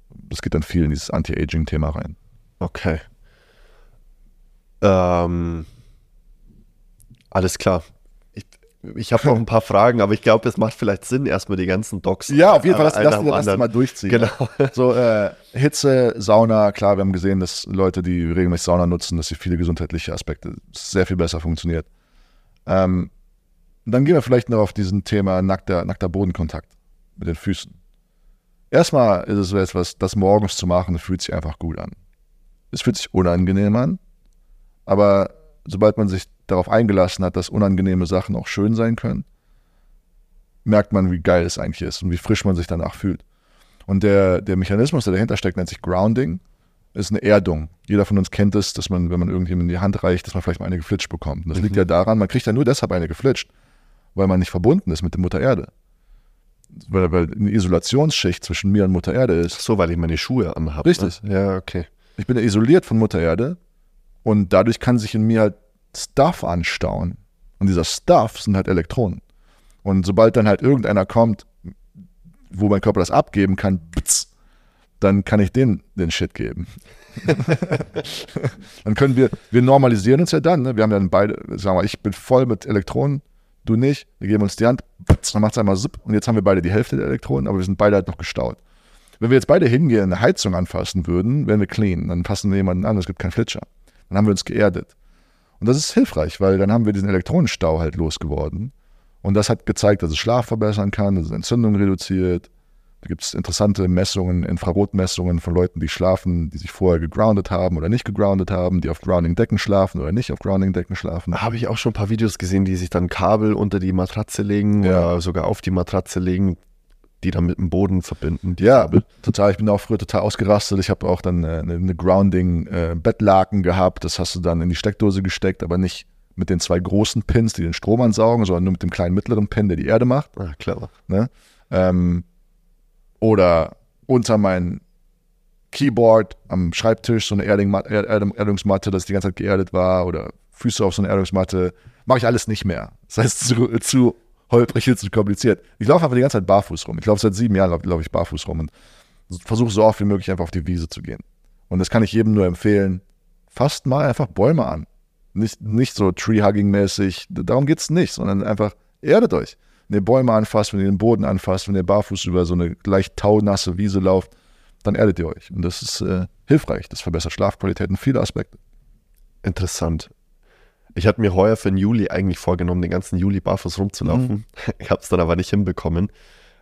Das geht dann viel in dieses Anti-Aging-Thema rein. Okay. Ähm, alles klar. Ich, habe noch ein paar Fragen, aber ich glaube, es macht vielleicht Sinn, erstmal die ganzen Docs. Ja, auf jeden Fall, lass, einen lass, nach dem lass die anderen. mal durchziehen. Genau. <laughs> So, äh, Hitze, Sauna, klar, wir haben gesehen, dass Leute, die regelmäßig Sauna nutzen, dass sie viele gesundheitliche Aspekte sehr viel besser funktioniert. Ähm, dann gehen wir vielleicht noch auf diesen Thema nackter, nackter Bodenkontakt mit den Füßen. Erstmal ist es so etwas, das morgens zu machen, fühlt sich einfach gut an. Es fühlt sich unangenehm an, aber sobald man sich darauf eingelassen hat, dass unangenehme Sachen auch schön sein können, merkt man, wie geil es eigentlich ist und wie frisch man sich danach fühlt. Und der, der Mechanismus, der dahinter steckt, nennt sich Grounding, ist eine Erdung. Jeder von uns kennt es, dass man, wenn man irgendjemandem die Hand reicht, dass man vielleicht mal eine geflitscht bekommt. Und das liegt ja daran, man kriegt ja nur deshalb eine geflitscht, weil man nicht verbunden ist mit der Mutter Erde. Weil, weil eine Isolationsschicht zwischen mir und Mutter Erde ist. So, weil ich meine Schuhe anhabe. Richtig. Ne? Ja, okay. Ich bin ja isoliert von Mutter Erde und dadurch kann sich in mir halt Stuff anstauen. Und dieser Stuff sind halt Elektronen. Und sobald dann halt irgendeiner kommt, wo mein Körper das abgeben kann, dann kann ich den den Shit geben. <laughs> dann können wir, wir normalisieren uns ja dann. Ne? Wir haben ja dann beide, sagen wir, ich bin voll mit Elektronen, du nicht. Wir geben uns die Hand, dann macht es einmal zip und jetzt haben wir beide die Hälfte der Elektronen, aber wir sind beide halt noch gestaut. Wenn wir jetzt beide hingehen, eine Heizung anfassen würden, wären wir clean. Dann fassen wir jemanden an, es gibt keinen Flitscher. Dann haben wir uns geerdet. Und das ist hilfreich, weil dann haben wir diesen Elektronenstau halt losgeworden. Und das hat gezeigt, dass es Schlaf verbessern kann, dass es Entzündung reduziert. Da gibt es interessante Messungen, Infrarotmessungen von Leuten, die schlafen, die sich vorher gegroundet haben oder nicht gegroundet haben, die auf Grounding-Decken schlafen oder nicht auf Grounding-Decken schlafen. Habe ich auch schon ein paar Videos gesehen, die sich dann Kabel unter die Matratze legen Ja. oder sogar auf die Matratze legen, die dann mit dem Boden verbinden. Ja, Kabel. <laughs> total. Ich bin auch früher total ausgerastet. Ich habe auch dann äh, eine, eine Grounding-Bettlaken gehabt. Das hast du dann in die Steckdose gesteckt, aber nicht mit den zwei großen Pins, die den Strom ansaugen, sondern nur mit dem kleinen mittleren Pin, der die Erde macht. Ah, clever. Ne? Ähm, oder unter mein Keyboard am Schreibtisch so eine Erding Er- Erdungsmatte, dass die ganze Zeit geerdet war oder Füße auf so eine Erdungsmatte. Mache ich alles nicht mehr. Das heißt, zu, zu holprig und zu kompliziert. Ich laufe einfach die ganze Zeit barfuß rum. Ich laufe seit sieben Jahren, laufe lauf ich barfuß rum und versuche so oft wie möglich einfach auf die Wiese zu gehen. Und das kann ich jedem nur empfehlen. Fasst mal einfach Bäume an. Nicht, nicht so Tree-Hugging-mäßig, darum geht es nicht, sondern einfach erdet euch. Wenn ihr Bäume anfasst, wenn ihr den Boden anfasst, wenn ihr barfuß über so eine leicht taunasse Wiese lauft, dann erdet ihr euch. Und das ist äh, hilfreich. Das verbessert Schlafqualität und viele Aspekte. Interessant. Ich hatte mir heuer für den Juli eigentlich vorgenommen, den ganzen Juli barfuß rumzulaufen. <laughs> Ich habe es dann aber nicht hinbekommen.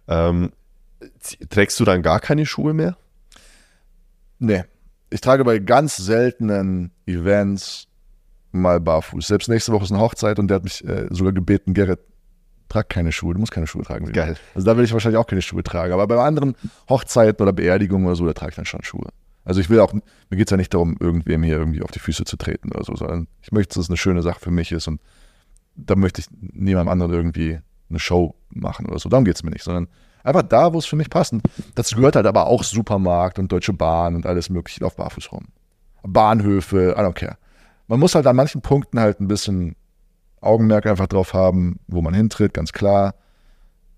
Ähm, trägst du dann gar keine Schuhe mehr? Nee. Ich trage bei ganz seltenen Events mal barfuß. Selbst nächste Woche ist eine Hochzeit und der hat mich äh, sogar gebeten, Gerrit, trag keine Schuhe, du musst keine Schuhe tragen. Geil. Also da will ich wahrscheinlich auch keine Schuhe tragen. Aber bei anderen Hochzeiten oder Beerdigungen oder so, da trage ich dann schon Schuhe. Also ich will auch, mir geht es ja nicht darum, irgendwem hier irgendwie auf die Füße zu treten oder so, sondern ich möchte, dass es eine schöne Sache für mich ist und da möchte ich niemandem anderen irgendwie eine Show machen oder so. Darum geht es mir nicht, sondern einfach da, wo es für mich passt. Und dazu gehört halt aber auch Supermarkt und Deutsche Bahn und alles mögliche. Ich laufe barfuß rum. Bahnhöfe, I don't care. Man muss halt an manchen Punkten halt ein bisschen Augenmerk einfach drauf haben, wo man hintritt, ganz klar.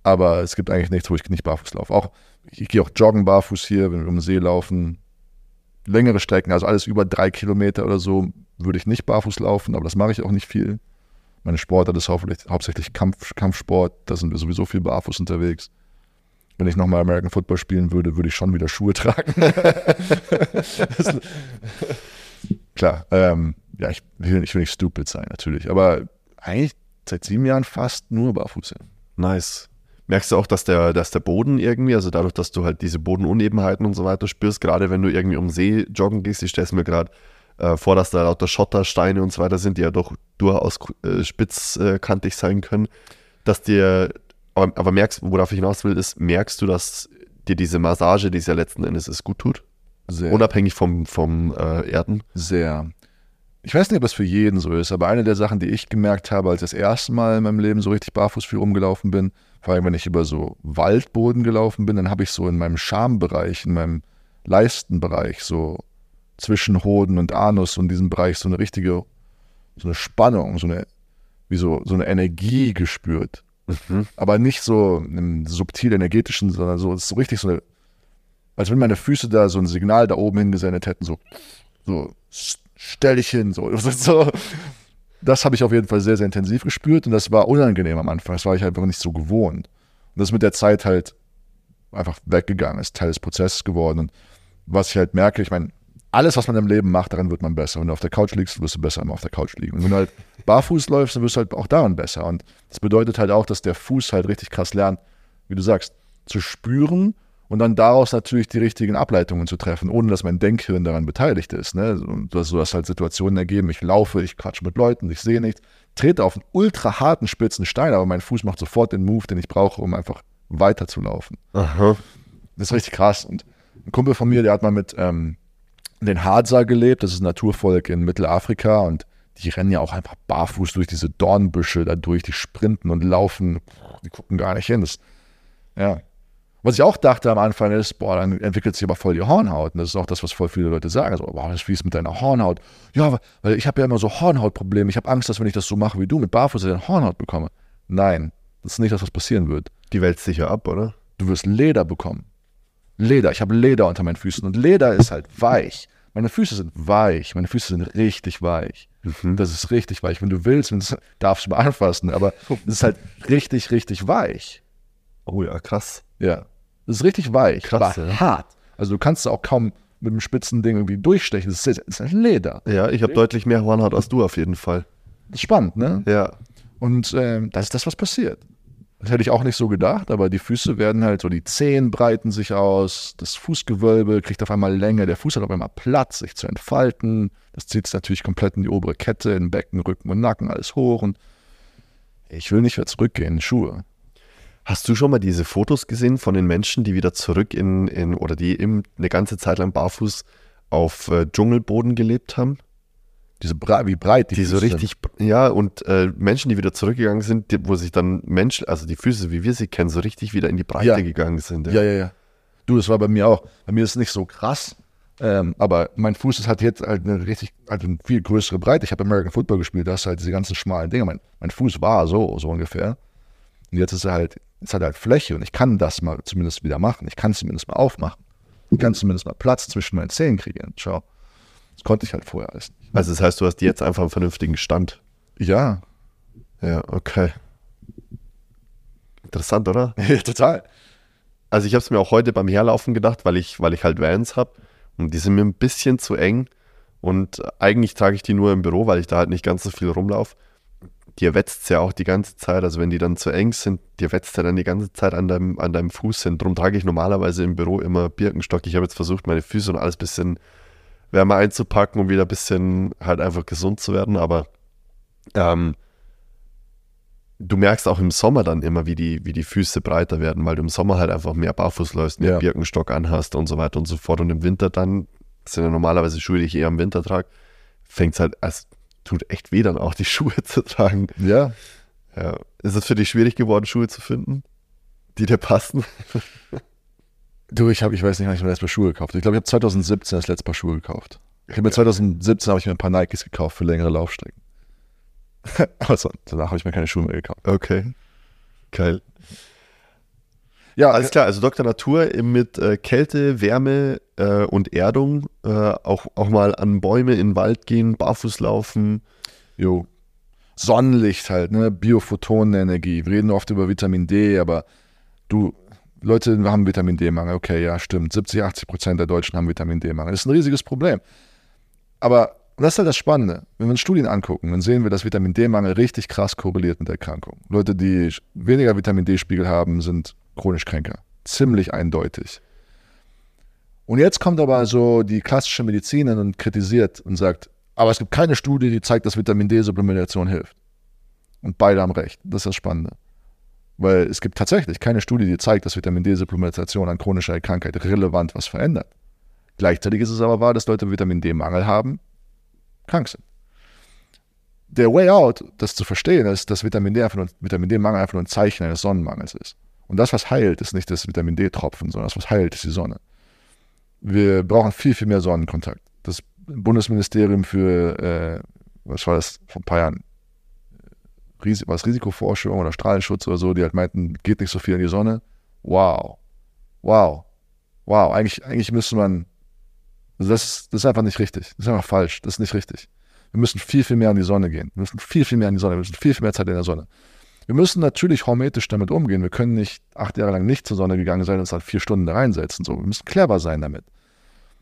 Aber es gibt eigentlich nichts, wo ich nicht barfuß laufe. Auch, ich gehe auch joggen barfuß hier, wenn wir um den See laufen. Längere Strecken, also alles über drei Kilometer oder so, würde ich nicht barfuß laufen, aber das mache ich auch nicht viel. Meine Sportart ist hauptsächlich, Kampf, Kampfsport, da sind wir sowieso viel barfuß unterwegs. Wenn ich nochmal American Football spielen würde, würde ich schon wieder Schuhe <laughs> tragen. <laughs> klar, ähm, ja, ich will, ich will nicht stupid sein, natürlich. Aber eigentlich seit sieben Jahren fast nur barfuß. Nice. Merkst du auch, dass der, dass der Boden irgendwie, also dadurch, dass du halt diese Bodenunebenheiten und so weiter spürst, gerade wenn du irgendwie um See joggen gehst, ich stelle es mir gerade äh, vor, dass da lauter Schotter, Steine und so weiter sind, die ja doch durchaus äh, spitzkantig sein können, dass dir, aber, aber merkst, worauf ich hinaus will, ist, merkst du, dass dir diese Massage, die es ja letzten Endes ist, gut tut? Sehr. Unabhängig vom, vom äh, Erden? Sehr. Ich weiß nicht, ob das für jeden so ist, aber eine der Sachen, die ich gemerkt habe, als ich das erste Mal in meinem Leben so richtig barfuß viel rumgelaufen bin, vor allem wenn ich über so Waldboden gelaufen bin, dann habe ich so in meinem Schambereich, in meinem Leistenbereich, so zwischen Hoden und Anus und diesem Bereich so eine richtige so eine Spannung, so eine, wie so, so eine Energie gespürt. Mhm. Aber nicht so im subtil energetischen, sondern so, so richtig so eine, als wenn meine Füße da so ein Signal da oben hingesendet hätten, so, so, stell dich hin, so, <laughs> so. Das habe ich auf jeden Fall sehr, sehr intensiv gespürt und das war unangenehm am Anfang. Das war ich einfach nicht so gewohnt. Und das ist mit der Zeit halt einfach weggegangen, ist Teil des Prozesses geworden. Und was ich halt merke, ich meine, alles, was man im Leben macht, daran wird man besser. Wenn du auf der Couch liegst, wirst du besser immer auf der Couch liegen. Und wenn du halt <laughs> barfuß läufst, dann wirst du halt auch daran besser. Und das bedeutet halt auch, dass der Fuß halt richtig krass lernt, wie du sagst, zu spüren und dann daraus natürlich die richtigen Ableitungen zu treffen, ohne dass mein Denkhirn daran beteiligt ist. Ne? Und das, so dass halt Situationen ergeben, ich laufe, ich quatsche mit Leuten, ich sehe nichts, trete auf einen ultra harten, spitzen Stein, aber mein Fuß macht sofort den Move, den ich brauche, um einfach weiterzulaufen. Aha. Das ist richtig krass. Und ein Kumpel von mir, der hat mal mit ähm, den Hadza gelebt. Das ist ein Naturvolk in Mittelafrika und die rennen ja auch einfach barfuß durch diese Dornbüsche da durch, die sprinten und laufen. Die gucken gar nicht hin. Das, ja. Was ich auch dachte am Anfang ist, boah, dann entwickelt sich aber voll die Hornhaut. Und das ist auch das, was voll viele Leute sagen. So, boah, das ist mit deiner Hornhaut. Ja, weil ich habe ja immer so Hornhautprobleme. Ich habe Angst, dass wenn ich das so mache wie du mit Barfuß, ich dann Hornhaut bekomme. Nein, das ist nicht das, was passieren wird. Die wälzt sich ja ab, oder? Du wirst Leder bekommen. Leder. Ich habe Leder unter meinen Füßen und Leder ist halt weich. Meine Füße sind weich. Meine Füße sind richtig weich. Das ist richtig weich. Wenn du willst, wenn <laughs> darfst du mal anfassen, aber es ist halt richtig, richtig weich. Oh ja, krass. Ja. Das ist richtig weich. Krass, aber ja. hart. Also du kannst da auch kaum mit dem spitzen Ding irgendwie durchstechen. Das ist, das ist Leder. Ja, ich habe deutlich mehr Hornhaut als du auf jeden Fall. Das ist spannend, ne? Ja. Und ähm, das ist das, was passiert. Das hätte ich auch nicht so gedacht, aber die Füße werden halt so, die Zehen breiten sich aus, das Fußgewölbe kriegt auf einmal Länge, der Fuß hat auf einmal Platz, sich zu entfalten. Das zieht es natürlich komplett in die obere Kette, in Becken, Rücken und Nacken, alles hoch. Und ich will nicht mehr zurückgehen in Schuhe. Hast du schon mal diese Fotos gesehen von den Menschen, die wieder zurück in, in oder die eben eine ganze Zeit lang barfuß auf äh, Dschungelboden gelebt haben? Diese Bre wie breit die, Die so Füße sind. richtig, ja, und äh, Menschen, die wieder zurückgegangen sind, die, wo sich dann Menschen, also die Füße, wie wir sie kennen, so richtig wieder in die Breite Ja. gegangen sind. Ja, ja, ja. Du, das war bei mir auch. Bei mir ist es nicht so krass, ähm, aber mein Fuß ist halt jetzt halt eine richtig, halt eine viel größere Breite. Ich habe American Football gespielt, da hast du halt diese ganzen schmalen Dinge. Mein, mein Fuß war so, so ungefähr. Und jetzt ist er halt, jetzt hat halt Fläche und ich kann das mal zumindest wieder machen. Ich kann zumindest mal aufmachen. Ich kann zumindest mal Platz zwischen meinen Zähnen kriegen. Schau. Das konnte ich halt vorher alles nicht. Also das heißt, du hast jetzt einfach einen vernünftigen Stand. Ja, Ja, okay. Interessant, oder? <laughs> total. Also ich habe es mir auch heute beim Herlaufen gedacht, weil ich, weil ich halt Vans habe und die sind mir ein bisschen zu eng und eigentlich trage ich die nur im Büro, weil ich da halt nicht ganz so viel rumlaufe. Dir wetzt ja auch die ganze Zeit, also wenn die dann zu eng sind, dir wetzt ja dann die ganze Zeit an deinem, an deinem Fuß hin. Darum trage ich normalerweise im Büro immer Birkenstock. Ich habe jetzt versucht, meine Füße und alles ein bisschen wärmer einzupacken, um wieder ein bisschen halt einfach gesund zu werden, aber ähm, du merkst auch im Sommer dann immer, wie die, wie die Füße breiter werden, weil du im Sommer halt einfach mehr barfuß läufst, mehr Ja. Birkenstock anhast und so weiter und so fort. Und im Winter dann, das sind ja normalerweise Schuhe, die ich eher im Winter trage, fängt es halt, es tut echt weh, dann auch die <laughs> Schuhe zu tragen. Ja, Ja. Ist es für dich schwierig geworden, Schuhe zu finden, die dir passen? <laughs> Du, ich habe, ich weiß nicht, wann ich mir das Mal Schuhe gekauft. Ich glaube, ich habe 2017 das letzte Paar Schuhe gekauft. Ich habe mir 2017 habe ich mir ein paar Nikes gekauft für längere Laufstrecken. <laughs> Aber so, danach habe ich mir keine Schuhe mehr gekauft. Okay. Geil. Ja, Alles klar, also Dr. Natur mit äh, Kälte, Wärme äh, und Erdung, äh, auch, auch mal an Bäume in den Wald gehen, barfuß laufen. jo. Sonnenlicht halt, ne? Biophotonenenergie. Wir reden oft über Vitamin D, aber du, Leute haben Vitamin D-Mangel. Okay, ja, stimmt. 70, 80 Prozent der Deutschen haben Vitamin D-Mangel. Das ist ein riesiges Problem. Aber das ist halt das Spannende. Wenn wir uns Studien angucken, dann sehen wir, dass Vitamin D-Mangel richtig krass korreliert mit Erkrankungen. Leute, die weniger Vitamin D-Spiegel haben, sind chronisch kränker. Ziemlich eindeutig. Und jetzt kommt aber so die klassische Medizinerin und kritisiert und sagt, aber es gibt keine Studie, die zeigt, dass Vitamin D-Supplementation hilft. Und beide haben recht. Das ist das Spannende. Weil es gibt tatsächlich keine Studie, die zeigt, dass Vitamin D-Supplementation an chronischer Krankheit relevant was verändert. Gleichzeitig ist es aber wahr, dass Leute Vitamin D-Mangel haben, krank sind. Der Way out, das zu verstehen, ist, dass Vitamin D einfach D-Mangel einfach nur ein Zeichen eines Sonnenmangels ist. Und das, was heilt, ist nicht das Vitamin D-Tropfen, sondern das, was heilt, ist die Sonne. Wir brauchen viel, viel mehr Sonnenkontakt. Das Bundesministerium für, äh, was war das, vor ein paar Jahren, Ris was Risikoforschung oder Strahlenschutz oder so, die halt meinten, geht nicht so viel in die Sonne. Wow. Wow. Wow. Eigentlich, eigentlich müsste man, also das, das ist einfach nicht richtig. Das ist einfach falsch. Das ist nicht richtig. Wir müssen viel, viel mehr in die Sonne gehen. Wir müssen viel, viel mehr in die Sonne. Wir müssen viel, viel mehr Zeit in der Sonne. Wir müssen natürlich hormetisch damit umgehen. Wir können nicht acht Jahre lang nicht zur Sonne gegangen sein und uns halt vier Stunden da reinsetzen. So, wir müssen clever sein damit.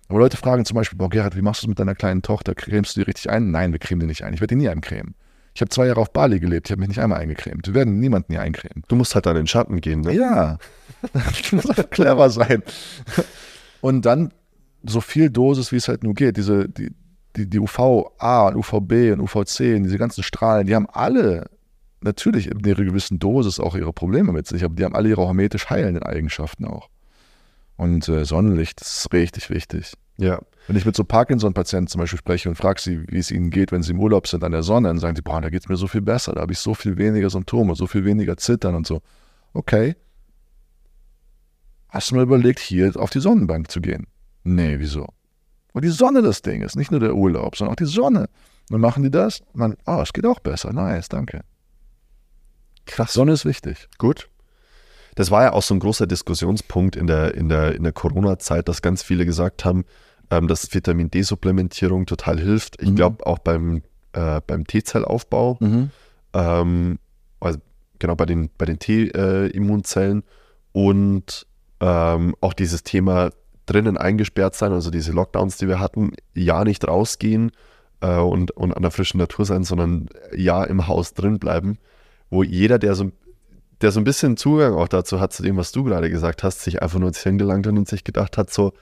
Aber Leute fragen zum Beispiel, boah, Gerhard, wie machst du es mit deiner kleinen Tochter? Cremst du die richtig ein? Nein, wir cremen die nicht ein. Ich werde die nie eincremen. Ich habe zwei Jahre auf Bali gelebt, ich habe mich nicht einmal eingecremt. Wir werden niemanden hier eincremen. Du musst halt in den Schatten gehen, ne? Ja. ich muss einfach clever sein. Und dann so viel Dosis, wie es halt nur geht. Diese, die, die, die UVA und UVB und UVC und diese ganzen Strahlen, die haben alle natürlich in ihrer gewissen Dosis auch ihre Probleme mit sich, aber die haben alle ihre hormetisch heilenden Eigenschaften auch. Und äh, Sonnenlicht ist richtig wichtig. Ja. Wenn ich mit so Parkinson-Patienten zum Beispiel spreche und frage sie, wie es ihnen geht, wenn sie im Urlaub sind an der Sonne, dann sagen sie, boah, da geht es mir so viel besser, da habe ich so viel weniger Symptome, so viel weniger Zittern und so. Okay. Hast du mal überlegt, hier auf die Sonnenbank zu gehen? Nee, wieso? Weil die Sonne das Ding ist, nicht nur der Urlaub, sondern auch die Sonne. Und dann machen die das und dann, oh, es geht auch besser. Nice, danke. Krass. Sonne ist wichtig. Gut. Das war ja auch so ein großer Diskussionspunkt in der, in der, in der Corona-Zeit, dass ganz viele gesagt haben, ähm, dass Vitamin D-Supplementierung total hilft. Ich Mhm. glaube auch beim, äh, beim T-Zellaufbau, ähm, also genau bei den, bei den T-Immunzellen und ähm, auch dieses Thema drinnen eingesperrt sein, also diese Lockdowns, die wir hatten, ja nicht rausgehen äh, und, und an der frischen Natur sein, sondern ja im Haus drin bleiben, wo jeder, der so, der so ein bisschen Zugang auch dazu hat, zu dem, was du gerade gesagt hast, sich einfach nur ins Hirn gelangt hat und sich gedacht hat, so,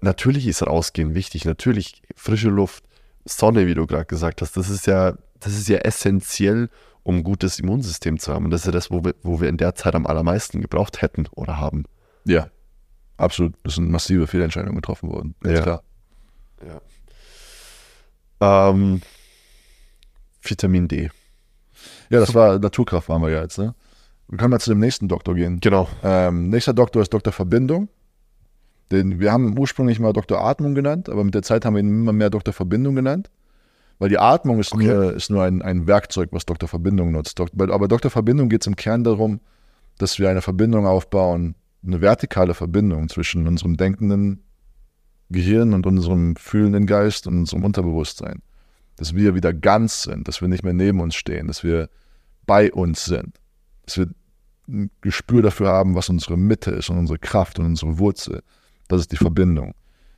natürlich ist rausgehen wichtig, natürlich frische Luft, Sonne, wie du gerade gesagt hast, das ist ja, das ist ja essentiell, um ein gutes Immunsystem zu haben. Und das ist ja das, wo wir, wo wir in der Zeit am allermeisten gebraucht hätten oder haben. Ja. Absolut. Das sind massive Fehlentscheidungen getroffen worden. Ja. klar. Ähm, Vitamin D. Ja, das war Naturkraft waren wir ja jetzt, ne? Wir können mal zu dem nächsten Doktor gehen. Genau. Ähm, nächster Doktor ist Dr. Verbindung. Den, wir haben ursprünglich mal Dr. Atmung genannt, aber mit der Zeit haben wir ihn immer mehr Dr. Verbindung genannt. Weil die Atmung ist Okay. nur, ist nur ein, ein Werkzeug, was Dr. Verbindung nutzt. Dok- Aber Dr. Verbindung geht es im Kern darum, dass wir eine Verbindung aufbauen, eine vertikale Verbindung zwischen unserem denkenden Gehirn und unserem fühlenden Geist und unserem Unterbewusstsein. Dass wir wieder ganz sind, dass wir nicht mehr neben uns stehen, dass wir bei uns sind, dass wir ein Gespür dafür haben, was unsere Mitte ist und unsere Kraft und unsere Wurzel. Das ist die Verbindung.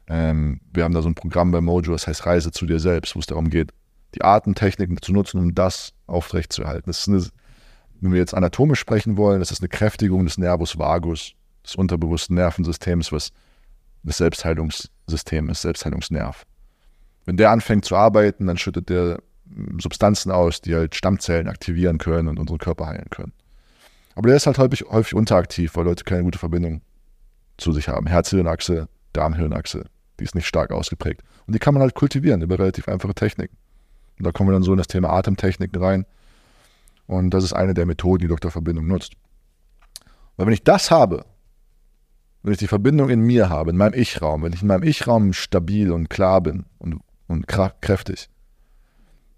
Ähm, wir haben da so ein Programm bei Mojo, das heißt Reise zu dir selbst, wo es darum geht, die Atemtechniken zu nutzen, um das aufrechtzuerhalten. Das ist eine, wenn wir jetzt anatomisch sprechen wollen, das ist eine Kräftigung des Nervus vagus, des unterbewussten Nervensystems, was das Selbstheilungssystem ist, Selbstheilungsnerv. Wenn der anfängt zu arbeiten, dann schüttet der Substanzen aus, die halt Stammzellen aktivieren können und unseren Körper heilen können. Aber der ist halt häufig, häufig unteraktiv, weil Leute keine gute Verbindung zu sich haben. Herz-Hirn-Achse, Darm-Hirn-Achse, die ist nicht stark ausgeprägt. Und die kann man halt kultivieren über relativ einfache Techniken. Und da kommen wir dann so in das Thema Atemtechniken rein. Und das ist eine der Methoden, die Dr. Verbindung nutzt. Weil wenn ich das habe, wenn ich die Verbindung in mir habe, in meinem Ich-Raum, wenn ich in meinem Ich-Raum stabil und klar bin und, und krä- kräftig,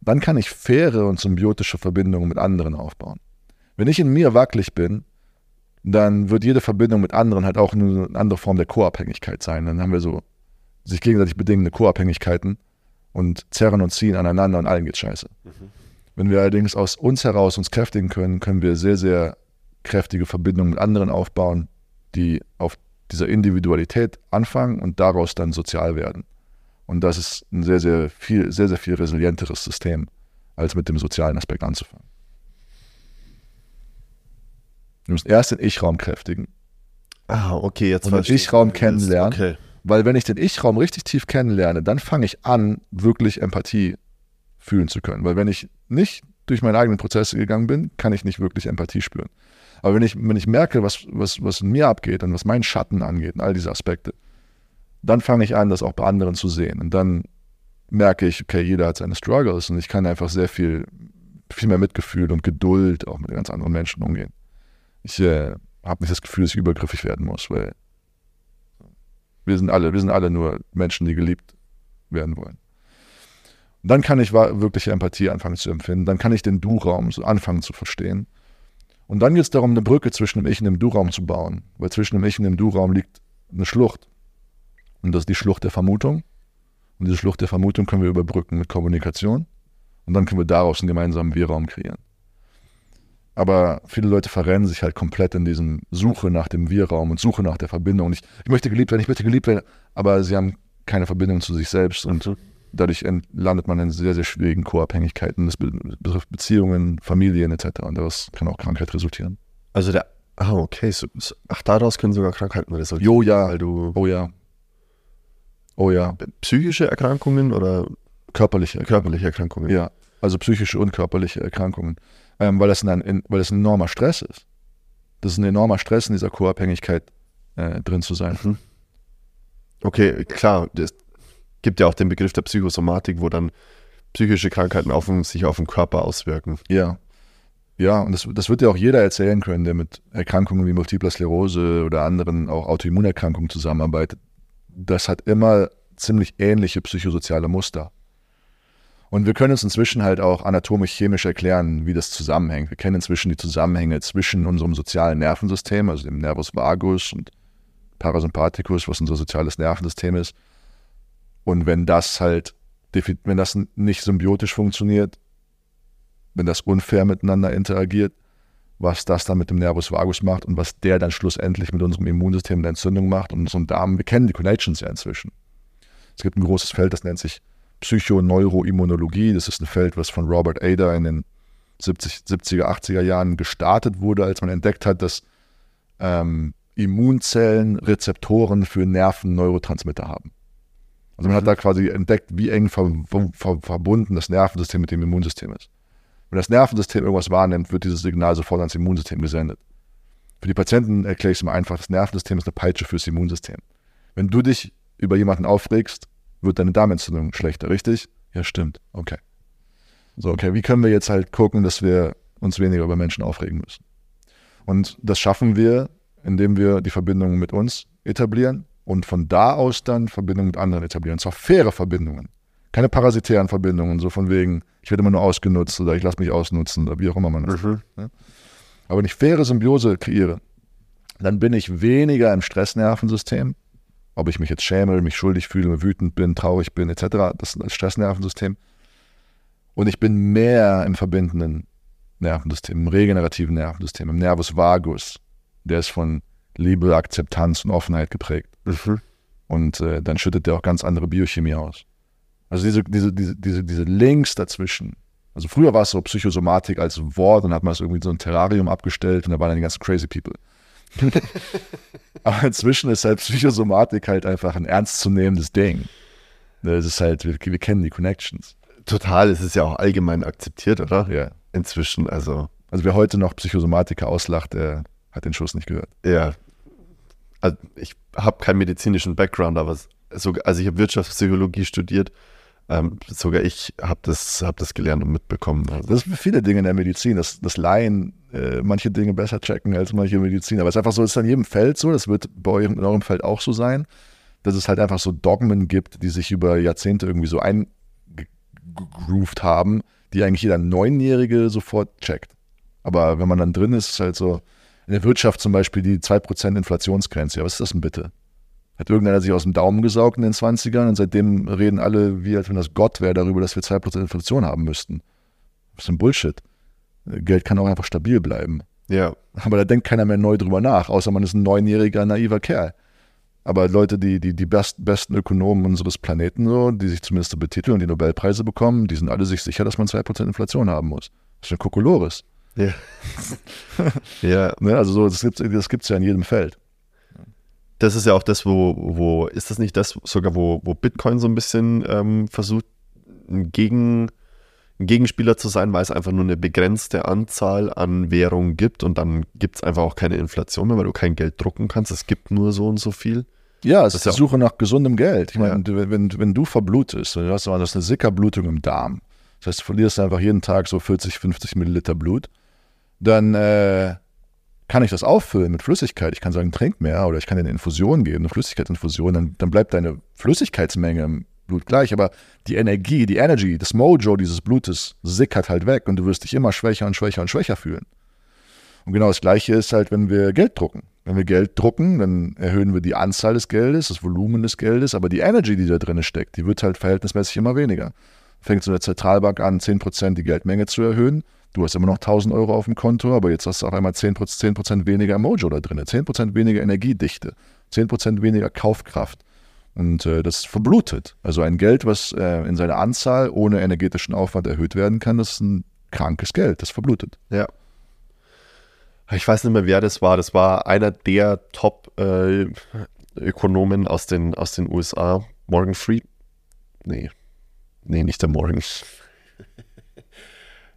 dann kann ich faire und symbiotische Verbindungen mit anderen aufbauen. Wenn ich in mir wackelig bin, dann wird jede Verbindung mit anderen halt auch eine andere Form der Co-Abhängigkeit sein. Dann haben wir so sich gegenseitig bedingende Co-Abhängigkeiten und zerren und ziehen aneinander und allen geht scheiße. Wenn wir allerdings aus uns heraus uns kräftigen können, können wir sehr, sehr kräftige Verbindungen mit anderen aufbauen, die auf dieser Individualität anfangen und daraus dann sozial werden. Und das ist ein sehr, sehr viel, sehr, sehr viel resilienteres System, als mit dem sozialen Aspekt anzufangen. Wir müssen erst den Ich-Raum kräftigen, Ah, okay, jetzt Und den. Ich-Raum kennenlernen. Okay. weil wenn ich den Ich-Raum richtig tief kennenlerne, dann fange ich an, wirklich Empathie fühlen zu können. Weil wenn ich nicht durch meine eigenen Prozesse gegangen bin, kann ich nicht wirklich Empathie spüren. Aber wenn ich, wenn ich merke, was, was, was in mir abgeht und was meinen Schatten angeht und all diese Aspekte, dann fange ich an, das auch bei anderen zu sehen. Und dann merke ich, okay, jeder hat seine Struggles und ich kann einfach sehr viel, viel mehr Mitgefühl und Geduld auch mit ganz anderen Menschen umgehen. Ich äh, habe nicht das Gefühl, dass ich übergriffig werden muss, weil wir sind alle, wir sind alle nur Menschen, die geliebt werden wollen. Dann kann ich wirkliche Empathie anfangen zu empfinden. Dann kann ich den Du-Raum so anfangen zu verstehen. Und dann geht es darum, eine Brücke zwischen dem Ich und dem Du-Raum zu bauen. Weil zwischen dem Ich und dem Du-Raum liegt eine Schlucht. Und das ist die Schlucht der Vermutung. Und diese Schlucht der Vermutung können wir überbrücken mit Kommunikation. Und dann können wir daraus einen gemeinsamen Wir-Raum kreieren. Aber viele Leute verrennen sich halt komplett in diesem Suche nach dem Wir-Raum und Suche nach der Verbindung. Und ich, ich möchte geliebt werden, ich möchte geliebt werden, aber sie haben keine Verbindung zu sich selbst und dadurch landet man in sehr, sehr schwierigen Co-Abhängigkeiten. Das be- betrifft Beziehungen, Familien etc. Und daraus kann auch Krankheit resultieren. Also der, ah, okay, so, ach, daraus können sogar Krankheiten resultieren. Jo, ja. Weil du Oh ja. Oh ja. psychische Erkrankungen oder Körperliche körperliche Erkrankungen? Ja, also psychische und körperliche Erkrankungen, ähm, weil, das ein, ein, weil das ein enormer Stress ist. Das ist ein enormer Stress, in dieser Co-Abhängigkeit äh, drin zu sein. Mhm. Okay, klar, es gibt ja auch den Begriff der Psychosomatik, wo dann psychische Krankheiten auf, sich auf den Körper auswirken. Ja. Ja, und das, das wird ja auch jeder erzählen können, der mit Erkrankungen wie Multipler Sklerose oder anderen auch Autoimmunerkrankungen zusammenarbeitet. Das hat immer ziemlich ähnliche psychosoziale Muster. Und wir können uns inzwischen halt auch anatomisch-chemisch erklären, wie das zusammenhängt. Wir kennen inzwischen die Zusammenhänge zwischen unserem sozialen Nervensystem, also dem Nervus vagus und Parasympathikus, was unser soziales Nervensystem ist. Und wenn das halt, wenn das nicht symbiotisch funktioniert, wenn das unfair miteinander interagiert, was das dann mit dem Nervus vagus macht und was der dann schlussendlich mit unserem Immunsystem der Entzündung macht und unserem Darm. Wir kennen die Connections ja inzwischen. Es gibt ein großes Feld, das nennt sich Psychoneuroimmunologie. Das ist ein Feld, was von Robert Ada in den 70, 70er, 80er Jahren gestartet wurde, als man entdeckt hat, dass ähm, Immunzellen Rezeptoren für Nerven-Neurotransmitter haben. Also man hat da quasi entdeckt, wie eng ver ver verbunden das Nervensystem mit dem Immunsystem ist. Wenn das Nervensystem irgendwas wahrnimmt, wird dieses Signal sofort ans Immunsystem gesendet. Für die Patienten erkläre ich es mal einfach, das Nervensystem ist eine Peitsche fürs Immunsystem. Wenn du dich über jemanden aufregst, wird deine Darmentzündung schlechter, richtig? Ja, stimmt. Okay. So, okay, wie können wir jetzt halt gucken, dass wir uns weniger über Menschen aufregen müssen? Und das schaffen wir, indem wir die Verbindung mit uns etablieren und von da aus dann Verbindungen mit anderen etablieren. Und zwar faire Verbindungen. Keine parasitären Verbindungen, so von wegen, ich werde immer nur ausgenutzt oder ich lasse mich ausnutzen oder wie auch immer man das. Mhm. Aber wenn ich faire Symbiose kreiere, dann bin ich weniger im Stressnervensystem. Ob ich mich jetzt schäme, mich schuldig fühle, wütend bin, traurig bin, etc. Das ist das Stressnervensystem. Und ich bin mehr im verbindenden Nervensystem, im regenerativen Nervensystem, im Nervus vagus. Der ist von Liebe, Akzeptanz und Offenheit geprägt. Mhm. Und äh, dann schüttet der auch ganz andere Biochemie aus. Also diese, diese, diese, diese, diese Links dazwischen. Also früher war es so Psychosomatik als Wort und hat man es irgendwie so ein Terrarium abgestellt und da waren dann die ganzen crazy people. <laughs> Aber inzwischen ist halt Psychosomatik halt einfach ein ernstzunehmendes Ding. Das ist halt, wir, wir kennen die Connections. Total, es ist ja auch allgemein akzeptiert, oder? Ja. Inzwischen, also, Also wer heute noch Psychosomatiker auslacht, der hat den Schuss nicht gehört. ja. Also ich habe keinen medizinischen Background, aber sogar, also ich habe Wirtschaftspsychologie studiert. Ähm, sogar ich habe das, hab das gelernt und mitbekommen. Also, Das für viele Dinge in der Medizin, dass, dass Laien äh, manche Dinge besser checken als manche Mediziner. Aber es ist einfach so, es ist in jedem Feld so, das wird bei eurem, in eurem Feld auch so sein, dass es halt einfach so Dogmen gibt, die sich über Jahrzehnte irgendwie so eingegroovt haben, die eigentlich jeder Neunjährige sofort checkt. Aber wenn man dann drin ist, ist es halt so, in der Wirtschaft zum Beispiel die 2% Inflationsgrenze. Ja, was ist das denn bitte? Hat irgendeiner sich aus dem Daumen gesaugt in den 20ern und seitdem reden alle, wie als wenn das Gott wäre, darüber, dass wir 2% Inflation haben müssten. Was ist denn Bullshit? Geld kann auch einfach stabil bleiben. ja, Aber da denkt keiner mehr neu drüber nach, außer man ist ein neunjähriger, naiver Kerl. Aber Leute, die, die, die best, besten Ökonomen unseres Planeten, so, die sich zumindest so betiteln und die Nobelpreise bekommen, die sind alle sich sicher, dass man 2% Inflation haben muss. Das ist ein Kokolores. ja. <laughs> ja, Ne? Also so, das gibt es das gibt's ja in jedem Feld. Das ist ja auch das, wo, wo, ist das nicht das sogar, wo, wo Bitcoin so ein bisschen ähm, versucht, ein, Gegen, ein Gegenspieler zu sein, weil es einfach nur eine begrenzte Anzahl an Währungen gibt und dann gibt es einfach auch keine Inflation mehr, weil du kein Geld drucken kannst. Es gibt nur so und so viel. Ja, es Das ist die ja Suche nach gesundem Geld. Ich meine, Ja. wenn, wenn du verblutest, du hast eine Sickerblutung im Darm, das heißt, du verlierst einfach jeden Tag so 40, 50 Milliliter Blut, dann äh, kann ich das auffüllen mit Flüssigkeit. Ich kann sagen, trink mehr oder ich kann dir eine Infusion geben, eine Flüssigkeitsinfusion, dann, dann bleibt deine Flüssigkeitsmenge im, Blut gleich, aber die Energie, die Energy, das Mojo dieses Blutes sickert halt weg und du wirst dich immer schwächer und schwächer und schwächer fühlen. Und genau das Gleiche ist halt, wenn wir Geld drucken. Wenn wir Geld drucken, dann erhöhen wir die Anzahl des Geldes, das Volumen des Geldes, aber die Energy, die da drin steckt, die wird halt verhältnismäßig immer weniger. Fängt so eine Zentralbank an, 10% die Geldmenge zu erhöhen. Du hast immer noch 1000 Euro auf dem Konto, aber jetzt hast du auf einmal 10%, 10 weniger Mojo da drin, 10% weniger Energiedichte, 10% weniger Kaufkraft. Und äh, das verblutet. Also ein Geld, was äh, in seiner Anzahl ohne energetischen Aufwand erhöht werden kann, das ist ein krankes Geld, das verblutet. Ja. Ich weiß nicht mehr, wer das war. Das war einer der Top-Ökonomen äh, aus, den, aus den USA. Morgan Fried. Nee. Nee, nicht der Morgan.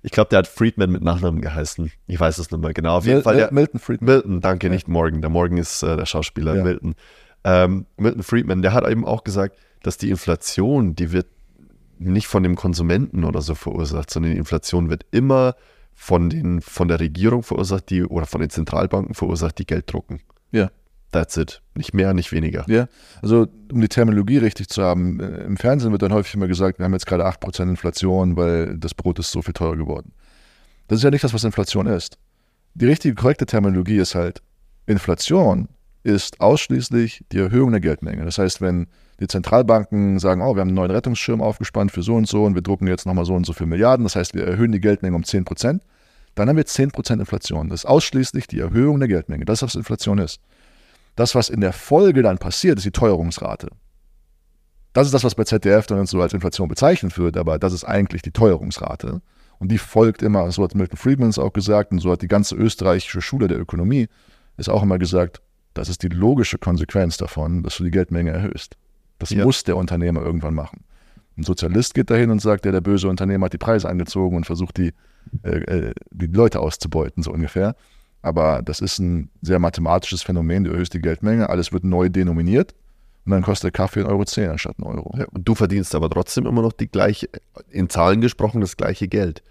Ich glaube, der hat Friedman mit Nachnamen geheißen. Ich weiß es nicht mehr genau. Auf jeden Mil Fall. Der, Milton Friedman. Milton, danke, ja. nicht Morgan. Der Morgan ist äh, der Schauspieler Ja. Milton. Ähm, Milton Friedman, der hat eben auch gesagt, dass die Inflation, die wird nicht von dem Konsumenten oder so verursacht, sondern die Inflation wird immer von, den, von der Regierung verursacht, die oder von den Zentralbanken verursacht, die Geld drucken. Ja. That's it. Nicht mehr, nicht weniger. Ja, also um die Terminologie richtig zu haben, äh, im Fernsehen wird dann häufig immer gesagt, wir haben jetzt gerade 8% Inflation, weil das Brot ist so viel teurer geworden. Das ist ja nicht das, was Inflation ist. Die richtige, korrekte Terminologie ist halt, Inflation ist ausschließlich die Erhöhung der Geldmenge. Das heißt, wenn die Zentralbanken sagen, oh, wir haben einen neuen Rettungsschirm aufgespannt für so und so und wir drucken jetzt nochmal so und so viele Milliarden, das heißt, wir erhöhen die Geldmenge um 10%, dann haben wir 10% Inflation. Das ist ausschließlich die Erhöhung der Geldmenge. Das ist, was Inflation ist. Das, was in der Folge dann passiert, ist die Teuerungsrate. Das ist das, was bei ZDF dann so als Inflation bezeichnet wird, aber das ist eigentlich die Teuerungsrate. Und die folgt immer, so hat Milton Friedman es auch gesagt und so hat die ganze österreichische Schule der Ökonomie es auch immer gesagt, das ist die logische Konsequenz davon, dass du die Geldmenge erhöhst. Das Ja. muss der Unternehmer irgendwann machen. Ein Sozialist geht dahin und sagt, ja, der böse Unternehmer hat die Preise angezogen und versucht, die, äh, äh, die Leute auszubeuten, so ungefähr. Aber das ist ein sehr mathematisches Phänomen. Du erhöhst die Geldmenge, alles wird neu denominiert und dann kostet der Kaffee 1,10 Euro zehn anstatt 1 Euro. Ja, und du verdienst aber trotzdem immer noch die gleiche, in Zahlen gesprochen, das gleiche Geld.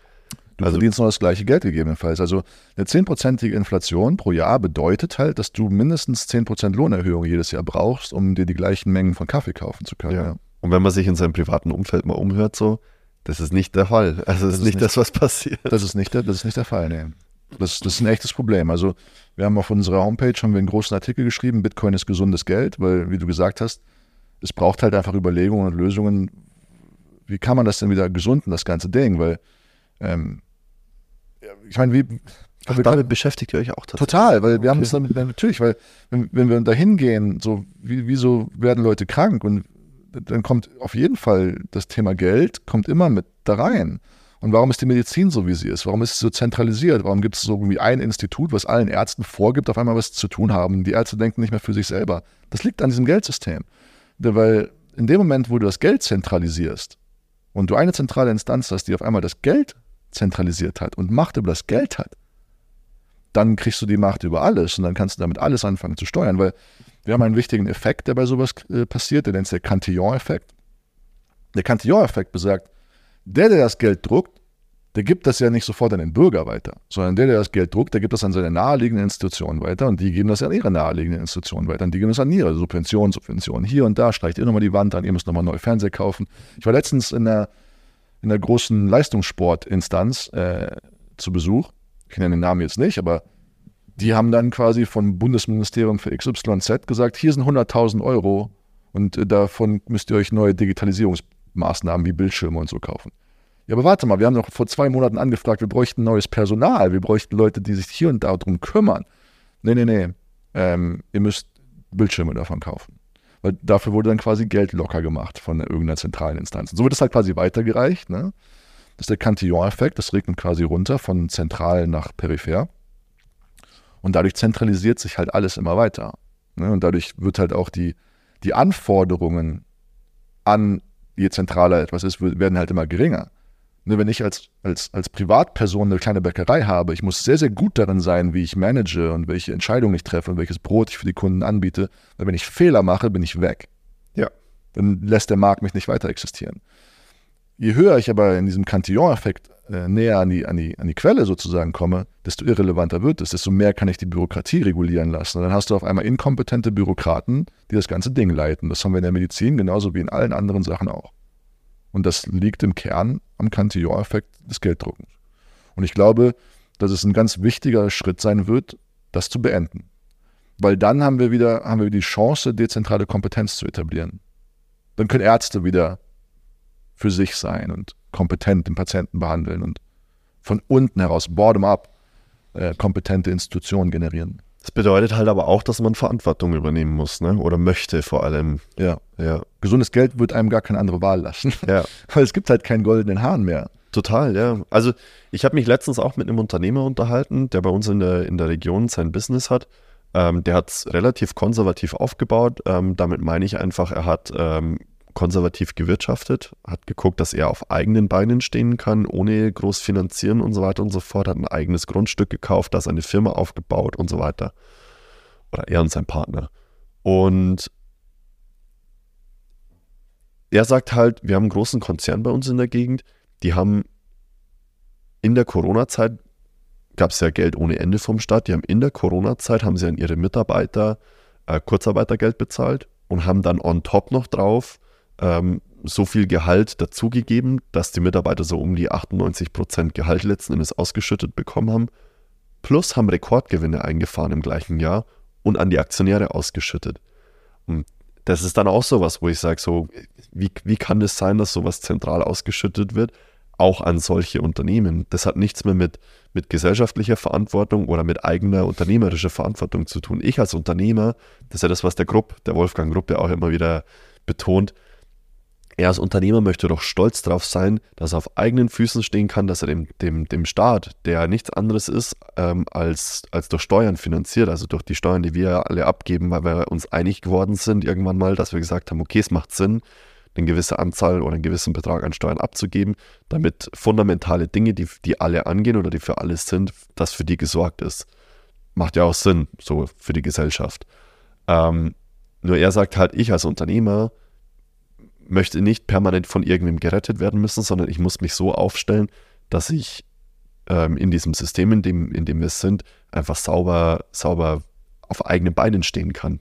Du Also- verdienst noch das gleiche Geld gegebenenfalls. Also eine 10%ige Inflation pro Jahr bedeutet halt, dass du mindestens 10% Lohnerhöhung jedes Jahr brauchst, um dir die gleichen Mengen von Kaffee kaufen zu können. Ja. Und wenn man sich in seinem privaten Umfeld mal umhört, so, das ist nicht der Fall. Also das, ist ist nicht nicht- das, was passiert. Das ist nicht der, das ist nicht der Fall, nee. Das, das ist ein echtes Problem. Also wir haben auf unserer Homepage haben wir einen großen Artikel geschrieben, Bitcoin ist gesundes Geld, weil, wie du gesagt hast, es braucht halt einfach Überlegungen und Lösungen. Wie kann man das denn wieder gesunden, das ganze Ding? Weil, ähm, ich meine, wie, Ach, damit beschäftigt ihr euch auch tatsächlich. Total, weil wir haben Okay. es damit, natürlich, weil wenn, wenn wir da hingehen, so wie, wieso werden Leute krank und dann kommt auf jeden Fall das Thema Geld, kommt immer mit da rein. Und warum ist die Medizin so, wie sie ist? Warum ist sie so zentralisiert? Warum gibt es so irgendwie ein Institut, was allen Ärzten vorgibt, auf einmal was zu tun haben? Die Ärzte denken nicht mehr für sich selber. Das liegt an diesem Geldsystem. Weil in dem Moment, wo du das Geld zentralisierst und du eine zentrale Instanz hast, die auf einmal das Geld zentralisiert hat und Macht über das Geld hat, dann kriegst du die Macht über alles und dann kannst du damit alles anfangen zu steuern, weil wir haben einen wichtigen Effekt, der bei sowas äh, passiert, der nennt sich der Cantillon-Effekt. Der Cantillon-Effekt besagt, der, der das Geld druckt, der gibt das ja nicht sofort an den Bürger weiter, sondern der, der das Geld druckt, der gibt das an seine naheliegenden Institutionen weiter und die geben das an ihre naheliegenden Institutionen weiter und die geben das an ihre Subventionen, Subventionen. Hier und da streicht ihr nochmal die Wand an, ihr müsst nochmal neue Fernseher kaufen. Ich war letztens in der, in der großen Leistungssportinstanz äh, zu Besuch. Ich nenne den Namen jetzt nicht, aber die haben dann quasi vom Bundesministerium für XYZ gesagt, hier sind 100.000 Euro und äh, davon müsst ihr euch neue Digitalisierungsmaßnahmen wie Bildschirme und so kaufen. Ja, aber warte mal, wir haben doch vor zwei Monaten angefragt, wir bräuchten neues Personal, wir bräuchten Leute, die sich hier und da drum kümmern. Nee, nee, nee, ähm, ihr müsst Bildschirme davon kaufen. Weil dafür wurde dann quasi Geld locker gemacht von irgendeiner zentralen Instanz. Und so wird es halt quasi weitergereicht. Ne? Das ist der Cantillon-Effekt, das regnet quasi runter von zentral nach peripher. Und dadurch zentralisiert sich halt alles immer weiter. Ne? Und dadurch wird halt auch die, die Anforderungen an, je zentraler etwas ist, werden halt immer geringer. Ne, wenn ich als, als, als Privatperson eine kleine Bäckerei habe, ich muss sehr, sehr gut darin sein, wie ich manage und welche Entscheidungen ich treffe und welches Brot ich für die Kunden anbiete. Weil wenn ich Fehler mache, bin ich weg. Ja. Dann lässt der Markt mich nicht weiter existieren. Je höher ich aber in diesem Cantillon-Effekt äh, näher an die, an, die, an die Quelle sozusagen komme, desto irrelevanter wird es, desto mehr kann ich die Bürokratie regulieren lassen. Und dann hast du auf einmal inkompetente Bürokraten, die das ganze Ding leiten. Das haben wir in der Medizin genauso wie in allen anderen Sachen auch. Und das liegt im Kern am Cantillon-Effekt des Gelddruckens. Und ich glaube, dass es ein ganz wichtiger Schritt sein wird, das zu beenden. Weil dann haben wir wieder, haben wir die Chance, dezentrale Kompetenz zu etablieren. Dann können Ärzte wieder für sich sein und kompetent den Patienten behandeln und von unten heraus, bottom up, äh, kompetente Institutionen generieren. Das bedeutet halt aber auch, dass man Verantwortung übernehmen muss, ne? Oder möchte vor allem. Ja. ja. Gesundes Geld wird einem gar keine andere Wahl lassen. Ja. <laughs> Weil es gibt halt keinen goldenen Hahn mehr. Total, ja. Also ich habe mich letztens auch mit einem Unternehmer unterhalten, der bei uns in der, in der Region sein Business hat. Ähm, der hat es relativ konservativ aufgebaut. Ähm, damit meine ich einfach, er hat ähm, konservativ gewirtschaftet, hat geguckt, dass er auf eigenen Beinen stehen kann, ohne groß finanzieren und so weiter und so fort, hat ein eigenes Grundstück gekauft, da seine Firma aufgebaut und so weiter. Oder er und sein Partner. Und er sagt halt, wir haben einen großen Konzern bei uns in der Gegend, die haben in der Corona-Zeit gab es ja Geld ohne Ende vom Staat. Die haben in der Corona-Zeit haben sie an ihre Mitarbeiter äh, Kurzarbeitergeld bezahlt und haben dann on top noch drauf ähm, so viel Gehalt dazugegeben, dass die Mitarbeiter so um die 98 Prozent Gehalt letzten Endes ausgeschüttet bekommen haben. Plus haben Rekordgewinne eingefahren im gleichen Jahr und an die Aktionäre ausgeschüttet. Und das ist dann auch sowas, wo ich sage, so, wie, wie kann es das sein, dass sowas zentral ausgeschüttet wird? Auch an solche Unternehmen. Das hat nichts mehr mit, mit gesellschaftlicher Verantwortung oder mit eigener unternehmerischer Verantwortung zu tun. Ich als Unternehmer, das ist ja das, was der Grupp, der Wolfgang Grupp ja auch immer wieder betont, er als Unternehmer möchte doch stolz darauf sein, dass er auf eigenen Füßen stehen kann, dass er dem, dem, dem Staat, der nichts anderes ist, ähm, als, als durch Steuern finanziert, also durch die Steuern, die wir alle abgeben, weil wir uns einig geworden sind irgendwann mal, dass wir gesagt haben, okay, es macht Sinn, eine gewisse Anzahl oder einen gewissen Betrag an Steuern abzugeben, damit fundamentale Dinge, die, die alle angehen oder die für alles sind, dass für die gesorgt ist. Macht ja auch Sinn, so für die Gesellschaft. Ähm, nur er sagt halt, ich als Unternehmer, möchte nicht permanent von irgendwem gerettet werden müssen, sondern ich muss mich so aufstellen, dass ich ähm, in diesem System, in dem, in dem wir sind, einfach sauber, sauber auf eigenen Beinen stehen kann.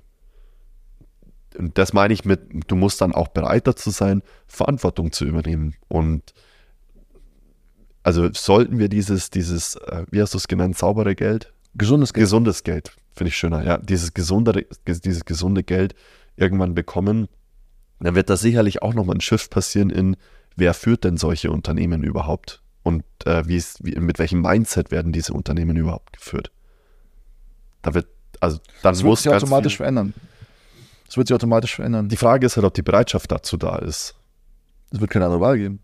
Und das meine ich mit, du musst dann auch bereit dazu sein, Verantwortung zu übernehmen. Und also sollten wir dieses, dieses, äh, wie hast du es genannt, saubere Geld? Gesundes Geld. Gesundes Geld, finde ich schöner, ja. Dieses gesunde, dieses gesunde Geld irgendwann bekommen, dann wird da sicherlich auch nochmal ein Shift passieren in, wer führt denn solche Unternehmen überhaupt? Und äh, wie ist, wie, mit welchem Mindset werden diese Unternehmen überhaupt geführt? Da wird, also dann das wird sich automatisch verändern. Das wird sich automatisch verändern. Die Frage ist halt, ob die Bereitschaft dazu da ist. Es wird keine andere Wahl geben.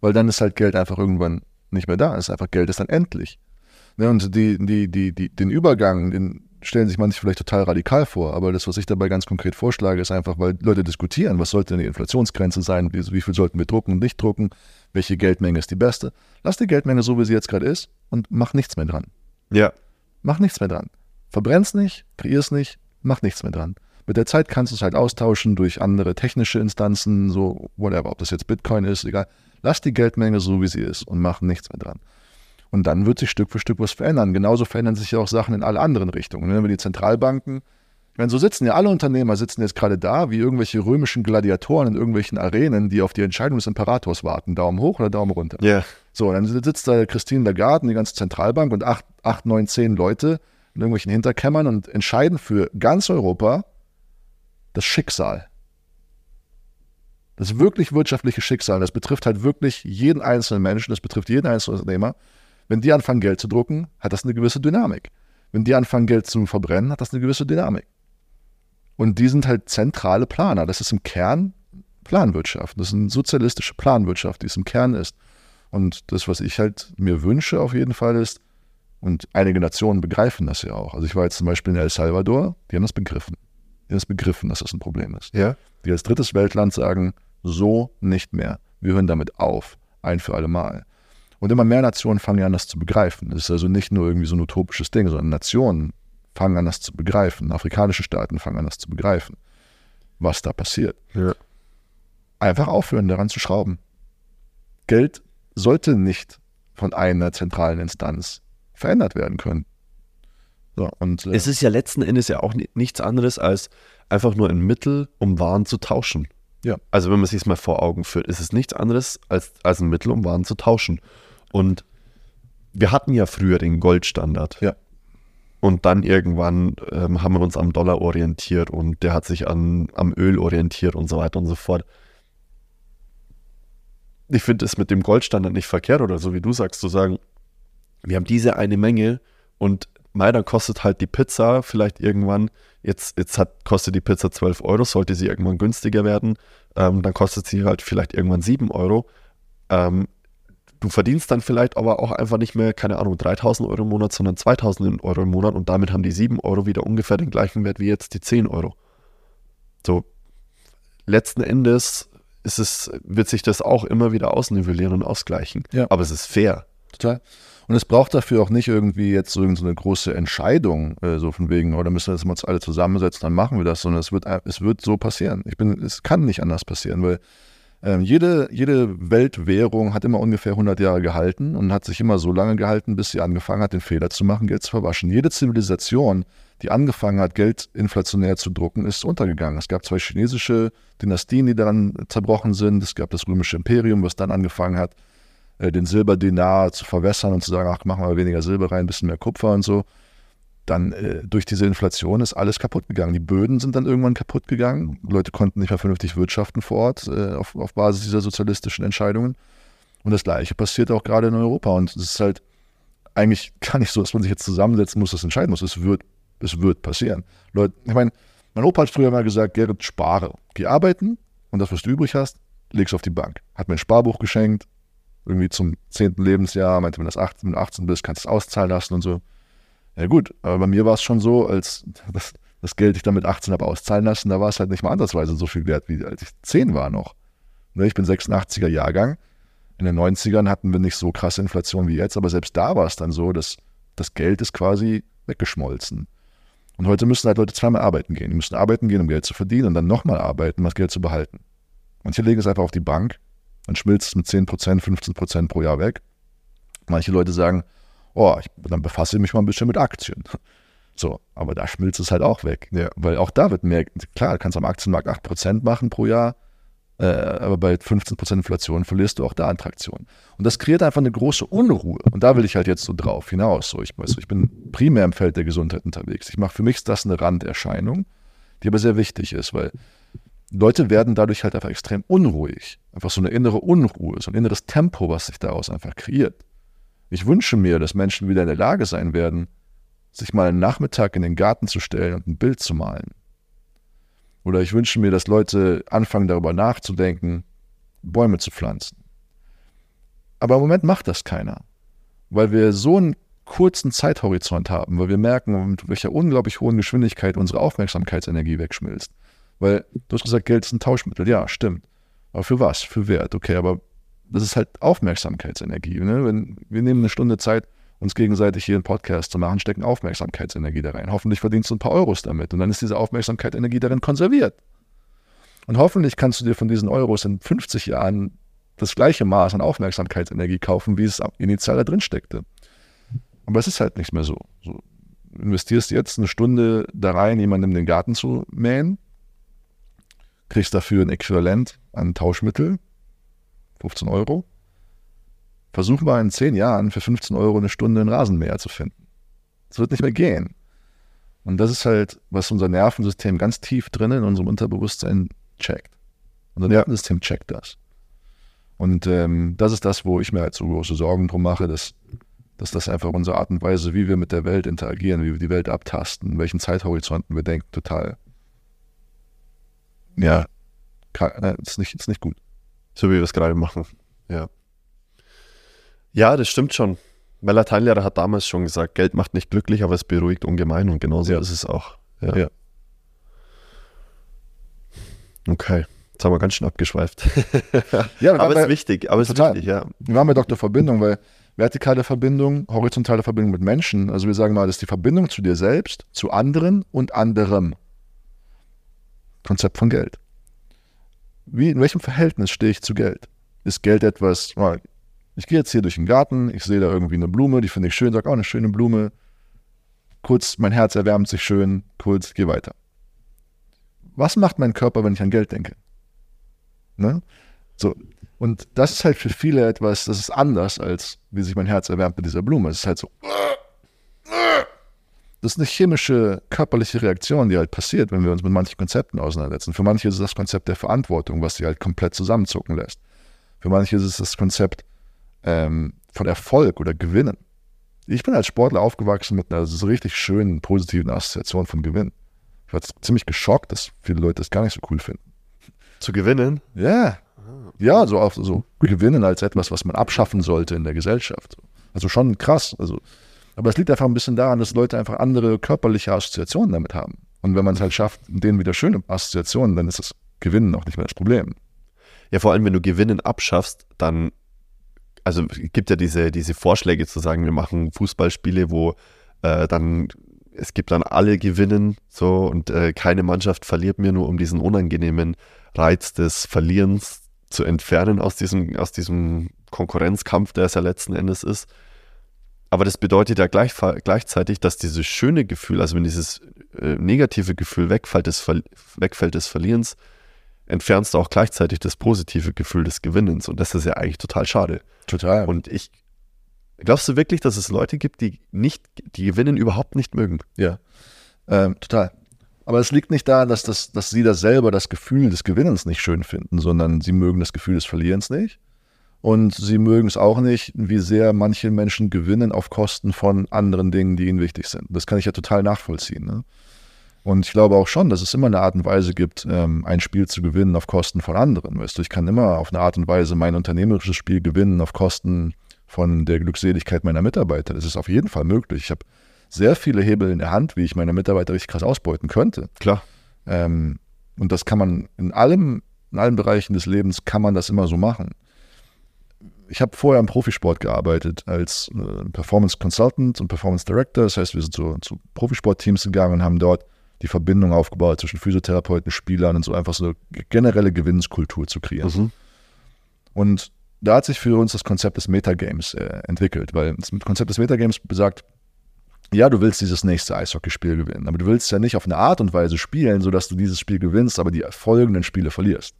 Weil dann ist halt Geld einfach irgendwann nicht mehr da. Es ist einfach Geld ist dann endlich. Ne, und die, die, die, die, den Übergang, den, stellen sich manche vielleicht total radikal vor, aber das, was ich dabei ganz konkret vorschlage, ist einfach, weil Leute diskutieren, was sollte denn die Inflationsgrenze sein, wie, wie viel sollten wir drucken und nicht drucken, welche Geldmenge ist die beste. Lass die Geldmenge so, wie sie jetzt gerade ist und mach nichts mehr dran. Ja. Mach nichts mehr dran. Verbrenn's nicht, kreier's nicht, mach nichts mehr dran. Mit der Zeit kannst du es halt austauschen durch andere technische Instanzen, so whatever, ob das jetzt Bitcoin ist, egal. Lass die Geldmenge so, wie sie ist und mach nichts mehr dran. Und dann wird sich Stück für Stück was verändern. Genauso verändern sich ja auch Sachen in alle anderen Richtungen. Wenn wir die Zentralbanken, ich meine, so sitzen ja alle Unternehmer, sitzen jetzt gerade da wie irgendwelche römischen Gladiatoren in irgendwelchen Arenen, die auf die Entscheidung des Imperators warten. Daumen hoch oder Daumen runter. Ja. Yeah. So, dann sitzt da Christine Lagarde und die ganze Zentralbank und acht, acht, neun, zehn Leute in irgendwelchen Hinterkämmern und entscheiden für ganz Europa das Schicksal. Das wirklich wirtschaftliche Schicksal. Das betrifft halt wirklich jeden einzelnen Menschen, das betrifft jeden einzelnen Unternehmer. Wenn die anfangen, Geld zu drucken, hat das eine gewisse Dynamik. Wenn die anfangen, Geld zu verbrennen, hat das eine gewisse Dynamik. Und die sind halt zentrale Planer. Das ist im Kern Planwirtschaft. Das ist eine sozialistische Planwirtschaft, die es im Kern ist. Und das, was ich halt mir wünsche auf jeden Fall ist, und einige Nationen begreifen das ja auch. Also ich war jetzt zum Beispiel in El Salvador, die haben das begriffen. Die haben das begriffen, dass das ein Problem ist. Ja. Die als drittes Weltland sagen, so nicht mehr. Wir hören damit auf. Ein für alle Mal. Und immer mehr Nationen fangen an, das zu begreifen. Es ist also nicht nur irgendwie so ein utopisches Ding, sondern Nationen fangen an, das zu begreifen. Afrikanische Staaten fangen an, das zu begreifen, was da passiert. Ja. Einfach aufhören, daran zu schrauben. Geld sollte nicht von einer zentralen Instanz verändert werden können. So, und, äh, es ist ja letzten Endes ja auch nichts anderes als einfach nur ein Mittel, um Waren zu tauschen. Ja. Also wenn man sich es mal vor Augen führt, ist es nichts anderes als, als ein Mittel, um Waren zu tauschen. Und wir hatten ja früher den Goldstandard. Ja. Und dann irgendwann ähm, haben wir uns am Dollar orientiert und der hat sich an, am Öl orientiert und so weiter und so fort. Ich finde es mit dem Goldstandard nicht verkehrt oder so wie du sagst, zu sagen, wir haben diese eine Menge und mei, dann kostet halt die Pizza vielleicht irgendwann, jetzt, jetzt hat, kostet die Pizza 12 Euro, sollte sie irgendwann günstiger werden, ähm, dann kostet sie halt vielleicht irgendwann 7 Euro. Ähm, du verdienst dann vielleicht aber auch einfach nicht mehr, keine Ahnung, 3000 Euro im Monat, sondern 2000 Euro im Monat und damit haben die 7 Euro wieder ungefähr den gleichen Wert wie jetzt die 10 Euro. So, letzten Endes ist es, wird sich das auch immer wieder ausnivellieren und ausgleichen. Ja. Aber es ist fair. Total. Und es braucht dafür auch nicht irgendwie jetzt so eine große Entscheidung, äh, so von wegen, oder oh, müssen wir uns alle zusammensetzen, dann machen wir das, sondern es wird, es wird so passieren. Ich bin, es kann nicht anders passieren, weil ähm, jede, jede Weltwährung hat immer ungefähr 100 Jahre gehalten und hat sich immer so lange gehalten, bis sie angefangen hat, den Fehler zu machen, Geld zu verwaschen. Jede Zivilisation, die angefangen hat, Geld inflationär zu drucken, ist untergegangen. Es gab zwei chinesische Dynastien, die daran zerbrochen sind. Es gab das römische Imperium, was dann angefangen hat, äh, den Silberdinar zu verwässern und zu sagen, ach, machen wir weniger Silber rein, ein bisschen mehr Kupfer und so. Dann äh, durch diese Inflation ist alles kaputt gegangen. Die Böden sind dann irgendwann kaputt gegangen. Leute konnten nicht mehr vernünftig wirtschaften vor Ort äh, auf, auf Basis dieser sozialistischen Entscheidungen. Und das Gleiche passiert auch gerade in Europa. Und es ist halt eigentlich gar nicht so, dass man sich jetzt zusammensetzen muss, das entscheiden muss. Es wird, es wird passieren. Leute, ich meine, mein Opa hat früher mal gesagt, Gerrit, spare. Geh arbeiten und das, was du übrig hast, leg's auf die Bank. Hat mir ein Sparbuch geschenkt, irgendwie zum zehnten Lebensjahr, meinte, wenn du 18, 18 bist, kannst du es auszahlen lassen und so. Ja gut, aber bei mir war es schon so, als das, das Geld ich dann mit 18 habe auszahlen lassen, da war es halt nicht mal andersweise so viel wert, wie als ich 10 war noch. Ne, ich bin 86er Jahrgang. In den 90ern hatten wir nicht so krasse Inflation wie jetzt, aber selbst da war es dann so, dass das Geld ist quasi weggeschmolzen. Und heute müssen halt Leute zweimal arbeiten gehen. Die müssen arbeiten gehen, um Geld zu verdienen und dann nochmal arbeiten, um das Geld zu behalten. Manche legen es einfach auf die Bank dann schmilzt es mit 10%, 15% pro Jahr weg. Manche Leute sagen, oh, ich, dann befasse ich mich mal ein bisschen mit Aktien. So, aber da schmilzt es halt auch weg. Ja. Weil auch da wird mehr, klar, du kannst am Aktienmarkt 8% machen pro Jahr, äh, aber bei 15% Inflation verlierst du auch da an Traktion. Und das kreiert einfach eine große Unruhe. Und da will ich halt jetzt so drauf hinaus. So, ich, weiß, ich bin primär im Feld der Gesundheit unterwegs. Ich mache für mich das eine Randerscheinung, die aber sehr wichtig ist, weil Leute werden dadurch halt einfach extrem unruhig. Einfach so eine innere Unruhe, so ein inneres Tempo, was sich daraus einfach kreiert. Ich wünsche mir, dass Menschen wieder in der Lage sein werden, sich mal einen Nachmittag in den Garten zu stellen und ein Bild zu malen. Oder ich wünsche mir, dass Leute anfangen darüber nachzudenken, Bäume zu pflanzen. Aber im Moment macht das keiner, weil wir so einen kurzen Zeithorizont haben, weil wir merken, mit welcher unglaublich hohen Geschwindigkeit unsere Aufmerksamkeitsenergie wegschmilzt. Weil du hast gesagt, Geld ist ein Tauschmittel. Ja, stimmt. Aber für was? Für Wert. Okay, aber das ist halt Aufmerksamkeitsenergie. Ne? Wenn, wir nehmen eine Stunde Zeit, uns gegenseitig hier einen Podcast zu machen, stecken Aufmerksamkeitsenergie da rein. Hoffentlich verdienst du ein paar Euros damit. Und dann ist diese Aufmerksamkeitsenergie darin konserviert. Und hoffentlich kannst du dir von diesen Euros in 50 Jahren das gleiche Maß an Aufmerksamkeitsenergie kaufen, wie es initial da drin steckte. Aber es ist halt nicht mehr so. Du investierst jetzt eine Stunde da rein, jemandem den Garten zu mähen, kriegst dafür ein Äquivalent an Tauschmittel, 15 Euro. Versuch mal in 10 Jahren für 15 Euro eine Stunde einen Rasenmäher zu finden. Das wird nicht mehr gehen. Und das ist halt, was unser Nervensystem ganz tief drin in unserem Unterbewusstsein checkt. Unser Nervensystem checkt das. Und ähm, das ist das, wo ich mir halt so große Sorgen drum mache, dass, dass das einfach unsere Art und Weise, wie wir mit der Welt interagieren, wie wir die Welt abtasten, welchen Zeithorizonten wir denken, total ja, äh, ist nicht, ist nicht gut. So wie wir es gerade machen. Ja. Ja, das stimmt schon. Mein Lateinlehrer hat damals schon gesagt, Geld macht nicht glücklich, aber es beruhigt ungemein und genauso ja. ist es auch. Ja. ja. Okay. Jetzt haben wir ganz schön abgeschweift. <laughs> ja, aber es ist wichtig. Aber es ist wichtig, ja. Wir waren bei Dr. Verbindung, weil vertikale Verbindung, horizontale Verbindung mit Menschen, also wir sagen mal, das ist die Verbindung zu dir selbst, zu anderen und anderem. Konzept von Geld. Wie, in welchem Verhältnis stehe ich zu Geld? ist Geld etwas, ich gehe jetzt hier durch den Garten, ich sehe da irgendwie eine Blume, die finde ich schön, sage, oh, eine schöne Blume. Kurz, mein Herz erwärmt sich schön, kurz, geh weiter. Was macht mein Körper, wenn ich an Geld denke? Ne? So. Und das ist halt für viele etwas, das ist anders, als wie sich mein Herz erwärmt mit dieser Blume. Es ist halt so. Das ist eine chemische, körperliche Reaktion, die halt passiert, wenn wir uns mit manchen Konzepten auseinandersetzen. Für manche ist es das Konzept der Verantwortung, was sie halt komplett zusammenzucken lässt. Für manche ist es das Konzept ähm, von Erfolg oder Gewinnen. Ich bin als Sportler aufgewachsen mit einer so richtig schönen, positiven Assoziation von Gewinn. Ich war ziemlich geschockt, dass viele Leute das gar nicht so cool finden. Zu gewinnen? Ja. Ja, so auch so gewinnen als etwas, was man abschaffen sollte in der Gesellschaft. Also schon krass. Also, aber es liegt einfach ein bisschen daran, dass Leute einfach andere körperliche Assoziationen damit haben. Und wenn man es halt schafft, denen wieder schöne Assoziationen, dann ist das Gewinnen auch nicht mehr das Problem. Ja, vor allem, wenn du Gewinnen abschaffst, dann also es gibt ja diese, diese Vorschläge zu sagen, wir machen Fußballspiele, wo äh, dann es gibt dann alle gewinnen so und äh, keine Mannschaft verliert mir nur um diesen unangenehmen Reiz des Verlierens zu entfernen aus diesem, aus diesem Konkurrenzkampf, der es ja letzten Endes ist. Aber das bedeutet ja gleich, gleichzeitig, dass dieses schöne Gefühl, also wenn dieses äh, negative Gefühl wegfällt des, wegfällt des Verlierens, entfernst du auch gleichzeitig das positive Gefühl des Gewinnens. Und das ist ja eigentlich total schade. Total. Und ich, glaubst du wirklich, dass es Leute gibt, die nicht, die Gewinnen überhaupt nicht mögen? Ja, ähm, total. Aber es liegt nicht daran, dass, das, dass sie das selber das Gefühl des Gewinnens nicht schön finden, sondern sie mögen das Gefühl des Verlierens nicht. Und sie mögen es auch nicht, wie sehr manche Menschen gewinnen auf Kosten von anderen Dingen, die ihnen wichtig sind. Das kann ich ja total nachvollziehen. Ne? Und ich glaube auch schon, dass es immer eine Art und Weise gibt, ähm, ein Spiel zu gewinnen auf Kosten von anderen. Weißt du, ich kann immer auf eine Art und Weise mein unternehmerisches Spiel gewinnen auf Kosten von der Glückseligkeit meiner Mitarbeiter. Das ist auf jeden Fall möglich. Ich habe sehr viele Hebel in der Hand, wie ich meine Mitarbeiter richtig krass ausbeuten könnte. Klar. Ähm, und das kann man in allem, in allen Bereichen des Lebens kann man das immer so machen. Ich habe vorher im Profisport gearbeitet als äh, Performance Consultant und Performance Director. Das heißt, wir sind so zu Profisportteams gegangen und haben dort die Verbindung aufgebaut zwischen Physiotherapeuten, Spielern und so einfach so eine generelle Gewinnskultur zu kreieren. Mhm. Und da hat sich für uns das Konzept des Metagames äh, entwickelt, weil das Konzept des Metagames besagt, ja, du willst dieses nächste Eishockeyspiel gewinnen, aber du willst ja nicht auf eine Art und Weise spielen, sodass du dieses Spiel gewinnst, aber die folgenden Spiele verlierst.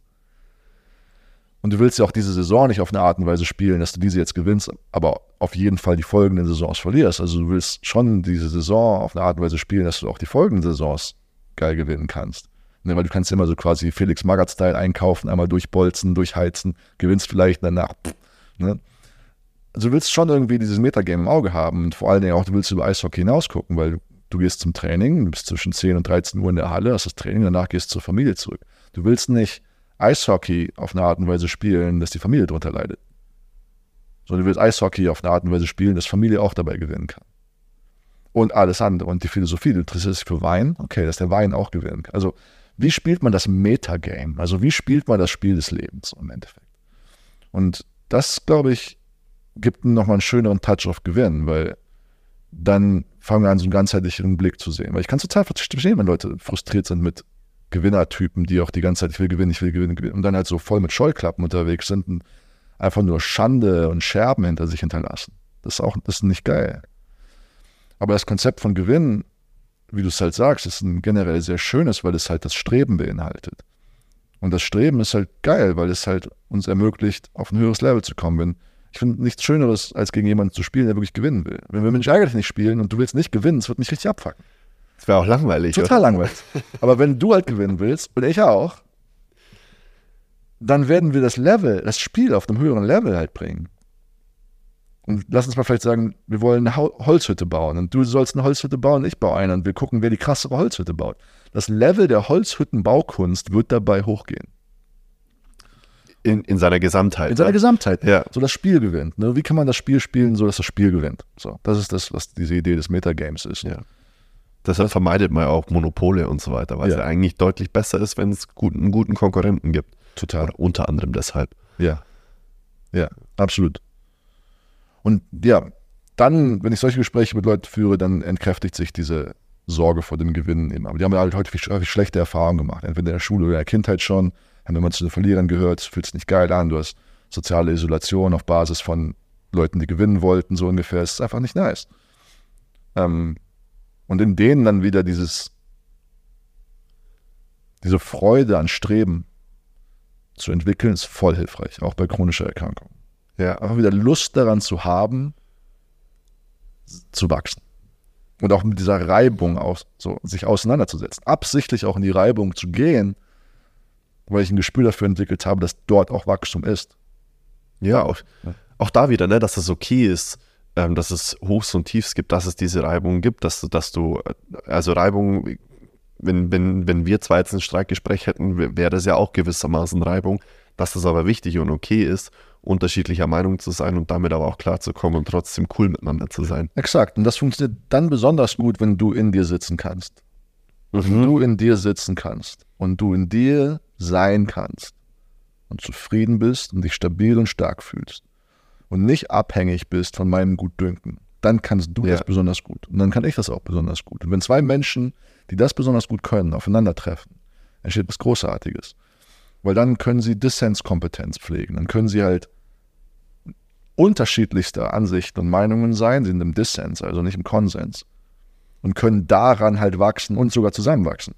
Und du willst ja auch diese Saison nicht auf eine Art und Weise spielen, dass du diese jetzt gewinnst, aber auf jeden Fall die folgenden Saisons verlierst. Also du willst schon diese Saison auf eine Art und Weise spielen, dass du auch die folgenden Saisons geil gewinnen kannst. Ne, weil du kannst immer so quasi Felix Magath-Style einkaufen, einmal durchbolzen, durchheizen, gewinnst vielleicht danach. Pff, ne? Also du willst schon irgendwie dieses Metagame im Auge haben und vor allen Dingen auch, du willst über Eishockey hinausgucken, weil du, du gehst zum Training, du bist zwischen 10 und 13 Uhr in der Halle, hast das Training, danach gehst du zur Familie zurück. Du willst nicht Eishockey auf eine Art und Weise spielen, dass die Familie darunter leidet. Sondern du willst Eishockey auf eine Art und Weise spielen, dass Familie auch dabei gewinnen kann. Und alles andere. Und die Philosophie, du interessierst dich für Wein, okay, dass der Wein auch gewinnen kann. Also, wie spielt man das Metagame? Also, wie spielt man das Spiel des Lebens im Endeffekt? Und das, glaube ich, gibt nochmal einen schöneren Touch auf Gewinn, weil dann fangen wir an, so einen ganzheitlichen Blick zu sehen. Weil ich kann total verstehen, wenn Leute frustriert sind mit Gewinnertypen, die auch die ganze Zeit, ich will gewinnen, ich will gewinnen, gewinnen, und dann halt so voll mit Scheuklappen unterwegs sind und einfach nur Schande und Scherben hinter sich hinterlassen. Das ist auch, das ist nicht geil. Aber das Konzept von Gewinnen, wie du es halt sagst, ist ein generell sehr schönes, weil es halt das Streben beinhaltet. Und das Streben ist halt geil, weil es halt uns ermöglicht, auf ein höheres Level zu kommen. Wenn, ich finde nichts Schöneres, als gegen jemanden zu spielen, der wirklich gewinnen will. Wenn wir Mensch ärgerlich nicht spielen und du willst nicht gewinnen, es wird mich richtig abfacken. Das wäre auch langweilig. Total oder? langweilig. <laughs> Aber wenn du halt gewinnen willst, und ich auch, dann werden wir das Level, das Spiel auf einem höheren Level halt bringen. Und lass uns mal vielleicht sagen, wir wollen eine Holzhütte bauen und du sollst eine Holzhütte bauen, ich baue eine und wir gucken, wer die krassere Holzhütte baut. Das Level der Holzhüttenbaukunst wird dabei hochgehen. In, in seiner Gesamtheit. In seiner ja. Gesamtheit. Ja. So das Spiel gewinnt. Ne? Wie kann man das Spiel spielen, so dass das Spiel gewinnt? So, das ist das, was diese Idee des Metagames ist. Ja. Deshalb vermeidet man auch Monopole und so weiter, weil ja. es ja eigentlich deutlich besser ist, wenn es gut, einen guten Konkurrenten gibt. Total. Oder unter anderem deshalb. Ja. Ja, absolut. Und ja, dann, wenn ich solche Gespräche mit Leuten führe, dann entkräftigt sich diese Sorge vor dem Gewinnen immer. Aber die haben halt häufig, häufig schlechte Erfahrungen gemacht. Entweder in der Schule oder in der Kindheit schon. Haben immer zu den Verlierern gehört, fühlt sich nicht geil an, du hast soziale Isolation auf Basis von Leuten, die gewinnen wollten, so ungefähr. Es ist einfach nicht nice. Ähm, und in denen dann wieder dieses, diese Freude an Streben zu entwickeln, ist voll hilfreich, auch bei chronischer Erkrankung. Ja. Einfach wieder Lust daran zu haben, zu wachsen. Und auch mit dieser Reibung aus, so, sich auseinanderzusetzen. Absichtlich auch in die Reibung zu gehen, weil ich ein Gespür dafür entwickelt habe, dass dort auch Wachstum ist. Ja, auch, auch da wieder, ne, dass es okay ist, ähm, dass es Hochs und Tiefs gibt, dass es diese Reibung gibt, dass du, dass du, äh, also Reibung, wenn, wenn, wenn wir zwei jetzt ein Streikgespräch hätten, wäre das ja auch gewissermaßen Reibung, dass das aber wichtig und okay ist, unterschiedlicher Meinung zu sein und damit aber auch klarzukommen und trotzdem cool miteinander zu sein. Exakt. Und das funktioniert dann besonders gut, wenn du in dir sitzen kannst. Wenn du in dir sitzen kannst und du in dir sein kannst und zufrieden bist und dich stabil und stark fühlst und nicht abhängig bist von meinem Gutdünken, dann kannst du Ja. das besonders gut. Und dann kann ich das auch besonders gut. Und wenn zwei Menschen, die das besonders gut können, aufeinandertreffen, entsteht was Großartiges. Weil dann können sie Dissenskompetenz pflegen. Dann können sie halt unterschiedlichster Ansichten und Meinungen sein, sind im Dissens, also nicht im Konsens. Und können daran halt wachsen und sogar zusammenwachsen.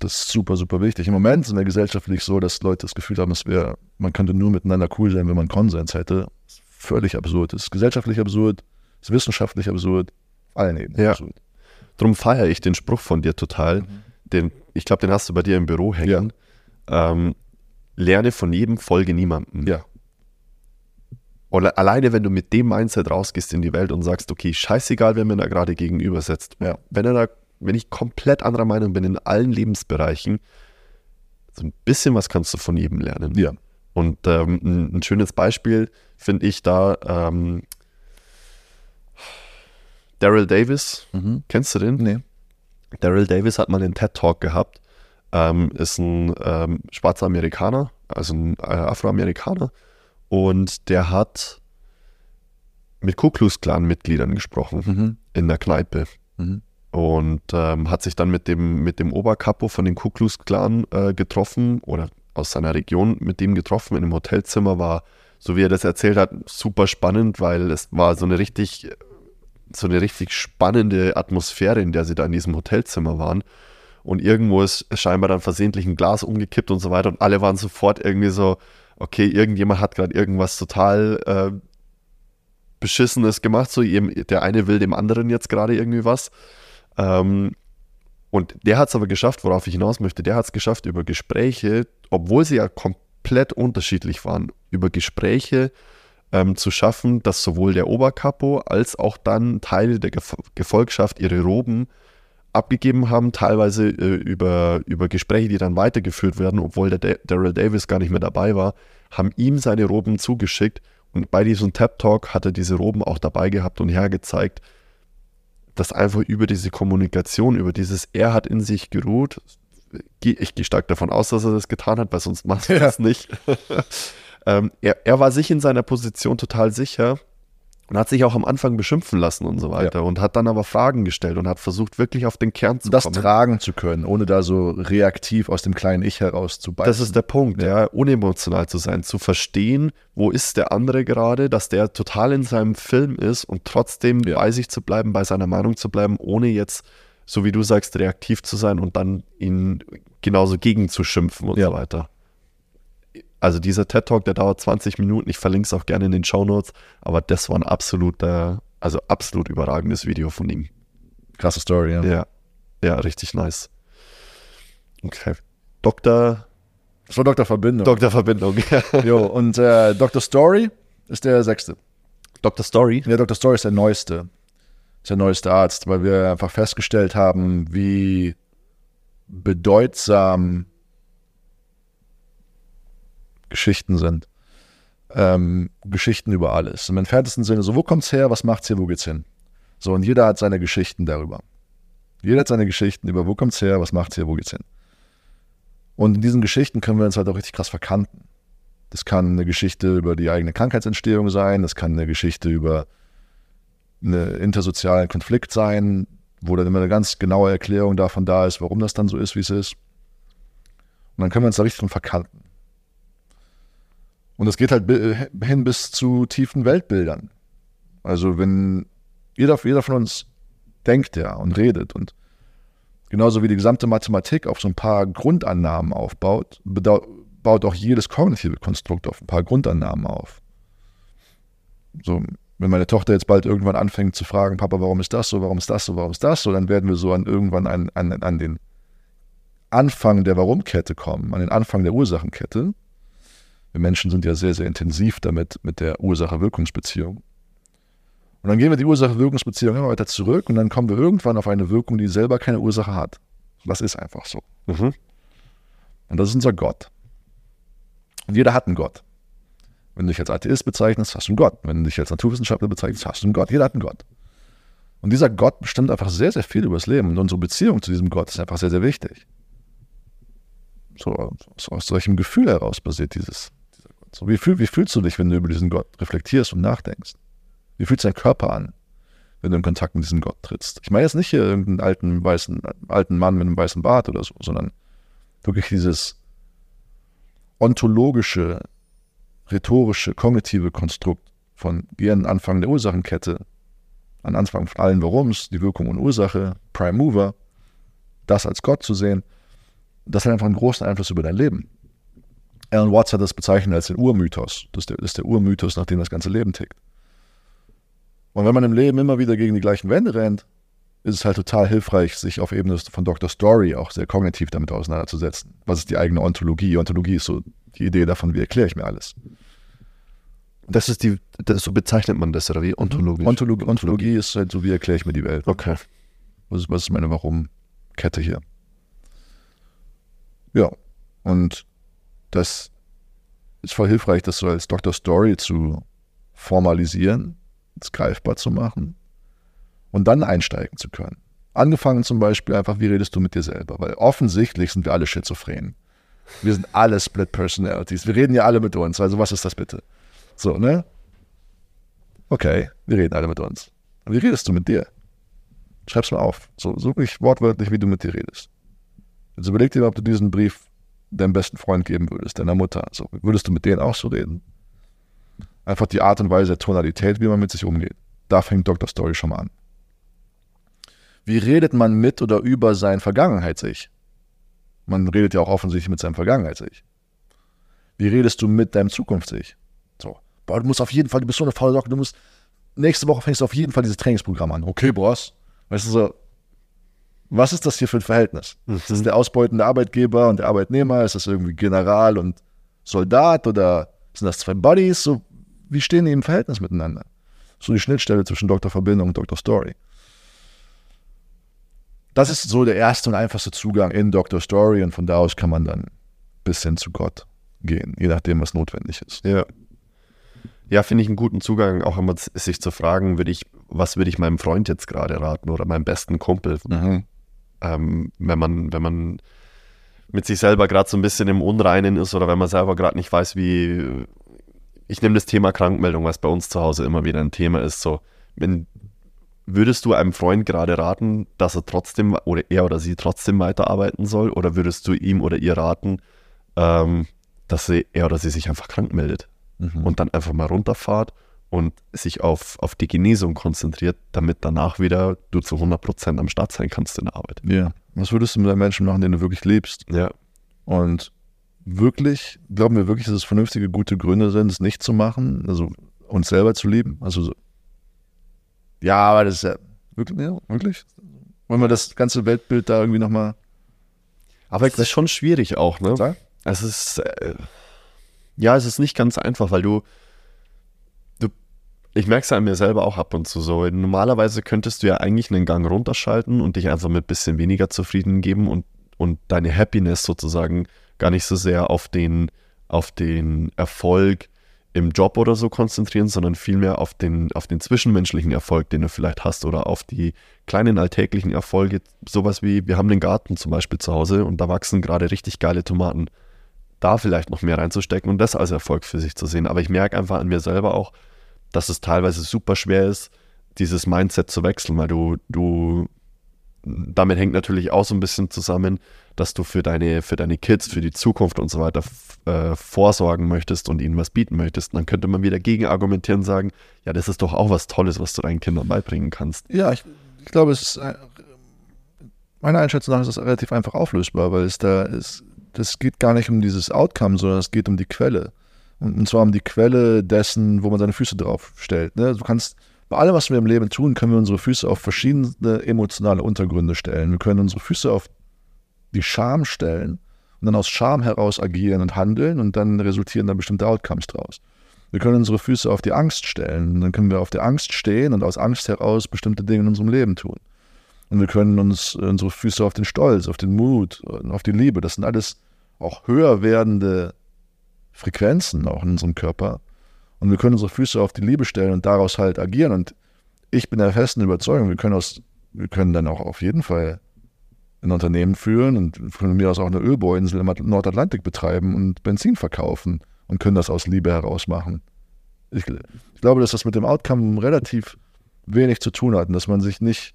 Das ist super, super wichtig. Im Moment ist in der Gesellschaft nicht so, dass Leute das Gefühl haben, es wäre, man könnte nur miteinander cool sein, wenn man Konsens hätte. Das ist völlig absurd. Das ist gesellschaftlich absurd, das ist wissenschaftlich absurd, allen Ebenen Ja. absurd. Drum feiere ich den Spruch von dir total. Den, ich glaube, den hast du bei dir im Büro hängen. Ähm, lerne von jedem, folge niemandem. Ja. Oder alleine, wenn du mit dem Mindset rausgehst in die Welt und sagst, okay, scheißegal, wer mir da gerade gegenüber sitzt. Ja. Wenn er da, wenn ich komplett anderer Meinung bin in allen Lebensbereichen, so ein bisschen was kannst du von jedem lernen. Ja. Und ähm, ein, ein schönes Beispiel finde ich da ähm, Daryl Davis. Mhm. Kennst du den? Nee. Daryl Davis hat mal einen TED-Talk gehabt. Ähm, ist ein ähm, schwarzer Amerikaner, also ein äh, Afroamerikaner. Und der hat mit Ku Klux Klan-Mitgliedern gesprochen Mhm. in der Kneipe. Mhm. Und ähm, hat sich dann mit dem, mit dem Oberkapo von den Ku Klux Klan äh, getroffen oder aus seiner Region mit dem getroffen in einem Hotelzimmer. War, so wie er das erzählt hat, super spannend, weil es war so eine richtig, so eine richtig spannende Atmosphäre, in der sie da in diesem Hotelzimmer waren. Und irgendwo ist scheinbar dann versehentlich ein Glas umgekippt und so weiter. Und alle waren sofort irgendwie so, okay, irgendjemand hat gerade irgendwas total äh, Beschissenes gemacht. So, der eine will dem anderen jetzt gerade irgendwie was. Ähm, und der hat es aber geschafft, worauf ich hinaus möchte, der hat es geschafft, über Gespräche, obwohl sie ja komplett unterschiedlich waren, über Gespräche ähm, zu schaffen, dass sowohl der Oberkapo als auch dann Teile der Gef Gefolgschaft ihre Roben abgegeben haben, teilweise äh, über, über Gespräche, die dann weitergeführt werden, obwohl der Da- Daryl Davis gar nicht mehr dabei war, haben ihm seine Roben zugeschickt und bei diesem Tap Talk hat er diese Roben auch dabei gehabt und hergezeigt, dass einfach über diese Kommunikation, über dieses Er hat in sich geruht, ich gehe stark davon aus, dass er das getan hat, weil sonst macht er Ja. das nicht. <laughs> ähm, er, er war sich in seiner Position total sicher und hat sich auch am Anfang beschimpfen lassen und so weiter und hat dann aber Fragen gestellt und hat versucht, wirklich auf den Kern zu Das kommen. tragen zu können, ohne da so reaktiv aus dem kleinen Ich heraus zu beißen. Das ist der Punkt, ja. unemotional zu sein, zu verstehen, wo ist der andere gerade, dass der total in seinem Film ist und trotzdem Ja. bei sich zu bleiben, bei seiner Meinung zu bleiben, ohne jetzt, so wie du sagst, reaktiv zu sein und dann ihn genauso gegen zu schimpfen und Ja. so weiter. Also dieser TED Talk, der dauert 20 Minuten, ich verlinke es auch gerne in den Show Notes, aber das war ein absoluter, also absolut überragendes Video von ihm. Krasse Story, ja. Ja, ja, richtig nice. Okay. Dr. Das war Dr. Verbindung. Dr. Verbindung. <laughs> Jo, und äh, Dr. Story ist der sechste. Dr. Story. Ja, Dr. Story ist der neueste. Ist der neueste Arzt, weil wir einfach festgestellt haben, wie bedeutsam Geschichten sind. Ähm, Geschichten über alles. Im entferntesten Sinne, so wo kommt's her, was macht's hier, wo geht's hin? So, und jeder hat seine Geschichten darüber. Jeder hat seine Geschichten über wo kommt's her, was macht's hier, wo geht's hin? Und in diesen Geschichten können wir uns halt auch richtig krass verkanten. Das kann eine Geschichte über die eigene Krankheitsentstehung sein, das kann eine Geschichte über einen intersozialen Konflikt sein, wo dann immer eine ganz genaue Erklärung davon da ist, warum das dann so ist, wie es ist. Und dann können wir uns da richtig drin verkanten. Und es geht halt bi- hin bis zu tiefen Weltbildern. Also wenn jeder, jeder von uns denkt ja und redet und genauso wie die gesamte Mathematik auf so ein paar Grundannahmen aufbaut, baut auch jedes kognitive Konstrukt auf ein paar Grundannahmen auf. So, wenn meine Tochter jetzt bald irgendwann anfängt zu fragen, Papa, warum ist das so, warum ist das so, warum ist das so, dann werden wir so an irgendwann an, an, an den Anfang der Warum-Kette kommen, an den Anfang der Ursachenkette. Wir Menschen sind ja sehr, sehr intensiv damit, mit der Ursache-Wirkungsbeziehung. Und dann gehen wir die Ursache-Wirkungsbeziehung immer weiter zurück und dann kommen wir irgendwann auf eine Wirkung, die selber keine Ursache hat. Das ist einfach so. Mhm. Und das ist unser Gott. Und jeder hat einen Gott. Wenn du dich als Atheist bezeichnest, hast du einen Gott. Wenn du dich als Naturwissenschaftler bezeichnest, hast du einen Gott. Jeder hat einen Gott. Und dieser Gott bestimmt einfach sehr, sehr viel über das Leben. Und unsere Beziehung zu diesem Gott ist einfach sehr, sehr wichtig. So, aus, solchem Gefühl heraus basiert dieses. So, wie, fühl, wie fühlst du dich, wenn du über diesen Gott reflektierst und nachdenkst? Wie fühlt sich dein Körper an, wenn du in Kontakt mit diesem Gott trittst? Ich meine jetzt nicht hier irgendeinen alten, weißen, alten Mann mit einem weißen Bart oder so, sondern wirklich dieses ontologische, rhetorische, kognitive Konstrukt von geh an den Anfang der Ursachenkette, an Anfang von allen Warums, die Wirkung und Ursache, Prime Mover, das als Gott zu sehen, das hat einfach einen großen Einfluss über dein Leben. Alan Watts hat das bezeichnet als den Urmythos. Das ist der, das ist der Urmythos, nach dem das ganze Leben tickt. Und wenn man im Leben immer wieder gegen die gleichen Wände rennt, ist es halt total hilfreich, sich auf Ebene von Dr. Story auch sehr kognitiv damit auseinanderzusetzen. Was ist die eigene Ontologie? Ontologie ist so die Idee davon, wie erkläre ich mir alles. Das ist die, das, so bezeichnet man das, oder wie? Ontologisch. Ontologie, Ontologie ist halt so, wie erkläre ich mir die Welt. Okay. Was ist, was ist meine Warum-Kette hier? Ja, und das ist voll hilfreich, das so als Dr. Story zu formalisieren, es greifbar zu machen und dann einsteigen zu können. Angefangen zum Beispiel einfach, wie redest du mit dir selber? Weil offensichtlich sind wir alle schizophren. Wir sind alle Split Personalities. Wir reden ja alle mit uns. Also was ist das bitte? So, ne? Okay, wir reden alle mit uns. Wie redest du mit dir? Schreib's mal auf. So, so wirklich wortwörtlich, wie du mit dir redest. Jetzt überleg dir mal, ob du diesen Brief deinem besten Freund geben würdest, deiner Mutter. So, würdest du mit denen auch so reden? Einfach die Art und Weise der Tonalität, wie man mit sich umgeht. Da fängt Dr. Story schon mal an. Wie redet man mit oder über sein Vergangenheits-Ich? Man redet ja auch offensichtlich mit seinem Vergangenheits-Ich. Wie redest du mit deinem Zukunfts-Ich? So, boah, du musst auf jeden Fall, du bist so eine faule Socke, du musst, nächste Woche fängst du auf jeden Fall dieses Trainingsprogramm an. Okay, Boss. Weißt du so, was ist das hier für ein Verhältnis? Ist das der ausbeutende Arbeitgeber und der Arbeitnehmer? Ist das irgendwie General und Soldat oder sind das zwei Buddies? So, wie stehen die im Verhältnis miteinander? So die Schnittstelle zwischen Dr. Verbindung und Dr. Story. Das ist so der erste und einfachste Zugang in Dr. Story und von da aus kann man dann bis hin zu Gott gehen, je nachdem, was notwendig ist. Ja. Ja, finde ich einen guten Zugang, auch immer sich zu fragen, würde ich, was würde ich meinem Freund jetzt gerade raten oder meinem besten Kumpel, ähm, wenn man, wenn man mit sich selber gerade so ein bisschen im Unreinen ist oder wenn man selber gerade nicht weiß, wie. Ich nehme das Thema Krankmeldung, was bei uns zu Hause immer wieder ein Thema ist. So, wenn würdest du einem Freund gerade raten, dass er trotzdem oder er oder sie trotzdem weiterarbeiten soll, oder würdest du ihm oder ihr raten, ähm, dass sie, er oder sie sich einfach krank meldet Mhm. und dann einfach mal runterfahrt und sich auf, auf die Genesung konzentriert, damit danach wieder du zu 100% am Start sein kannst in der Arbeit. Ja. Was würdest du mit einem Menschen machen, den du wirklich liebst? Ja, Und wirklich, glauben wir wirklich, dass es vernünftige, gute Gründe sind, es nicht zu machen, also uns selber zu lieben? Also so. Ja, aber das ist ja wirklich, ja, wirklich. Wollen wir das ganze Weltbild da irgendwie nochmal. aber es ist schon schwierig auch, ne? Sag? Es ist, äh, ja, es ist nicht ganz einfach, weil du, ich merke es an mir selber auch ab und zu so. Normalerweise könntest du ja eigentlich einen Gang runterschalten und dich einfach mit ein bisschen weniger zufrieden geben und, und deine Happiness sozusagen gar nicht so sehr auf den, auf den Erfolg im Job oder so konzentrieren, sondern vielmehr auf den, auf den zwischenmenschlichen Erfolg, den du vielleicht hast oder auf die kleinen alltäglichen Erfolge. Sowas wie, wir haben den Garten zum Beispiel zu Hause und da wachsen gerade richtig geile Tomaten da vielleicht noch mehr reinzustecken und das als Erfolg für sich zu sehen. Aber ich merke einfach an mir selber auch, dass es teilweise super schwer ist, dieses Mindset zu wechseln, weil du, du, damit hängt natürlich auch so ein bisschen zusammen, dass du für deine, für deine Kids, für die Zukunft und so weiter äh, vorsorgen möchtest und ihnen was bieten möchtest. Und dann könnte man wieder gegen argumentieren und sagen, ja, das ist doch auch was Tolles, was du deinen Kindern beibringen kannst. Ja, ich, ich glaube, es ist, äh, meiner Einschätzung nach ist das relativ einfach auflösbar, weil es da ist, das geht gar nicht um dieses Outcome, sondern es geht um die Quelle. Und, zwar um die Quelle dessen, wo man seine Füße drauf stellt. Ne? Du kannst bei allem, was wir im Leben tun, können wir unsere Füße auf verschiedene emotionale Untergründe stellen. Wir können unsere Füße auf die Scham stellen und dann aus Scham heraus agieren und handeln und dann resultieren da bestimmte Outcomes draus. Wir können unsere Füße auf die Angst stellen und dann können wir auf der Angst stehen und aus Angst heraus bestimmte Dinge in unserem Leben tun. Und wir können uns unsere Füße auf den Stolz, auf den Mut, auf die Liebe, das sind alles auch höher werdende Frequenzen auch in unserem Körper. Und wir können unsere Füße auf die Liebe stellen und daraus halt agieren. Und ich bin der festen Überzeugung, wir können, aus, wir können dann auch auf jeden Fall ein Unternehmen führen und von mir aus auch eine Ölbohrinsel im Nordatlantik betreiben und Benzin verkaufen und können das aus Liebe heraus machen. Ich, ich glaube, dass das mit dem Outcome relativ wenig zu tun hat und dass man sich nicht,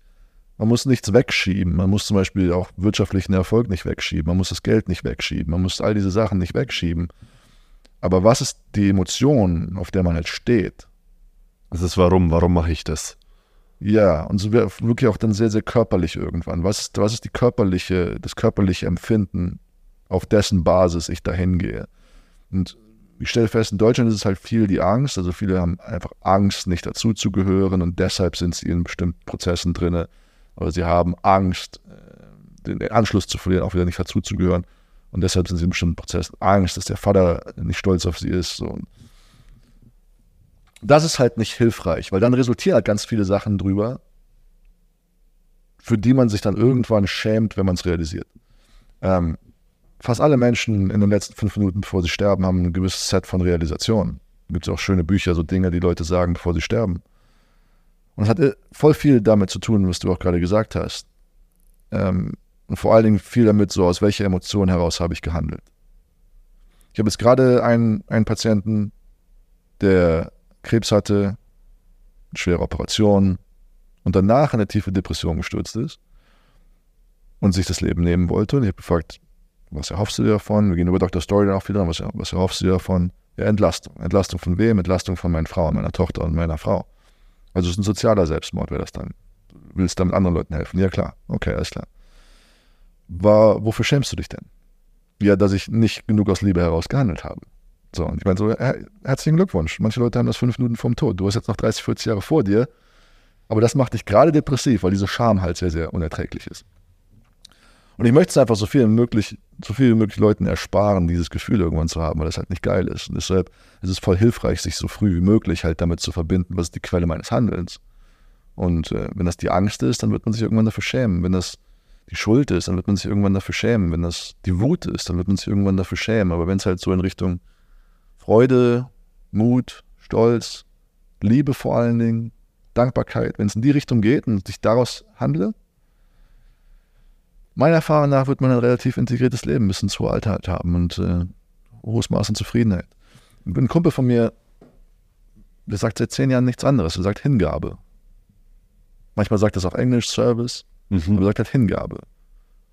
man muss nichts wegschieben. Man muss zum Beispiel auch wirtschaftlichen Erfolg nicht wegschieben. Man muss das Geld nicht wegschieben. Man muss all diese Sachen nicht wegschieben. Aber was ist die Emotion, auf der man halt steht? Das ist warum, warum mache ich das? Ja, und so wirklich auch dann sehr, sehr körperlich irgendwann. Was, was ist die körperliche, das körperliche Empfinden, auf dessen Basis ich dahin gehe? Und ich stelle fest, in Deutschland ist es halt viel die Angst. Also viele haben einfach Angst, nicht dazuzugehören und deshalb sind sie in bestimmten Prozessen drin. Aber sie haben Angst, äh, den Anschluss zu verlieren, auch wieder nicht dazuzugehören. Und deshalb sind sie in bestimmten Prozessen Angst, dass der Vater nicht stolz auf sie ist. So. Das ist halt nicht hilfreich, weil dann resultieren halt ganz viele Sachen drüber, für die man sich dann irgendwann schämt, wenn man es realisiert. Ähm, fast alle Menschen in den letzten fünf Minuten, bevor sie sterben, haben ein gewisses Set von Realisationen. Gibt es auch schöne Bücher, so Dinge, die Leute sagen, bevor sie sterben. Und es hat voll viel damit zu tun, was du auch gerade gesagt hast. Ähm, und vor allen Dingen viel damit, so aus welcher Emotion heraus habe ich gehandelt. Ich habe jetzt gerade einen, einen Patienten, der Krebs hatte, schwere Operation und danach in eine tiefe Depression gestürzt ist und sich das Leben nehmen wollte. Und ich habe gefragt, was erhoffst du dir davon? Wir gehen über Dr. Story dann auch wieder, was, was erhoffst du dir davon? Ja, Entlastung. Entlastung von wem? Entlastung von meiner Frau, meiner Tochter und meiner Frau. Also es ist ein sozialer Selbstmord, wäre das dann. Du willst damit anderen Leuten helfen? Ja, klar. Okay, alles klar war, wofür schämst du dich denn? Ja, dass ich nicht genug aus Liebe heraus gehandelt habe. So, und ich meine so, her herzlichen Glückwunsch. Manche Leute haben das fünf Minuten vorm Tod. Du hast jetzt noch 30, 40 Jahre vor dir. Aber das macht dich gerade depressiv, weil diese Scham halt sehr, sehr unerträglich ist. Und ich möchte es einfach so viel möglich, so viel wie möglich Leuten ersparen, dieses Gefühl irgendwann zu haben, weil das halt nicht geil ist. Und deshalb ist es voll hilfreich, sich so früh wie möglich halt damit zu verbinden, was ist die Quelle meines Handelns. Und äh, wenn das die Angst ist, dann wird man sich irgendwann dafür schämen. Wenn das die Schuld ist, dann wird man sich irgendwann dafür schämen. Wenn das die Wut ist, dann wird man sich irgendwann dafür schämen. Aber wenn es halt so in Richtung Freude, Mut, Stolz, Liebe vor allen Dingen, Dankbarkeit, wenn es in die Richtung geht und sich daraus handle, meiner Erfahrung nach wird man ein relativ integriertes Leben bis ins hohe Alter halt haben und äh, hohes Maß an Zufriedenheit. Ein Kumpel von mir, der sagt seit zehn Jahren nichts anderes. Er sagt Hingabe. Manchmal sagt er es auf Englisch, Service. Mhm. Aber sagt halt Hingabe.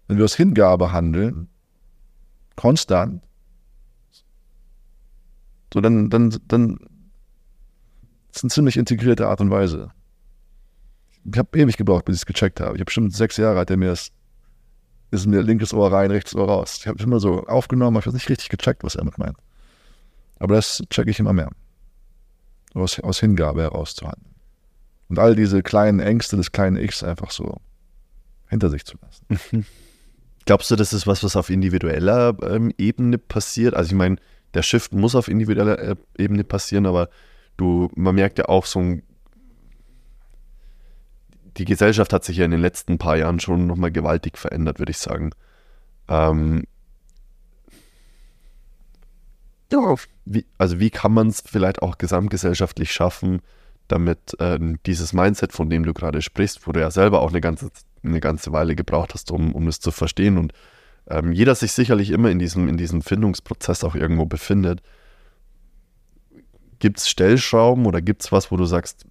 Wenn wir aus Hingabe handeln, konstant, so dann, dann, dann ist eine ziemlich integrierte Art und Weise. Ich habe ewig gebraucht, bis ich es gecheckt habe. Ich habe bestimmt sechs Jahre, hat er mir das, ist mir linkes Ohr rein, rechtes Ohr raus. Ich habe es immer so aufgenommen, aber ich habe nicht richtig gecheckt, was er mit meint. Aber das checke ich immer mehr. Aus, aus Hingabe heraus zu handeln. Und all diese kleinen Ängste des kleinen Ichs einfach so hinter sich zu lassen. Glaubst du, das ist was, was auf individueller ähm, Ebene passiert? Also ich meine, der Shift muss auf individueller äh, Ebene passieren, aber du, man merkt ja auch so ein die Gesellschaft hat sich ja in den letzten paar Jahren schon nochmal gewaltig verändert, würde ich sagen. Ähm, wie, also wie kann man es vielleicht auch gesamtgesellschaftlich schaffen, damit äh, dieses Mindset, von dem du gerade sprichst, wo du ja selber auch eine ganze, eine ganze Weile gebraucht hast, um, um es zu verstehen und ähm, jeder sich sicherlich immer in diesem, in diesem Findungsprozess auch irgendwo befindet. Gibt es Stellschrauben oder gibt es was, wo du sagst,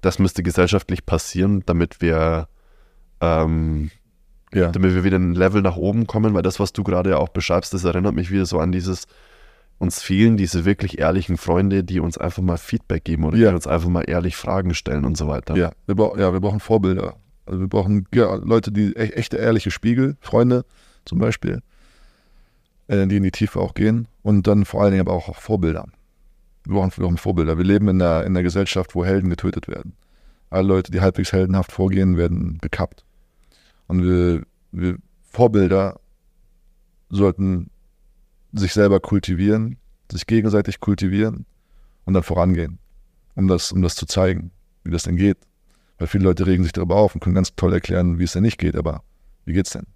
das müsste gesellschaftlich passieren, damit wir ähm, Ja. damit wir wieder ein Level nach oben kommen, weil das, was du gerade auch beschreibst, das erinnert mich wieder so an dieses, uns fehlen diese wirklich ehrlichen Freunde, die uns einfach mal Feedback geben oder Ja. die uns einfach mal ehrlich Fragen stellen und so weiter. Ja, wir, ja, wir brauchen Vorbilder. Also wir brauchen ja, Leute, die e echte, ehrliche Spiegel, Freunde zum Beispiel, äh, die in die Tiefe auch gehen und dann vor allen Dingen aber auch, Vorbilder. Wir brauchen, wir brauchen Vorbilder. Wir leben in einer, in einer Gesellschaft, wo Helden getötet werden. Alle Leute, die halbwegs heldenhaft vorgehen, werden gekappt. Und wir, wir Vorbilder sollten sich selber kultivieren, sich gegenseitig kultivieren und dann vorangehen, um das, um das zu zeigen, wie das denn geht. Weil viele Leute regen sich darüber auf und können ganz toll erklären, wie es denn nicht geht, aber wie geht's denn?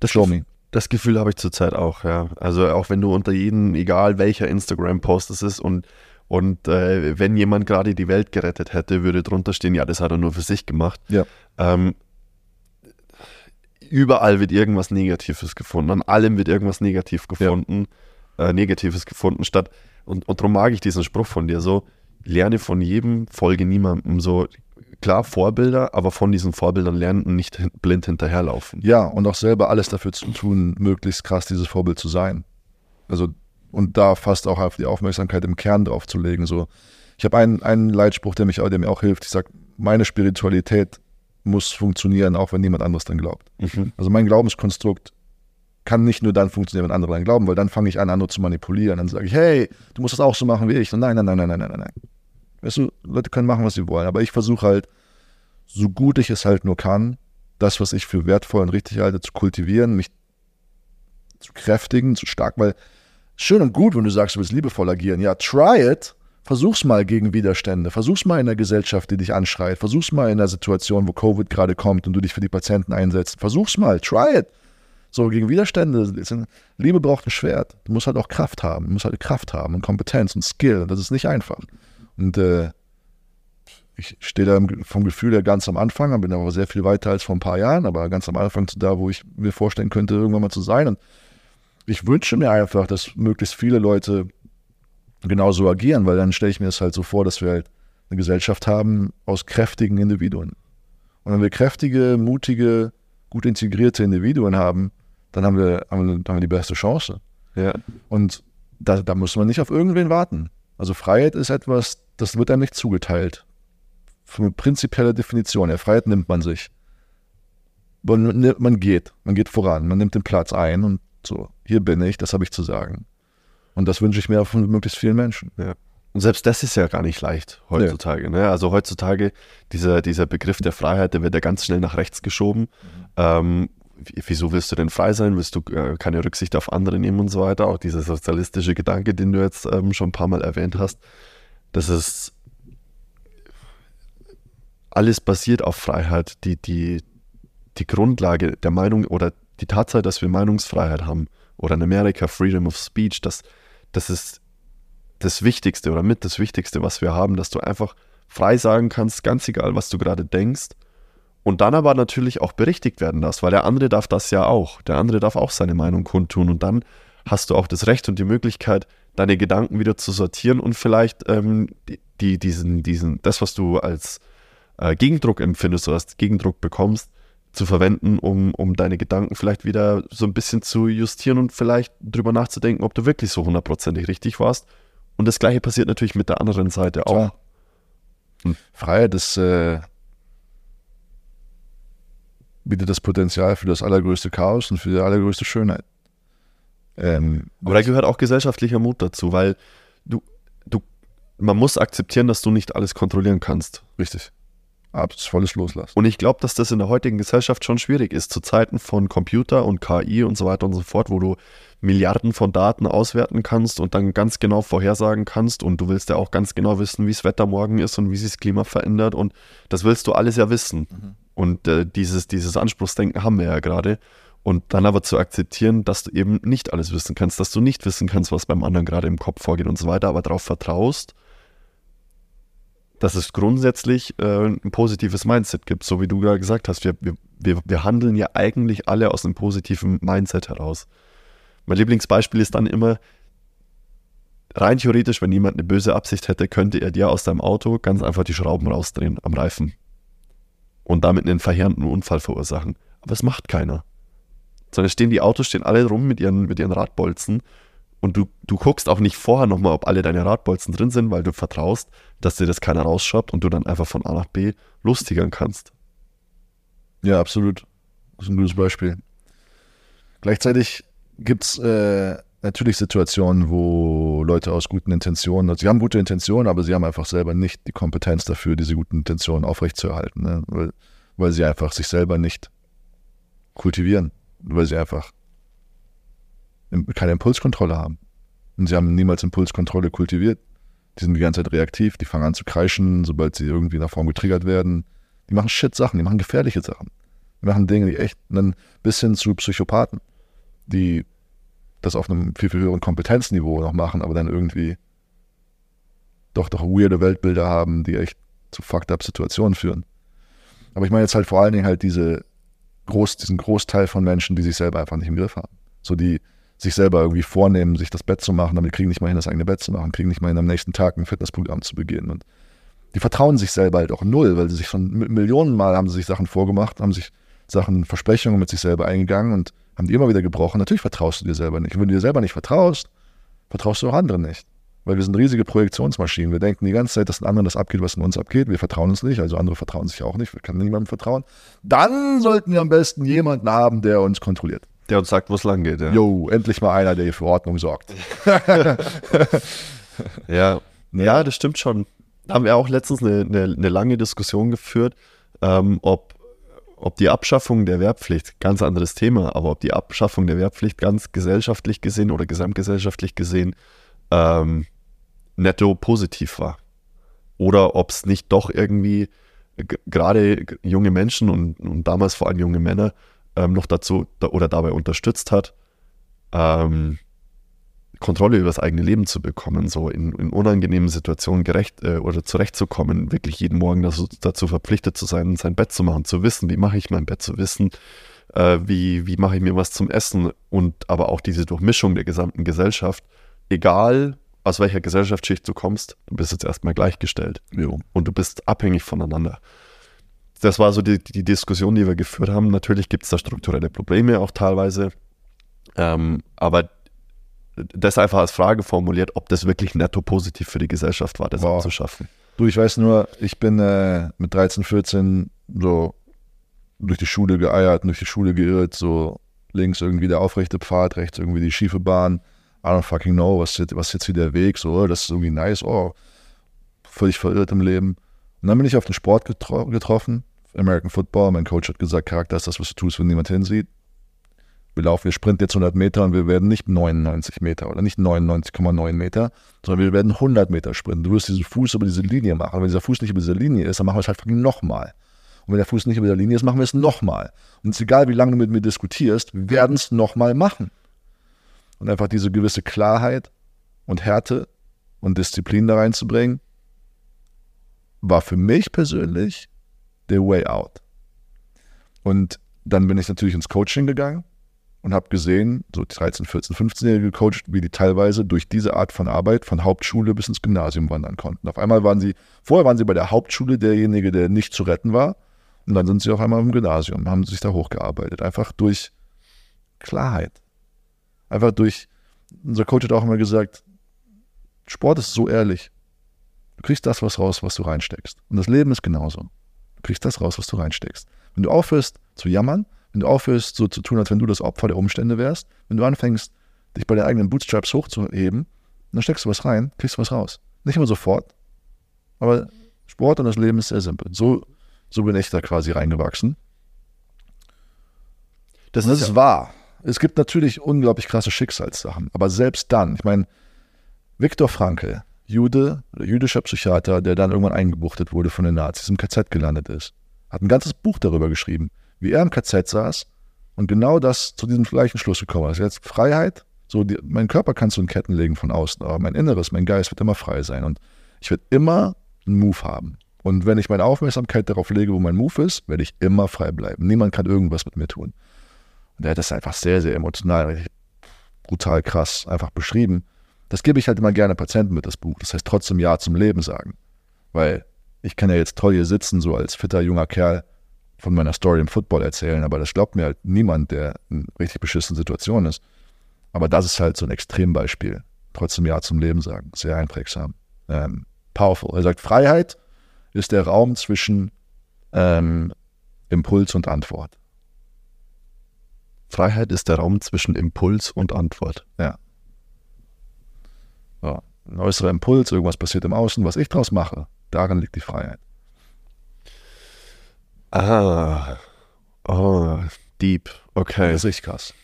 Das, Show me. das Gefühl habe ich zurzeit auch, ja. Also auch wenn du unter jedem, egal welcher Instagram-Post es ist und, und äh, wenn jemand gerade die Welt gerettet hätte, würde drunter stehen, ja, das hat er nur für sich gemacht. Ja. Ähm, überall wird irgendwas Negatives gefunden, an allem wird irgendwas negativ gefunden, äh, Negatives gefunden, statt, und, und darum mag ich diesen Spruch von dir so, lerne von jedem, folge niemandem, so, klar Vorbilder, aber von diesen Vorbildern lernen und nicht blind hinterherlaufen. Ja, und auch selber alles dafür zu tun, möglichst krass dieses Vorbild zu sein. Also, und da fast auch auf die Aufmerksamkeit im Kern drauf zu legen. So. Ich habe einen, einen Leitspruch, der, mich, auch- der mir auch hilft. Ich sage, meine Spiritualität muss funktionieren, auch wenn niemand anderes dann glaubt. Mhm. Also mein Glaubenskonstrukt kann nicht nur dann funktionieren, wenn andere dann glauben, weil dann fange ich an, andere zu manipulieren. Dann sage ich, hey, du musst das auch so machen wie ich. Und nein, nein, nein, nein, nein, nein, nein. Weißt du, Leute können machen, was sie wollen. Aber ich versuche halt, so gut ich es halt nur kann, das, was ich für wertvoll und richtig halte, zu kultivieren, mich zu kräftigen, zu stark, weil schön und gut, wenn du sagst, du willst liebevoll agieren. Ja, try it. Versuch's mal gegen Widerstände. Versuch's mal in einer Gesellschaft, die dich anschreit. Versuch's mal in einer Situation, wo Covid gerade kommt und du dich für die Patienten einsetzt. Versuch's mal. Try it. So, gegen Widerstände. Liebe braucht ein Schwert. Du musst halt auch Kraft haben. Du musst halt Kraft haben und Kompetenz und Skill. Das ist nicht einfach. Und äh, ich stehe da vom Gefühl her ganz am Anfang, bin aber sehr viel weiter als vor ein paar Jahren, aber ganz am Anfang zu da, wo ich mir vorstellen könnte, irgendwann mal zu sein. Und ich wünsche mir einfach, dass möglichst viele Leute genauso agieren, weil dann stelle ich mir das halt so vor, dass wir halt eine Gesellschaft haben aus kräftigen Individuen. Und wenn wir kräftige, mutige, gut integrierte Individuen haben, dann haben wir, haben wir, haben wir die beste Chance. Ja. Und da, da muss man nicht auf irgendwen warten. Also Freiheit ist etwas, das wird einem nicht zugeteilt. Für eine prinzipielle Definition. Ja, Freiheit nimmt man sich. Man, man geht, man geht voran, man nimmt den Platz ein und so, hier bin ich, das habe ich zu sagen. Und das wünsche ich mir von möglichst vielen Menschen. Und selbst das ist ja gar nicht leicht heutzutage. Ne? Also heutzutage, dieser, dieser Begriff der Freiheit, der wird ja ganz schnell nach rechts geschoben. Ähm, wie- wieso willst du denn frei sein? Willst du äh, keine Rücksicht auf andere nehmen und so weiter? Auch dieser sozialistische Gedanke, den du jetzt ähm, schon ein paar Mal erwähnt hast. Das ist alles basiert auf Freiheit. Die, die, die Grundlage der Meinung oder die Tatsache, dass wir Meinungsfreiheit haben oder in Amerika Freedom of Speech, das, das ist das Wichtigste oder mit das Wichtigste, was wir haben, dass du einfach frei sagen kannst, ganz egal, was du gerade denkst. Und dann aber natürlich auch berichtigt werden darfst, weil der andere darf das ja auch. Der andere darf auch seine Meinung kundtun. Und dann hast du auch das Recht und die Möglichkeit, deine Gedanken wieder zu sortieren und vielleicht ähm, die, die, diesen, diesen, das, was du als äh, Gegendruck empfindest oder als Gegendruck bekommst, zu verwenden, um, um deine Gedanken vielleicht wieder so ein bisschen zu justieren und vielleicht drüber nachzudenken, ob du wirklich so hundertprozentig richtig warst. Und das gleiche passiert natürlich mit der anderen Seite auch. Klar. Hm. Freiheit ist, äh, bietet das Potenzial für das allergrößte Chaos und für die allergrößte Schönheit. Ähm, Aber da gehört auch gesellschaftlicher Mut dazu, weil du, du, man muss akzeptieren, dass du nicht alles kontrollieren kannst. richtig. Absolut volles Loslassen. Und ich glaube, dass das in der heutigen Gesellschaft schon schwierig ist, zu Zeiten von Computer und KI und so weiter und so fort, wo du Milliarden von Daten auswerten kannst und dann ganz genau vorhersagen kannst und du willst ja auch ganz genau wissen, wie das Wetter morgen ist und wie sich das Klima verändert und das willst du alles ja wissen. Und äh, dieses, dieses Anspruchsdenken haben wir ja gerade. Und dann aber zu akzeptieren, dass du eben nicht alles wissen kannst, dass du nicht wissen kannst, was beim anderen gerade im Kopf vorgeht und so weiter, aber darauf vertraust, dass es grundsätzlich äh, ein positives Mindset gibt, so wie du gerade gesagt hast. Wir, wir, wir handeln ja eigentlich alle aus einem positiven Mindset heraus. Mein Lieblingsbeispiel ist dann immer, rein theoretisch, wenn jemand eine böse Absicht hätte, könnte er dir aus deinem Auto ganz einfach die Schrauben rausdrehen am Reifen. und damit einen verheerenden Unfall verursachen. Aber es macht keiner. Sondern stehen die Autos stehen alle rum mit ihren, mit ihren Radbolzen und du, du guckst auch nicht vorher nochmal, ob alle deine Radbolzen drin sind, weil du vertraust, dass dir das keiner rausschraubt und du dann einfach von A nach B lustigern kannst. Ja, absolut. Das ist ein gutes Beispiel. Gleichzeitig gibt es äh, natürlich Situationen, wo Leute aus guten Intentionen, also sie haben gute Intentionen, aber sie haben einfach selber nicht die Kompetenz dafür, diese guten Intentionen aufrechtzuerhalten, ne? weil, weil sie einfach sich selber nicht kultivieren, weil sie einfach keine Impulskontrolle haben. Und sie haben niemals Impulskontrolle kultiviert. Die sind die ganze Zeit reaktiv, die fangen an zu kreischen, sobald sie irgendwie in der getriggert werden. Die machen Shit-Sachen, die machen gefährliche Sachen. Die machen Dinge, die echt, dann bis hin zu Psychopathen, die das auf einem viel, viel höheren Kompetenzniveau noch machen, aber dann irgendwie doch, doch weirde Weltbilder haben, die echt zu fucked up Situationen führen. Aber ich meine jetzt halt vor allen Dingen halt diese Groß, diesen Großteil von Menschen, die sich selber einfach nicht im Griff haben. So die sich selber irgendwie vornehmen, sich das Bett zu machen, damit kriegen nicht mal hin, das eigene Bett zu machen, kriegen nicht mal hin, am nächsten Tag ein Fitnessprogramm zu beginnen. Und die vertrauen sich selber halt auch null, weil sie sich schon Millionen Mal haben sie sich Sachen vorgemacht, haben sich Sachen, Versprechungen mit sich selber eingegangen und haben die immer wieder gebrochen. Natürlich vertraust du dir selber nicht. Und wenn du dir selber nicht vertraust, vertraust du auch anderen nicht. Weil wir sind riesige Projektionsmaschinen. Wir denken die ganze Zeit, dass den anderen das abgeht, was in uns abgeht. Wir vertrauen uns nicht, also andere vertrauen sich auch nicht. Wir können niemandem vertrauen. Dann sollten wir am besten jemanden haben, der uns kontrolliert. Der uns sagt, wo es lang geht. Ja. Jo, endlich mal einer, der hier für Ordnung sorgt. <laughs> ja. ja, das stimmt schon. Da haben wir auch letztens eine, eine, eine lange Diskussion geführt, ähm, ob ob die Abschaffung der Wehrpflicht, ganz anderes Thema, aber ob die Abschaffung der Wehrpflicht ganz gesellschaftlich gesehen oder gesamtgesellschaftlich gesehen ähm, netto positiv war. Oder ob es nicht doch irgendwie gerade junge Menschen und, und, damals vor allem junge Männer ähm, noch dazu da, oder dabei unterstützt hat, ähm, Kontrolle über das eigene Leben zu bekommen, so in, in unangenehmen Situationen gerecht äh, oder zurechtzukommen, wirklich jeden Morgen dazu, dazu, verpflichtet zu sein, sein Bett zu machen, zu wissen, wie mache ich mein Bett, zu wissen, äh, wie, wie mache ich mir was zum Essen und aber auch diese Durchmischung der gesamten Gesellschaft, egal aus welcher Gesellschaftsschicht du kommst, du bist jetzt erstmal gleichgestellt jo. und du bist abhängig voneinander. Das war so die, die Diskussion, die wir geführt haben. Natürlich gibt es da strukturelle Probleme auch teilweise. Ähm, aber das einfach als Frage formuliert, ob das wirklich netto positiv für die Gesellschaft war, das wow. abzuschaffen. Du, ich weiß nur, ich bin äh, mit 13, 14 so durch die Schule geeiert, durch die Schule geirrt, so links irgendwie der aufrechte Pfad, rechts irgendwie die schiefe Bahn. I don't fucking know, was, was ist jetzt hier der Weg, so, das ist irgendwie nice, oh, völlig verirrt im Leben. Und dann bin ich auf den Sport getro getroffen, American Football. Mein Coach hat gesagt, Charakter ist das, was du tust, wenn niemand hinsieht wir laufen, wir sprinten jetzt 100 Meter und wir werden nicht 99 Meter oder nicht 99,9 Meter, sondern wir werden 100 Meter sprinten. Du wirst diesen Fuß über diese Linie machen. wenn dieser Fuß nicht über dieser Linie ist, dann machen wir es halt nochmal. Und wenn der Fuß nicht über der Linie ist, machen wir es nochmal. Und es ist egal, wie lange du mit mir diskutierst, wir werden es nochmal machen. Und einfach diese gewisse Klarheit und Härte und Disziplin da reinzubringen, war für mich persönlich der Way out. Und dann bin ich natürlich ins Coaching gegangen und habe gesehen, so 13, 14, 15-Jährige gecoacht, wie die teilweise durch diese Art von Arbeit von Hauptschule bis ins Gymnasium wandern konnten. Auf einmal waren sie, vorher waren sie bei der Hauptschule derjenige, der nicht zu retten war. Und dann sind sie auf einmal im Gymnasium, haben sich da hochgearbeitet. Einfach durch Klarheit. Einfach durch, unser Coach hat auch immer gesagt, Sport ist so ehrlich. Du kriegst das was raus, was du reinsteckst. Und das Leben ist genauso. Du kriegst das raus, was du reinsteckst. Wenn du aufhörst zu jammern, wenn du aufhörst, so zu tun, als wenn du das Opfer der Umstände wärst, wenn du anfängst, dich bei den eigenen Bootstraps hochzuheben, dann steckst du was rein, kriegst du was raus. Nicht immer sofort, aber Sport und das Leben ist sehr simpel. So, so bin ich da quasi reingewachsen. Das, das ist, ja wahr. Es gibt natürlich unglaublich krasse Schicksalssachen, aber selbst dann, ich meine, Viktor Frankl, Jude, jüdischer Psychiater, der dann irgendwann eingebuchtet wurde von den Nazis, im KZ gelandet ist, hat ein ganzes Buch darüber geschrieben wie er im KZ saß und genau das zu diesem gleichen Schluss gekommen ist. Jetzt Freiheit, so die, mein Körper kannst du in Ketten legen von außen, aber mein Inneres, mein Geist wird immer frei sein und ich werde immer einen Move haben. Und wenn ich meine Aufmerksamkeit darauf lege, wo mein Move ist, werde ich immer frei bleiben. Niemand kann irgendwas mit mir tun. Und er hat das einfach sehr, sehr emotional, brutal krass einfach beschrieben. Das gebe ich halt immer gerne Patienten mit, das Buch. Das heißt trotzdem Ja zum Leben sagen. Weil ich kann ja jetzt toll hier sitzen, so als fitter junger Kerl, von meiner Story im Football erzählen, aber das glaubt mir halt niemand, der in richtig beschissenen Situation ist. Aber das ist halt so ein Extrembeispiel. Trotzdem Ja zum Leben sagen. Sehr einprägsam. Ähm, powerful. Er sagt, Freiheit ist der Raum zwischen ähm, Impuls und Antwort. Freiheit ist der Raum zwischen Impuls und Antwort. Ja. So, ein äußerer Impuls, irgendwas passiert im Außen, was ich draus mache, darin liegt die Freiheit. Ah. Oh, deep. Okay. Das ist richtig krass.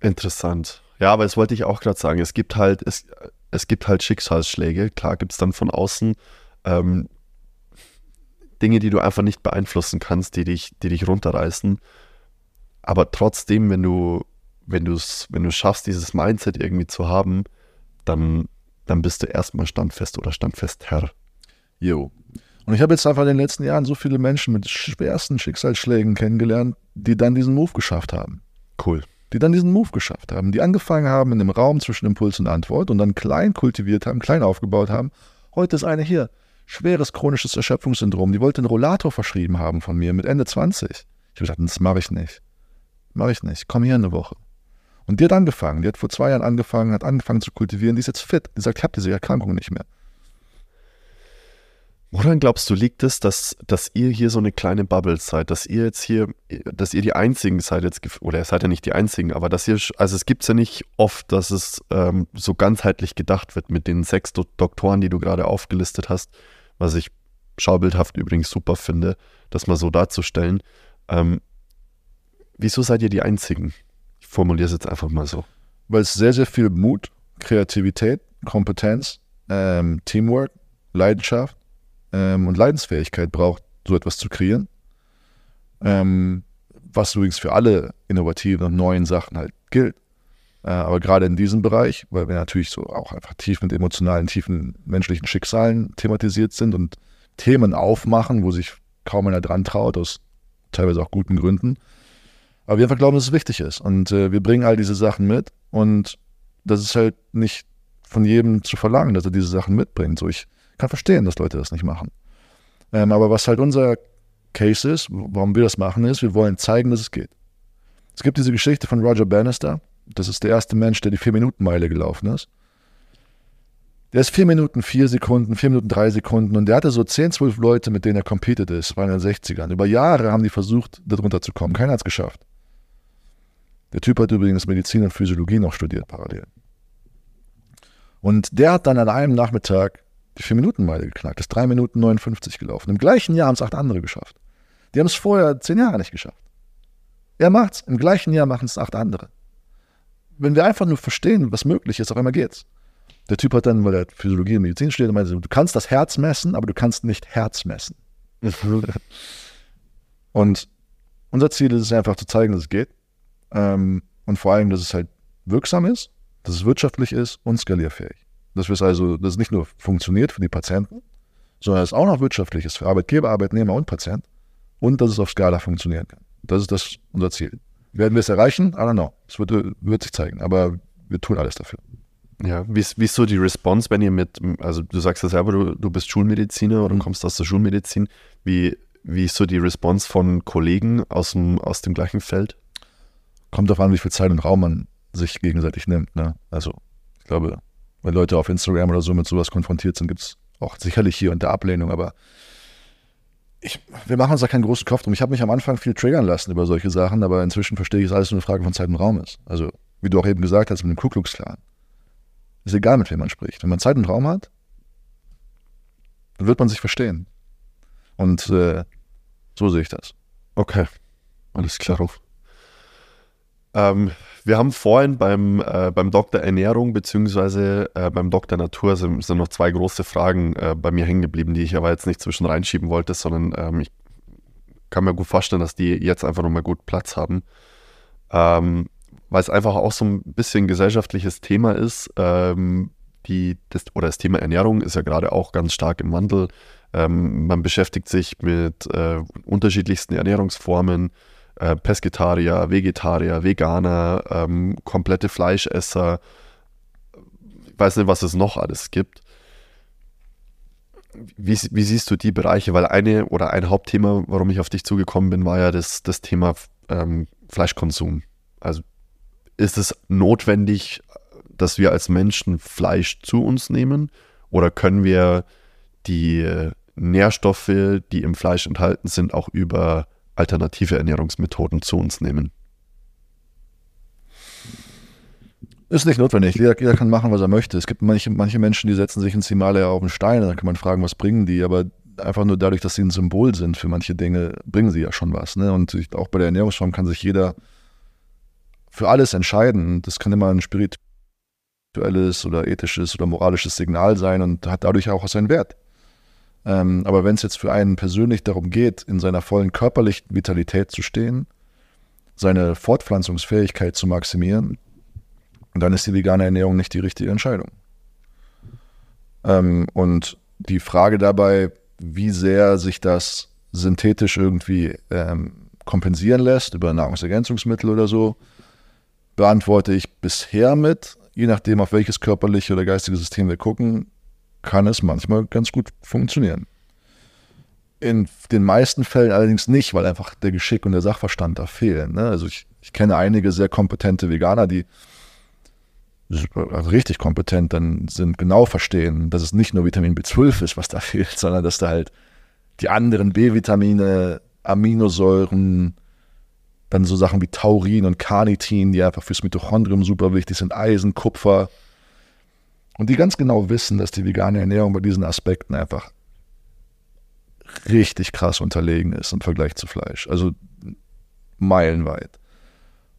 Interessant. Ja, aber das wollte ich auch gerade sagen. Es gibt halt, es, es gibt halt Schicksalsschläge. Klar gibt es dann von außen ähm, Dinge, die du einfach nicht beeinflussen kannst, die dich, die dich runterreißen. Aber trotzdem, wenn du, wenn du es, wenn du schaffst, dieses Mindset irgendwie zu haben, dann, dann bist du erstmal standfest oder standfest Herr. Jo. Und ich habe jetzt einfach in den letzten Jahren so viele Menschen mit schwersten Schicksalsschlägen kennengelernt, die dann diesen Move geschafft haben. Cool. Die dann diesen Move geschafft haben, die angefangen haben in dem Raum zwischen Impuls und Antwort und dann klein kultiviert haben, klein aufgebaut haben. Heute ist eine hier, schweres chronisches Erschöpfungssyndrom. Die wollte einen Rollator verschrieben haben von mir mit Ende 20. Ich habe gesagt, das mache ich nicht. Mache ich nicht. Komm hier eine Woche. Und die hat angefangen. Die hat vor zwei Jahren angefangen, hat angefangen zu kultivieren. Die ist jetzt fit. Die sagt, ich habe diese Erkrankung nicht mehr. Woran glaubst du, liegt es, dass, dass ihr hier so eine kleine Bubble seid, dass ihr jetzt hier, dass ihr die Einzigen seid jetzt, oder ihr seid ja nicht die Einzigen, aber dass ihr, also es gibt es ja nicht oft, dass es ähm, so ganzheitlich gedacht wird mit den sechs Do Doktoren, die du gerade aufgelistet hast, was ich schaubildhaft übrigens super finde, das mal so darzustellen. Ähm, wieso seid ihr die Einzigen? Ich formuliere es jetzt einfach mal so. Weil es sehr, sehr viel Mut, Kreativität, Kompetenz, ähm, Teamwork, Leidenschaft, ähm, und Leidensfähigkeit braucht, so etwas zu kreieren. Ähm, was übrigens für alle innovativen und neuen Sachen halt gilt. Äh, aber gerade in diesem Bereich, weil wir natürlich so auch einfach tief mit emotionalen, tiefen menschlichen Schicksalen thematisiert sind und Themen aufmachen, wo sich kaum einer dran traut, aus teilweise auch guten Gründen. Aber wir einfach glauben, dass es wichtig ist. Und äh, wir bringen all diese Sachen mit. Und das ist halt nicht von jedem zu verlangen, dass er diese Sachen mitbringt. So, ich kann verstehen, dass Leute das nicht machen. Ähm, aber was halt unser Case ist, warum wir das machen, ist, wir wollen zeigen, dass es geht. Es gibt diese Geschichte von Roger Bannister. Das ist der erste Mensch, der die Vier-Minuten-Meile gelaufen ist. Der ist vier Minuten, vier Sekunden, vier Minuten, drei Sekunden und der hatte so 10, 12 Leute, mit denen er competed ist, war in den 60ern. Über Jahre haben die versucht, darunter zu kommen. Keiner hat es geschafft. Der Typ hat übrigens Medizin und Physiologie noch studiert parallel. Und der hat dann an einem Nachmittag die 4-Minuten-Meile geknackt, ist 3 Minuten 59 gelaufen. Im gleichen Jahr haben es acht andere geschafft. Die haben es vorher zehn Jahre nicht geschafft. Er macht's, im gleichen Jahr machen es acht andere. Wenn wir einfach nur verstehen, was möglich ist, auf einmal geht's. Der Typ hat dann, weil er Physiologie und Medizin studiert, meinte, du kannst das Herz messen, aber du kannst nicht Herz messen. <laughs> und unser Ziel ist es einfach zu zeigen, dass es geht. Ähm, und vor allem, dass es halt wirksam ist, dass es wirtschaftlich ist und skalierfähig. Dass es also, dass es nicht nur funktioniert für die Patienten, sondern es auch noch wirtschaftlich ist für Arbeitgeber, Arbeitnehmer und Patient und dass es auf Skala funktionieren kann. Das ist das unser Ziel. Werden wir es erreichen? I don't know. Es wird, wird sich zeigen, aber wir tun alles dafür. Ja, wie ist, wie ist so die Response, wenn ihr mit, also du sagst ja selber, du, du bist Schulmediziner oder mhm. kommst aus der Schulmedizin. Wie, wie ist so die Response von Kollegen aus dem, aus dem gleichen Feld? Kommt darauf an, wie viel Zeit und Raum man sich gegenseitig nimmt. Ne? Also, ich glaube, wenn Leute auf Instagram oder so mit sowas konfrontiert sind, gibt es auch sicherlich hier und da Ablehnung, aber ich, wir machen uns da keinen großen Kopf drum. Ich habe mich am Anfang viel triggern lassen über solche Sachen, aber inzwischen verstehe ich, dass alles nur eine Frage von Zeit und Raum ist. Also, wie du auch eben gesagt hast, mit dem Ku Klux Klan. Ist egal, mit wem man spricht. Wenn man Zeit und Raum hat, dann wird man sich verstehen. Und äh, so sehe ich das. Okay, alles klar. Ähm, wir haben vorhin beim, äh, beim Doktor Ernährung beziehungsweise äh, beim Doktor Natur sind, sind noch zwei große Fragen äh, bei mir hängen geblieben, die ich aber jetzt nicht zwischen reinschieben wollte, sondern ähm, ich kann mir gut vorstellen, dass die jetzt einfach nochmal gut Platz haben. Ähm, weil es einfach auch so ein bisschen gesellschaftliches Thema ist. Ähm, die, das, oder das Thema Ernährung ist ja gerade auch ganz stark im Wandel. Ähm, man beschäftigt sich mit äh, unterschiedlichsten Ernährungsformen äh, Pesketarier, Vegetarier, Veganer, ähm, komplette Fleischesser, ich weiß nicht, was es noch alles gibt. wie, wie, siehst du die Bereiche? Weil eine oder ein Hauptthema, warum ich auf dich zugekommen bin, war ja das, das Thema ähm, Fleischkonsum. Also ist es notwendig, dass wir als Menschen Fleisch zu uns nehmen? Oder können wir die äh, Nährstoffe, die im Fleisch enthalten sind, auch über alternative Ernährungsmethoden zu uns nehmen? Ist nicht notwendig. Jeder, jeder, kann machen, was er möchte. Es gibt manche, manche Menschen, die setzen sich ins Himalaya auf einen Stein. Dann kann man fragen, was bringen die? Aber einfach nur dadurch, dass sie ein Symbol sind für manche Dinge, bringen sie ja schon was. Ne? Und auch bei der Ernährungsform kann sich jeder für alles entscheiden. Das kann immer ein spirituelles oder ethisches oder moralisches Signal sein und hat dadurch auch seinen Wert. Ähm, aber wenn es jetzt für einen persönlich darum geht, in seiner vollen körperlichen Vitalität zu stehen, seine Fortpflanzungsfähigkeit zu maximieren, dann ist die vegane Ernährung nicht die richtige Entscheidung. Ähm, und die Frage dabei, wie sehr sich das synthetisch irgendwie ähm, kompensieren lässt über Nahrungsergänzungsmittel oder so, beantworte ich bisher mit, je nachdem, auf welches körperliche oder geistige System wir gucken, kann es manchmal ganz gut funktionieren. In den meisten Fällen allerdings nicht, weil einfach der Geschick und der Sachverstand da fehlen. Ne? Also ich, ich kenne einige sehr kompetente Veganer, die also richtig kompetent dann sind, genau verstehen, dass es nicht nur Vitamin B12 ist, was da <laughs> fehlt, sondern dass da halt die anderen B-Vitamine, Aminosäuren, dann so Sachen wie Taurin und Carnitin, die einfach fürs Mitochondrium super wichtig sind, Eisen, Kupfer. Und die ganz genau wissen, dass die vegane Ernährung bei diesen Aspekten einfach richtig krass unterlegen ist im Vergleich zu Fleisch. Also meilenweit.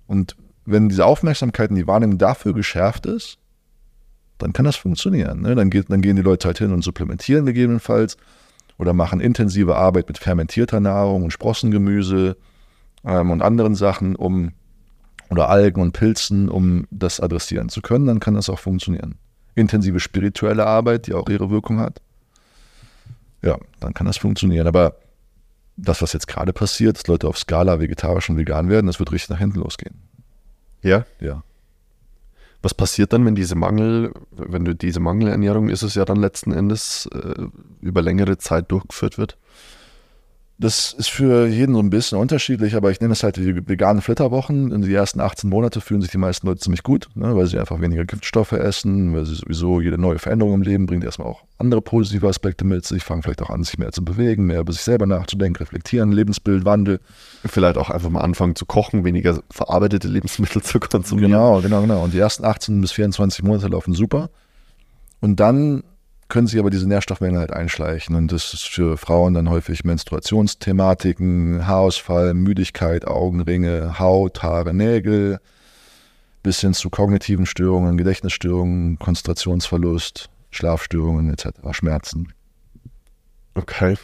Und wenn diese Aufmerksamkeit und die Wahrnehmung dafür geschärft ist, dann kann das funktionieren. Ne? Dann, geht, dann gehen die Leute halt hin und supplementieren gegebenenfalls oder machen intensive Arbeit mit fermentierter Nahrung und Sprossengemüse ähm, und anderen Sachen, um oder Algen und Pilzen, um das adressieren zu können, dann kann das auch funktionieren. Intensive spirituelle Arbeit, die auch ihre Wirkung hat. Ja, dann kann das funktionieren. Aber das, was jetzt gerade passiert, dass Leute auf Skala vegetarisch und vegan werden, das wird richtig nach hinten losgehen. Ja? Ja. Was passiert dann, wenn diese Mangel, wenn du diese Mangelernährung ist es ja dann letzten Endes äh, über längere Zeit durchgeführt wird? Das ist für jeden so ein bisschen unterschiedlich, aber ich nenne es halt die veganen Flitterwochen. In die ersten 18 Monate fühlen sich die meisten Leute ziemlich gut, ne, weil sie einfach weniger Giftstoffe essen, weil sie sowieso jede neue Veränderung im Leben bringt erstmal auch andere positive Aspekte mit sich, fangen vielleicht auch an, sich mehr zu bewegen, mehr über sich selber nachzudenken, reflektieren, Lebensbild, Wandel. Vielleicht auch einfach mal anfangen zu kochen, weniger verarbeitete Lebensmittel zu konsumieren. Genau, genau, genau. Und die ersten 18 bis 24 Monate laufen super. Und dann können sich aber diese Nährstoffmängel halt einschleichen. Und das ist für Frauen dann häufig Menstruationsthematiken, Haarausfall, Müdigkeit, Augenringe, Haut, Haare, Nägel, bis hin zu kognitiven Störungen, Gedächtnisstörungen, Konzentrationsverlust, Schlafstörungen etc., Schmerzen. Okay.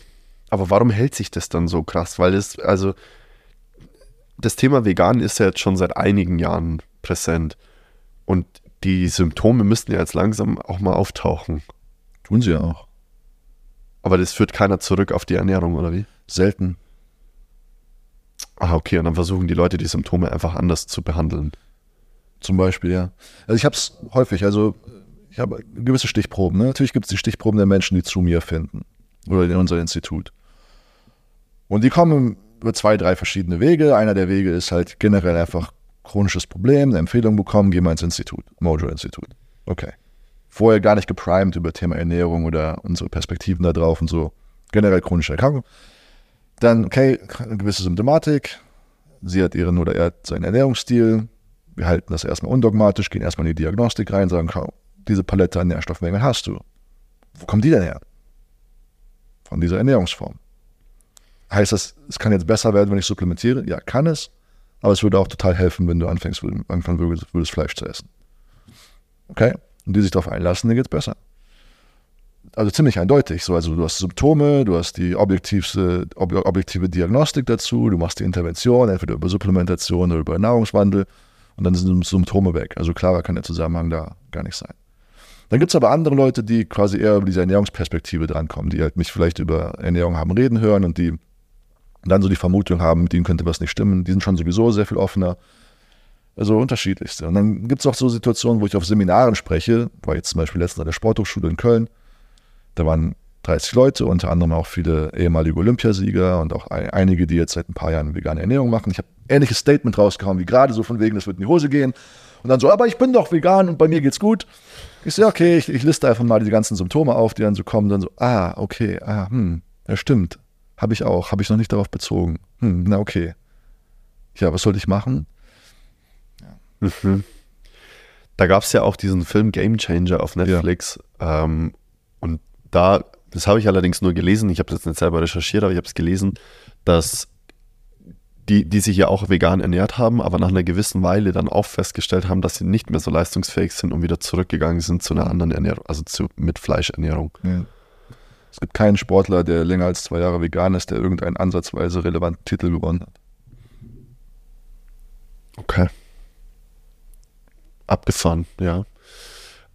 Aber warum hält sich das dann so krass? Weil es, also, das Thema Vegan ist ja jetzt schon seit einigen Jahren präsent. Und die Symptome müssten ja jetzt langsam auch mal auftauchen. Tun sie ja auch. Aber das führt keiner zurück auf die Ernährung, oder wie? Selten. Ah, okay, und dann versuchen die Leute die Symptome einfach anders zu behandeln. Zum Beispiel, ja. Also ich habe es häufig, also ich habe gewisse Stichproben. Ne? Natürlich gibt es die Stichproben der Menschen, die zu mir finden oder in unser Institut. Und die kommen über zwei, drei verschiedene Wege. Einer der Wege ist halt generell einfach chronisches Problem, eine Empfehlung bekommen, geh mal ins Institut, Mojo-Institut. Okay vorher gar nicht geprimed über Thema Ernährung oder unsere Perspektiven da drauf und so. Generell chronische Erkrankung. Dann, okay, eine gewisse Symptomatik. Sie hat ihren oder er hat seinen Ernährungsstil. Wir halten das erstmal undogmatisch, gehen erstmal in die Diagnostik rein, sagen, diese Palette an Nährstoffmengen hast du. Wo kommt die denn her? Von dieser Ernährungsform. Heißt das, es kann jetzt besser werden, wenn ich supplementiere? Ja, kann es. Aber es würde auch total helfen, wenn du anfängst, anfangen würdest, würdest Fleisch zu essen. Okay? Und die sich darauf einlassen, dann geht es besser. Also ziemlich eindeutig. So, also du hast Symptome, du hast die objektivste, ob, objektive Diagnostik dazu, du machst die Intervention, entweder über Supplementation oder über Nahrungswandel und dann sind Symptome weg. Also klarer kann der Zusammenhang da gar nicht sein. Dann gibt es aber andere Leute, die quasi eher über diese Ernährungsperspektive drankommen, die halt mich vielleicht über Ernährung haben reden hören und die dann so die Vermutung haben, mit denen könnte was nicht stimmen. Die sind schon sowieso sehr viel offener also unterschiedlichste. Und dann gibt es auch so Situationen, wo ich auf Seminaren spreche, war jetzt zum Beispiel letztens an der Sporthochschule in Köln. Da waren 30 Leute, unter anderem auch viele ehemalige Olympiasieger und auch einige, die jetzt seit ein paar Jahren vegane Ernährung machen. Ich habe ähnliches Statement rausgehauen wie gerade, so von wegen, das wird in die Hose gehen. Und dann so, aber ich bin doch vegan und bei mir geht's gut. Ich so, okay, ich, ich liste einfach mal die ganzen Symptome auf, die dann so kommen. Dann so, ah, okay, ah, hm, ja stimmt. Habe ich auch, habe ich noch nicht darauf bezogen. Hm, na okay. Ja, was sollte ich machen? Mhm. Da gab es ja auch diesen Film Game Changer auf Netflix. Ja. Ähm, und da, das habe ich allerdings nur gelesen, ich habe das nicht selber recherchiert, aber ich habe es gelesen, dass die, die sich ja auch vegan ernährt haben, aber nach einer gewissen Weile dann auch festgestellt haben, dass sie nicht mehr so leistungsfähig sind und wieder zurückgegangen sind zu einer anderen Ernährung, also zu, mit Fleischernährung. Ja. Es gibt keinen Sportler, der länger als zwei Jahre vegan ist, der irgendeinen ansatzweise relevanten Titel gewonnen hat. Okay. Abgefahren, ja.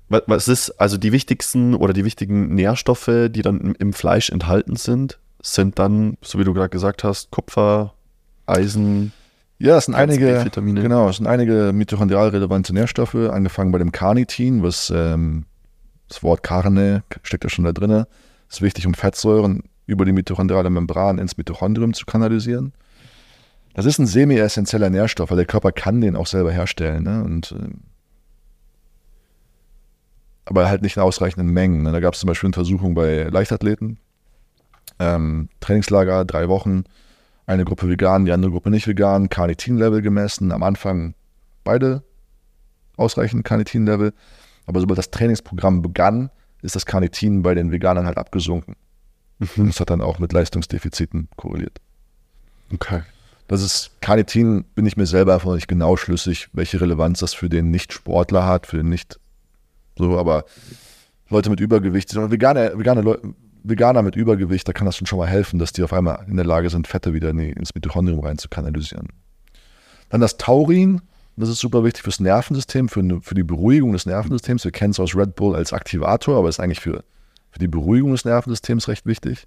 Was ist, also die wichtigsten oder die wichtigen Nährstoffe, die dann im Fleisch enthalten sind, sind dann, so wie du gerade gesagt hast, Kupfer, Eisen. Ja, es sind einige, genau, es sind einige mitochondrial relevante Nährstoffe, angefangen bei dem Carnitin, was ähm, das Wort Carne steckt ja schon da drin. Ist wichtig, um Fettsäuren über die mitochondriale Membran ins Mitochondrium zu kanalisieren. Das ist ein semi-essentieller Nährstoff, weil der Körper kann den auch selber herstellen. Ne? Und, äh, aber halt nicht in ausreichenden Mengen. Ne? Da gab es zum Beispiel Untersuchungen bei Leichtathleten. Ähm, Trainingslager, drei Wochen eine Gruppe vegan, die andere Gruppe nicht vegan, Carnitin-Level gemessen. Am Anfang beide ausreichend Carnitin-Level. Aber sobald das Trainingsprogramm begann, ist das Carnitin bei den Veganern halt abgesunken. Mhm. Das hat dann auch mit Leistungsdefiziten korreliert. Okay. Das ist Carnitin, bin ich mir selber einfach nicht genau schlüssig, welche Relevanz das für den Nicht-Sportler hat, für den nicht so, aber Leute mit Übergewicht, vegane, vegane Leute, Veganer mit Übergewicht, da kann das schon mal helfen, dass die auf einmal in der Lage sind, Fette wieder ins Mitochondrium rein zu kanalisieren. Dann das Taurin, das ist super wichtig fürs Nervensystem, für, für die Beruhigung des Nervensystems. Wir kennen es aus Red Bull als Aktivator, aber ist eigentlich für, für die Beruhigung des Nervensystems recht wichtig.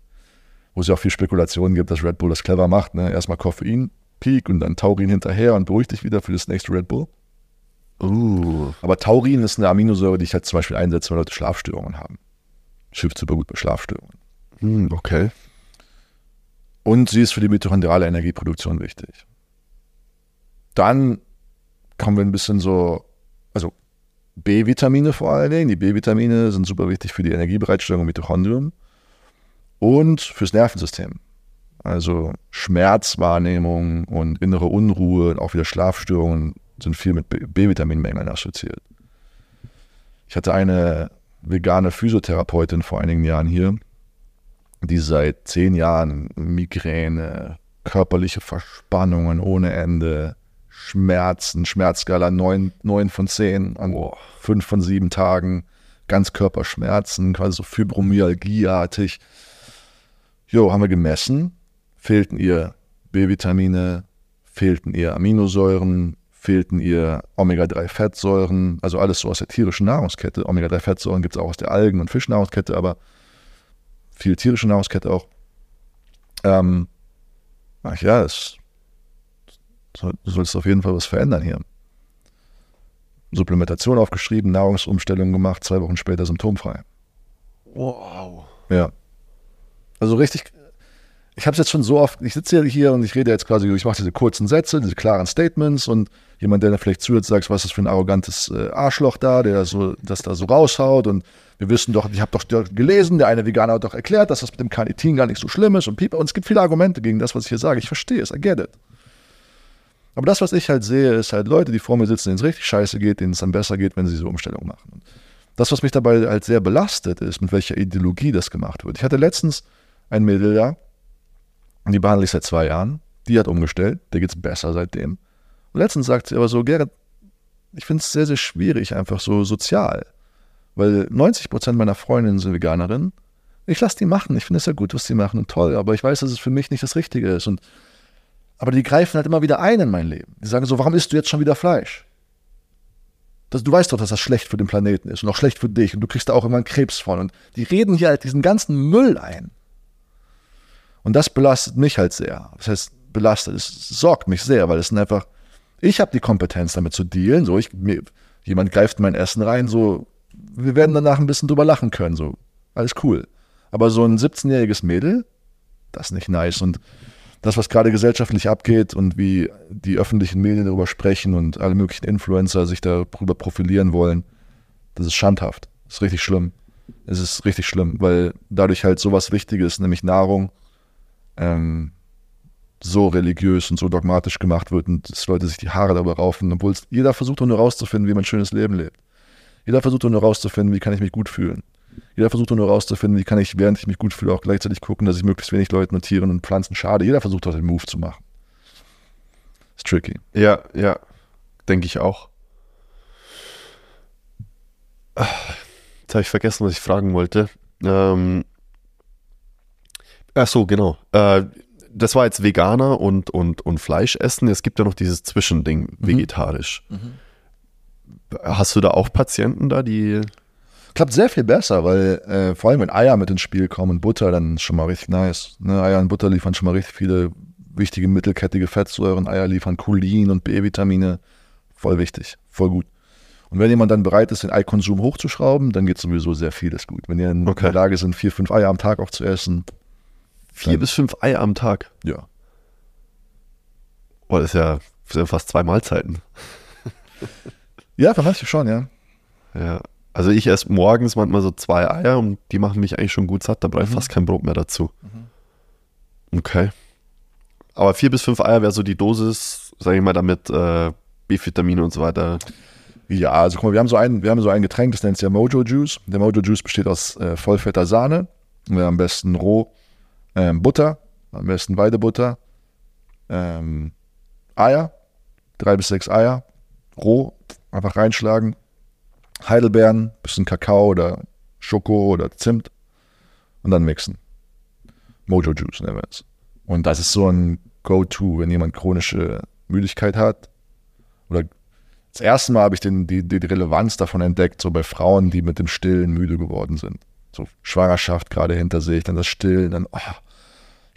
Wo es ja auch viel Spekulationen gibt, dass Red Bull das clever macht. Ne? Erstmal Koffein, Peak und dann Taurin hinterher und beruhigt dich wieder für das nächste Red Bull. Uh. Aber Taurin ist eine Aminosäure, die ich halt zum Beispiel einsetze, wenn Leute Schlafstörungen haben hilft super gut bei Schlafstörungen. Hm, okay. Und sie ist für die mitochondriale Energieproduktion wichtig. Dann kommen wir ein bisschen so, also B-Vitamine vor allen Dingen. Die B-Vitamine sind super wichtig für die Energiebereitstellung im Mitochondrium und fürs Nervensystem. Also Schmerzwahrnehmung und innere Unruhe und auch wieder Schlafstörungen sind viel mit B-Vitaminmängeln assoziiert. Ich hatte eine vegane Physiotherapeutin vor einigen Jahren hier, die seit zehn Jahren Migräne, körperliche Verspannungen ohne Ende, Schmerzen, Schmerzskala 9, 9 von 10 an oh. 5 von 7 Tagen, Ganzkörperschmerzen, quasi so Fibromyalgieartig. Jo, haben wir gemessen, fehlten ihr B-Vitamine, fehlten ihr Aminosäuren, fehlten ihr Omega-3-Fettsäuren, also alles so aus der tierischen Nahrungskette. Omega-3-Fettsäuren gibt es auch aus der Algen- und Fischnahrungskette, aber viel tierische Nahrungskette auch. Ähm, ach ja, es, du solltest auf jeden Fall was verändern hier. Supplementation aufgeschrieben, Nahrungsumstellung gemacht, zwei Wochen später symptomfrei. Wow. Ja. Also richtig, ich habe es jetzt schon so oft, ich sitze hier und ich rede jetzt quasi, ich mache diese kurzen Sätze, diese klaren Statements und jemand, der da vielleicht zuhört, sagt, was ist das für ein arrogantes äh, Arschloch da, der so, das da so raushaut und wir wissen doch, ich habe doch gelesen, der eine Veganer hat doch erklärt, dass das mit dem Carnitin gar nicht so schlimm ist und Pieper. Und es gibt viele Argumente gegen das, was ich hier sage. Ich verstehe es, I get it. Aber das, was ich halt sehe, ist halt Leute, die vor mir sitzen, denen es richtig scheiße geht, denen es dann besser geht, wenn sie diese Umstellung machen. Und das, was mich dabei halt sehr belastet, ist, mit welcher Ideologie das gemacht wird. Ich hatte letztens ein Mädel da, die behandle ich seit zwei Jahren. Die hat umgestellt, der geht es besser seitdem. Und letztens sagt sie aber so, Gerrit, ich finde es sehr, sehr schwierig, einfach so sozial. Weil 90 Prozent meiner Freundinnen sind Veganerinnen. Ich lasse die machen. Ich finde es ja gut, was sie machen und toll. Aber ich weiß, dass es für mich nicht das Richtige ist. Und, aber die greifen halt immer wieder ein in mein Leben. Die sagen so, warum isst du jetzt schon wieder Fleisch? Das, du weißt doch, dass das schlecht für den Planeten ist und auch schlecht für dich. Und du kriegst da auch immer einen Krebs von. Und die reden hier halt diesen ganzen Müll ein. Und das belastet mich halt sehr. Das heißt, belastet, es sorgt mich sehr, weil es sind einfach, ich habe die Kompetenz damit zu dealen. So, ich, mir, jemand greift mein Essen rein, so, wir werden danach ein bisschen drüber lachen können, so, alles cool. Aber so ein 17-jähriges Mädel, das ist nicht nice. Und das, was gerade gesellschaftlich abgeht und wie die öffentlichen Medien darüber sprechen und alle möglichen Influencer sich darüber profilieren wollen, das ist schandhaft. Das ist richtig schlimm. Es ist richtig schlimm, weil dadurch halt sowas Wichtiges, nämlich Nahrung, ähm, so religiös und so dogmatisch gemacht wird und dass Leute sich die Haare darüber raufen, obwohl jeder versucht nur rauszufinden, wie man ein schönes Leben lebt. Jeder versucht nur rauszufinden, wie kann ich mich gut fühlen. Jeder versucht nur rauszufinden, wie kann ich, während ich mich gut fühle, auch gleichzeitig gucken, dass ich möglichst wenig Leuten und Tieren und Pflanzen schade. Jeder versucht dort den Move zu machen. Ist tricky. Ja, ja, denke ich auch. Jetzt habe ich vergessen, was ich fragen wollte. Ähm, ach so, genau. Äh, das war jetzt Veganer und, und, und Fleisch essen. Es gibt ja noch dieses Zwischending, vegetarisch. Hast du da auch Patienten da, die. Klappt sehr viel besser, weil äh, vor allem wenn Eier mit ins Spiel kommen, Butter, dann ist schon mal richtig nice. Ne? Eier und Butter liefern schon mal richtig viele wichtige mittelkettige Fettsäuren. Eier liefern Cholin und B-Vitamine. Voll wichtig, voll gut. Und wenn jemand dann bereit ist, den Eikonsum hochzuschrauben, dann geht sowieso sehr vieles gut. Wenn ihr in Okay. der Lage sind, vier, fünf Eier am Tag auch zu essen, Vier Dann- bis fünf Eier am Tag. ja. Oh, das ist ja, das sind fast zwei Mahlzeiten. <laughs> Ja, vermutlich schon, ja. Ja. Also ich esse morgens manchmal so zwei Eier und die machen mich eigentlich schon gut satt. Da brauche Mhm. ich fast kein Brot mehr dazu. Okay. Aber vier bis fünf Eier wäre so die Dosis, sage ich mal, damit äh, B-Vitamine und so weiter. Ja, also guck mal, wir haben so ein, wir haben so ein Getränk, das nennt sich ja Mojo Juice. Der Mojo Juice besteht aus äh, vollfetter Sahne, am besten roh, ähm, Butter, am besten Weidebutter, ähm, Eier, drei bis sechs Eier, roh, einfach reinschlagen, Heidelbeeren, bisschen Kakao oder Schoko oder Zimt und dann mixen. Mojo Juice nennen wir es. Und das ist so ein Go-To, wenn jemand chronische Müdigkeit hat oder das erste Mal habe ich den, die, die, Relevanz davon entdeckt, so bei Frauen, die mit dem Stillen müde geworden sind. So Schwangerschaft gerade hinter sich, dann das Stillen, dann, oh.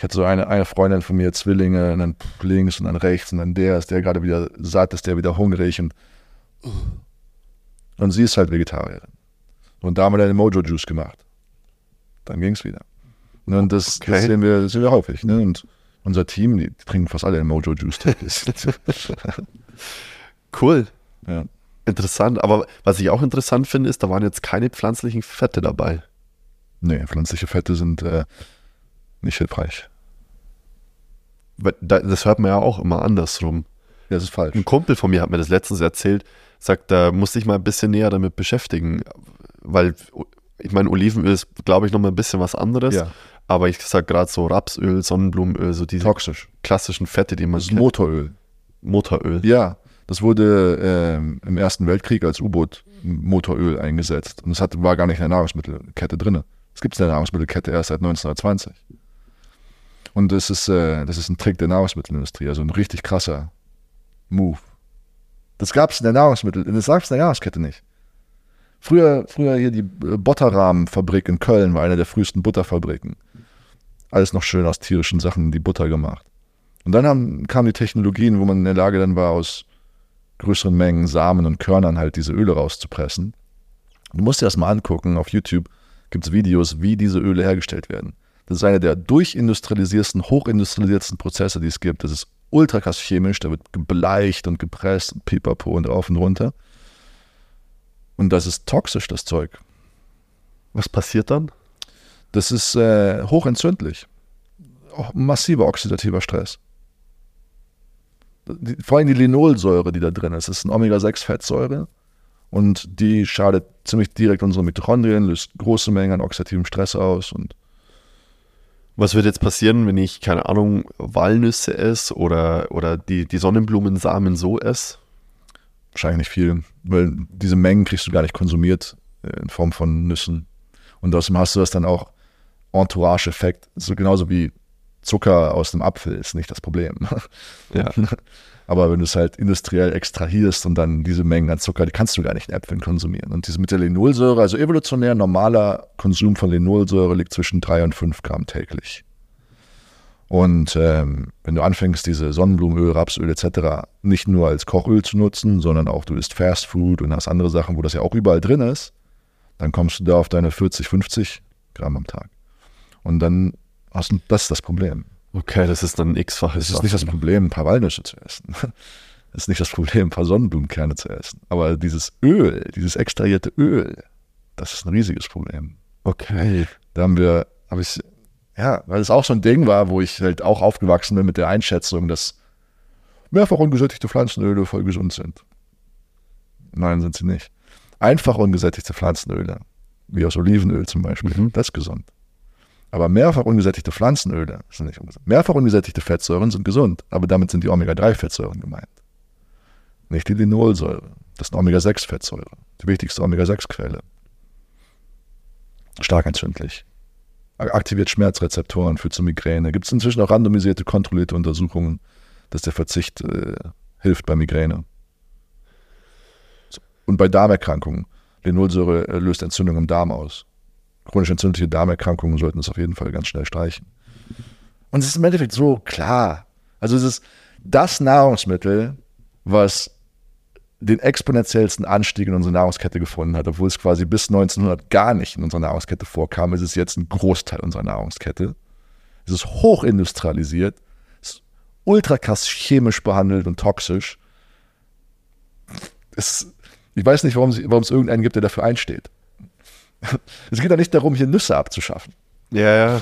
Ich hatte so eine, eine Freundin von mir, Zwillinge, und dann links und dann rechts und dann der, ist der gerade wieder satt, ist der wieder hungrig und, und sie ist halt Vegetarierin. Und da haben wir dann den Mojo Juice gemacht. Dann ging es wieder. Und das, Okay. das sehen wir, das sehen wir häufig. Ne? Und unser Team, die, die trinken fast alle den Mojo Juice. <laughs> Cool. ja. Interessant. Aber was ich auch interessant finde, ist, da waren jetzt keine pflanzlichen Fette dabei. Nee, pflanzliche Fette sind äh, nicht hilfreich. Das hört man ja auch immer andersrum. Das ist falsch. Ein Kumpel von mir hat mir das letztens erzählt, sagt, da musste ich mal ein bisschen näher damit beschäftigen, weil ich meine, Olivenöl ist, glaube ich, noch mal ein bisschen was anderes, Ja, aber ich sag gerade so Rapsöl, Sonnenblumenöl, so diese toxisch. klassischen Fette, die man Das ist kennt. Motoröl. Motoröl. Ja, das wurde ähm, im Ersten Weltkrieg als U-Boot-Motoröl eingesetzt. Und es hat, war gar nicht in der Nahrungsmittelkette drin. Es gibt es in der Nahrungsmittelkette erst seit 1920. Und das ist, äh, das ist ein Trick der Nahrungsmittelindustrie, also ein richtig krasser Move. Das gab es in der Nahrungsmittel, das gab es in der Nahrungskette nicht. Früher, früher hier die Botterrahmenfabrik in Köln war eine der frühesten Butterfabriken. Alles noch schön aus tierischen Sachen, die Butter gemacht. Und dann haben, kamen die Technologien, wo man in der Lage dann war, aus größeren Mengen Samen und Körnern halt diese Öle rauszupressen. Du musst dir das mal angucken. Auf YouTube gibt es Videos, wie diese Öle hergestellt werden. Das ist einer der durchindustrialisiersten, hochindustrialisiertesten Prozesse, die es gibt. Das ist ultra krass chemisch. Da wird gebleicht und gepresst und pipapo und rauf und runter. Und das ist toxisch, das Zeug. Was passiert dann? Das ist äh, hochentzündlich. Auch massiver oxidativer Stress. Die, vor allem die Linolsäure, die da drin ist, ist eine Omega-6-Fettsäure und die schadet ziemlich direkt unsere Mitochondrien, löst große Mengen an oxidativem Stress aus und Was wird jetzt passieren, wenn ich, keine Ahnung, Walnüsse esse oder, oder die, die Sonnenblumensamen so esse? wahrscheinlich nicht viel, weil diese Mengen kriegst du gar nicht konsumiert äh, in Form von Nüssen. Und außerdem hast du das dann auch Entourage-Effekt, so genauso wie Zucker aus einem Apfel ist nicht das Problem. Ja. <laughs> Aber wenn du es halt industriell extrahierst und dann diese Mengen an Zucker, die kannst du gar nicht in Äpfeln konsumieren. Und diese mit der Linolsäure, also evolutionär normaler Konsum von Linolsäure liegt zwischen 3 und 5 Gramm täglich. Und ähm, wenn du anfängst, diese Sonnenblumenöl, Rapsöl etc. nicht nur als Kochöl zu nutzen, sondern auch du isst Fast Food und hast andere Sachen, wo das ja auch überall drin ist, dann kommst du da auf deine 40, 50 Gramm am Tag. Und dann hast du, das ist das Problem. Okay, das ist dann ein x-faches. Es ist nicht das Problem, ein paar Walnüsse zu essen. <laughs> Es ist nicht das Problem, ein paar Sonnenblumenkerne zu essen. Aber dieses Öl, dieses extrahierte Öl, das ist ein riesiges Problem. Okay. Da haben wir, habe ich, ja, weil es auch so ein Ding war, wo ich halt auch aufgewachsen bin mit der Einschätzung, dass mehrfach ungesättigte Pflanzenöle voll gesund sind. Nein, sind sie nicht. Einfach ungesättigte Pflanzenöle, wie aus Olivenöl zum Beispiel, Mhm. das ist gesund. Aber mehrfach ungesättigte Pflanzenöle sind nicht ungesund. Mehrfach ungesättigte Fettsäuren sind gesund, aber damit sind die Omega-3-Fettsäuren gemeint. Nicht die Linolsäure. Das eine Omega-6-Fettsäure. Die wichtigste Omega-6-Quelle. Stark entzündlich. Aktiviert Schmerzrezeptoren, führt zu Migräne. Gibt es inzwischen auch randomisierte, kontrollierte Untersuchungen, dass der Verzicht äh, hilft bei Migräne. Und bei Darmerkrankungen. Linolsäure äh, löst Entzündung im Darm aus. Chronisch entzündliche Darmerkrankungen sollten es auf jeden Fall ganz schnell streichen. Und es ist im Endeffekt so klar. Also es ist das Nahrungsmittel, was den exponentiellsten Anstieg in unserer Nahrungskette gefunden hat, obwohl es quasi bis 1900 gar nicht in unserer Nahrungskette vorkam, ist es jetzt ein Großteil unserer Nahrungskette. Es ist hochindustrialisiert, es ist ultra krass chemisch behandelt und toxisch. Es, ich weiß nicht, warum, sie, warum es irgendeinen gibt, der dafür einsteht. Es geht ja nicht darum, hier Nüsse abzuschaffen. Ja, ja.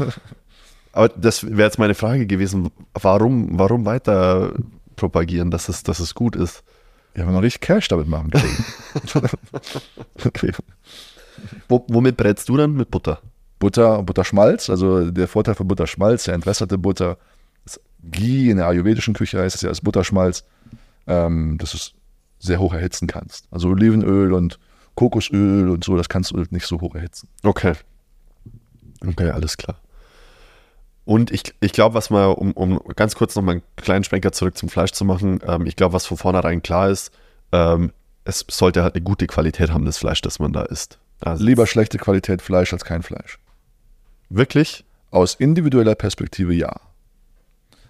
Aber das wäre jetzt meine Frage gewesen. Warum, warum weiter propagieren, dass es, dass es gut ist? Ja, wenn wir noch richtig Cash damit machen kriegen. <laughs> Okay. Wo, womit brätst du dann? Mit Butter? Butter, Butterschmalz, also der Vorteil von Butterschmalz, der entwässerte Butter, das Ghee in der ayurvedischen Küche heißt es ja als Butterschmalz, ähm, dass du es sehr hoch erhitzen kannst. Also Olivenöl und Kokosöl und so, das kannst du nicht so hoch erhitzen. Okay. Okay, alles klar. Und ich, ich glaube, was mal, um, um ganz kurz nochmal einen kleinen Schwenker zurück zum Fleisch zu machen, ähm, ich glaube, was von vornherein klar ist, ähm, es sollte halt eine gute Qualität haben, das Fleisch, das man da isst. Also Lieber schlechte Qualität Fleisch als kein Fleisch. Wirklich? Aus individueller Perspektive ja.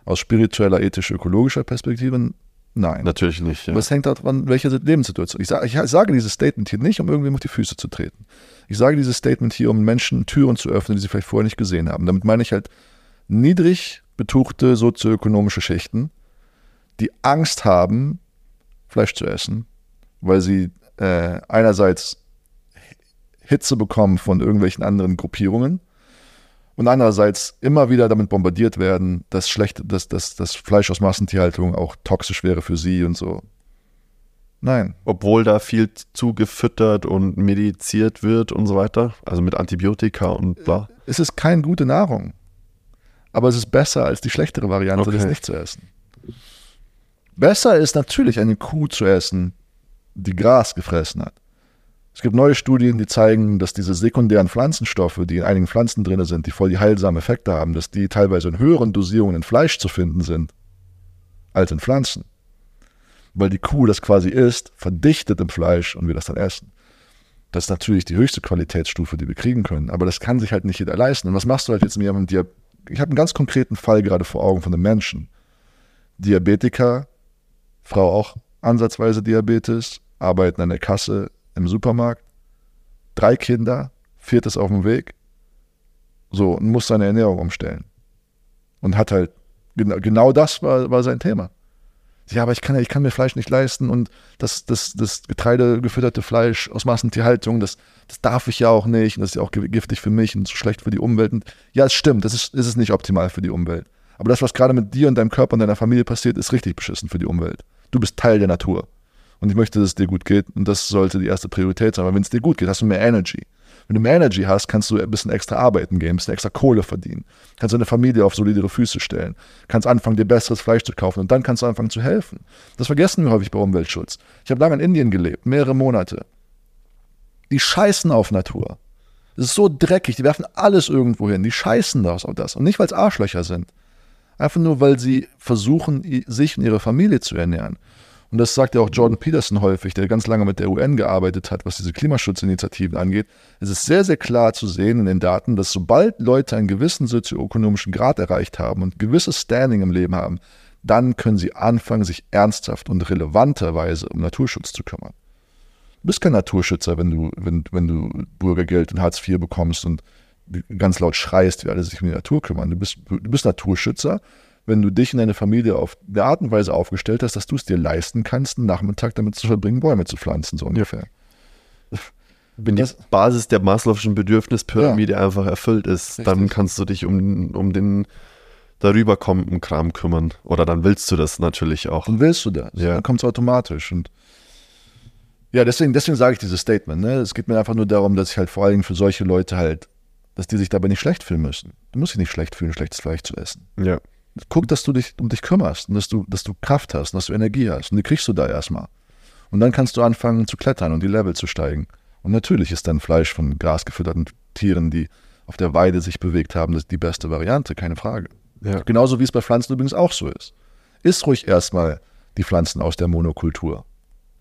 Aus spiritueller, ethischer, ökologischer Perspektive nein. Natürlich nicht. Ja. Aber es hängt davon, welche Lebenssituation. Ich sage, ich sage dieses Statement hier nicht, um irgendwem auf die Füße zu treten. Ich sage dieses Statement hier, um Menschen Türen zu öffnen, die sie vielleicht vorher nicht gesehen haben. Damit meine ich halt niedrig betuchte sozioökonomische Schichten, die Angst haben, Fleisch zu essen, weil sie äh, einerseits Hitze bekommen von irgendwelchen anderen Gruppierungen und andererseits immer wieder damit bombardiert werden, dass, schlecht, dass, dass, dass Fleisch aus Massentierhaltung auch toxisch wäre für sie und so. Nein. Obwohl da viel zugefüttert und mediziert wird und so weiter. Also mit Antibiotika und bla. Es ist keine gute Nahrung. Aber es ist besser als die schlechtere Variante, Okay. das nicht zu essen. Besser ist natürlich eine Kuh zu essen, die Gras gefressen hat. Es gibt neue Studien, die zeigen, dass diese sekundären Pflanzenstoffe, die in einigen Pflanzen drin sind, die voll die heilsamen Effekte haben, dass die teilweise in höheren Dosierungen in Fleisch zu finden sind, als in Pflanzen. Weil die Kuh das quasi isst, verdichtet im Fleisch und wir das dann essen. Das ist natürlich die höchste Qualitätsstufe, die wir kriegen können. Aber das kann sich halt nicht jeder leisten. Und was machst du halt jetzt mit jemandem, der. Ich habe einen ganz konkreten Fall gerade vor Augen von einem Menschen. Diabetiker, Frau auch ansatzweise Diabetes, arbeiten an der Kasse im Supermarkt, drei Kinder, viertes auf dem Weg, so und muss seine Ernährung umstellen. Und hat halt, genau, genau das war, war sein Thema. Ja, aber ich kann, ich kann mir Fleisch nicht leisten und das, das, das getreidegefütterte Fleisch aus Massentierhaltung, das, das darf ich ja auch nicht und das ist ja auch gi- giftig für mich und so schlecht für die Umwelt. Und ja, es stimmt, das ist, ist es nicht optimal für die Umwelt. Aber das, was gerade mit dir und deinem Körper und deiner Familie passiert, ist richtig beschissen für die Umwelt. Du bist Teil der Natur. Und ich möchte, dass es dir gut geht. Und das sollte die erste Priorität sein. Aber wenn es dir gut geht, hast du mehr Energy. Wenn du mehr Energy hast, kannst du ein bisschen extra arbeiten gehen, ein bisschen extra Kohle verdienen. Kannst deine Familie auf solidere Füße stellen. Kannst anfangen, dir besseres Fleisch zu kaufen. Und dann kannst du anfangen zu helfen. Das vergessen wir häufig bei Umweltschutz. Ich habe lange in Indien gelebt, mehrere Monate. Die scheißen auf Natur. Es ist so dreckig, die werfen alles irgendwo hin. Die scheißen das auf das. Und nicht, weil es Arschlöcher sind. Einfach nur, weil sie versuchen, sich und ihre Familie zu ernähren. Und das sagt ja auch Jordan Peterson häufig, der ganz lange mit der UN gearbeitet hat, was diese Klimaschutzinitiativen angeht. Es ist sehr, sehr klar zu sehen in den Daten, dass sobald Leute einen gewissen sozioökonomischen Grad erreicht haben und gewisses Standing im Leben haben, dann können sie anfangen, sich ernsthaft und relevanterweise um Naturschutz zu kümmern. Du bist kein Naturschützer, wenn du, wenn, wenn du Bürgergeld und Hartz IV bekommst und ganz laut schreist, wie alle sich um die Natur kümmern. Du bist, du bist Naturschützer, wenn du dich und deine Familie auf eine Art und Weise aufgestellt hast, dass du es dir leisten kannst, einen Nachmittag damit zu verbringen, Bäume zu pflanzen, so ungefähr. Wenn die Das- Basis der Maslow'schen Bedürfnispyramide einfach erfüllt ist, dann Richtig. kannst du dich um, um den darüber kommenden Kram kümmern. Oder dann willst du das natürlich auch. Dann willst du das. Ja. Dann kommt es automatisch. Und ja, deswegen, deswegen sage ich dieses Statement. Ne? Es geht mir einfach nur darum, dass ich halt vor allem für solche Leute halt, dass die sich dabei nicht schlecht fühlen müssen. Du musst dich nicht schlecht fühlen, schlechtes Fleisch zu essen. Ja. Guck, dass du dich um dich kümmerst und dass du, dass du Kraft hast und dass du Energie hast. Und die kriegst du da erstmal. Und dann kannst du anfangen zu klettern und die Level zu steigen. Und natürlich ist dann Fleisch von grasgefütterten Tieren, die auf der Weide sich bewegt haben, das die beste Variante, keine Frage. Ja. Genauso wie es bei Pflanzen übrigens auch so ist. Isst ruhig erstmal die Pflanzen aus der Monokultur.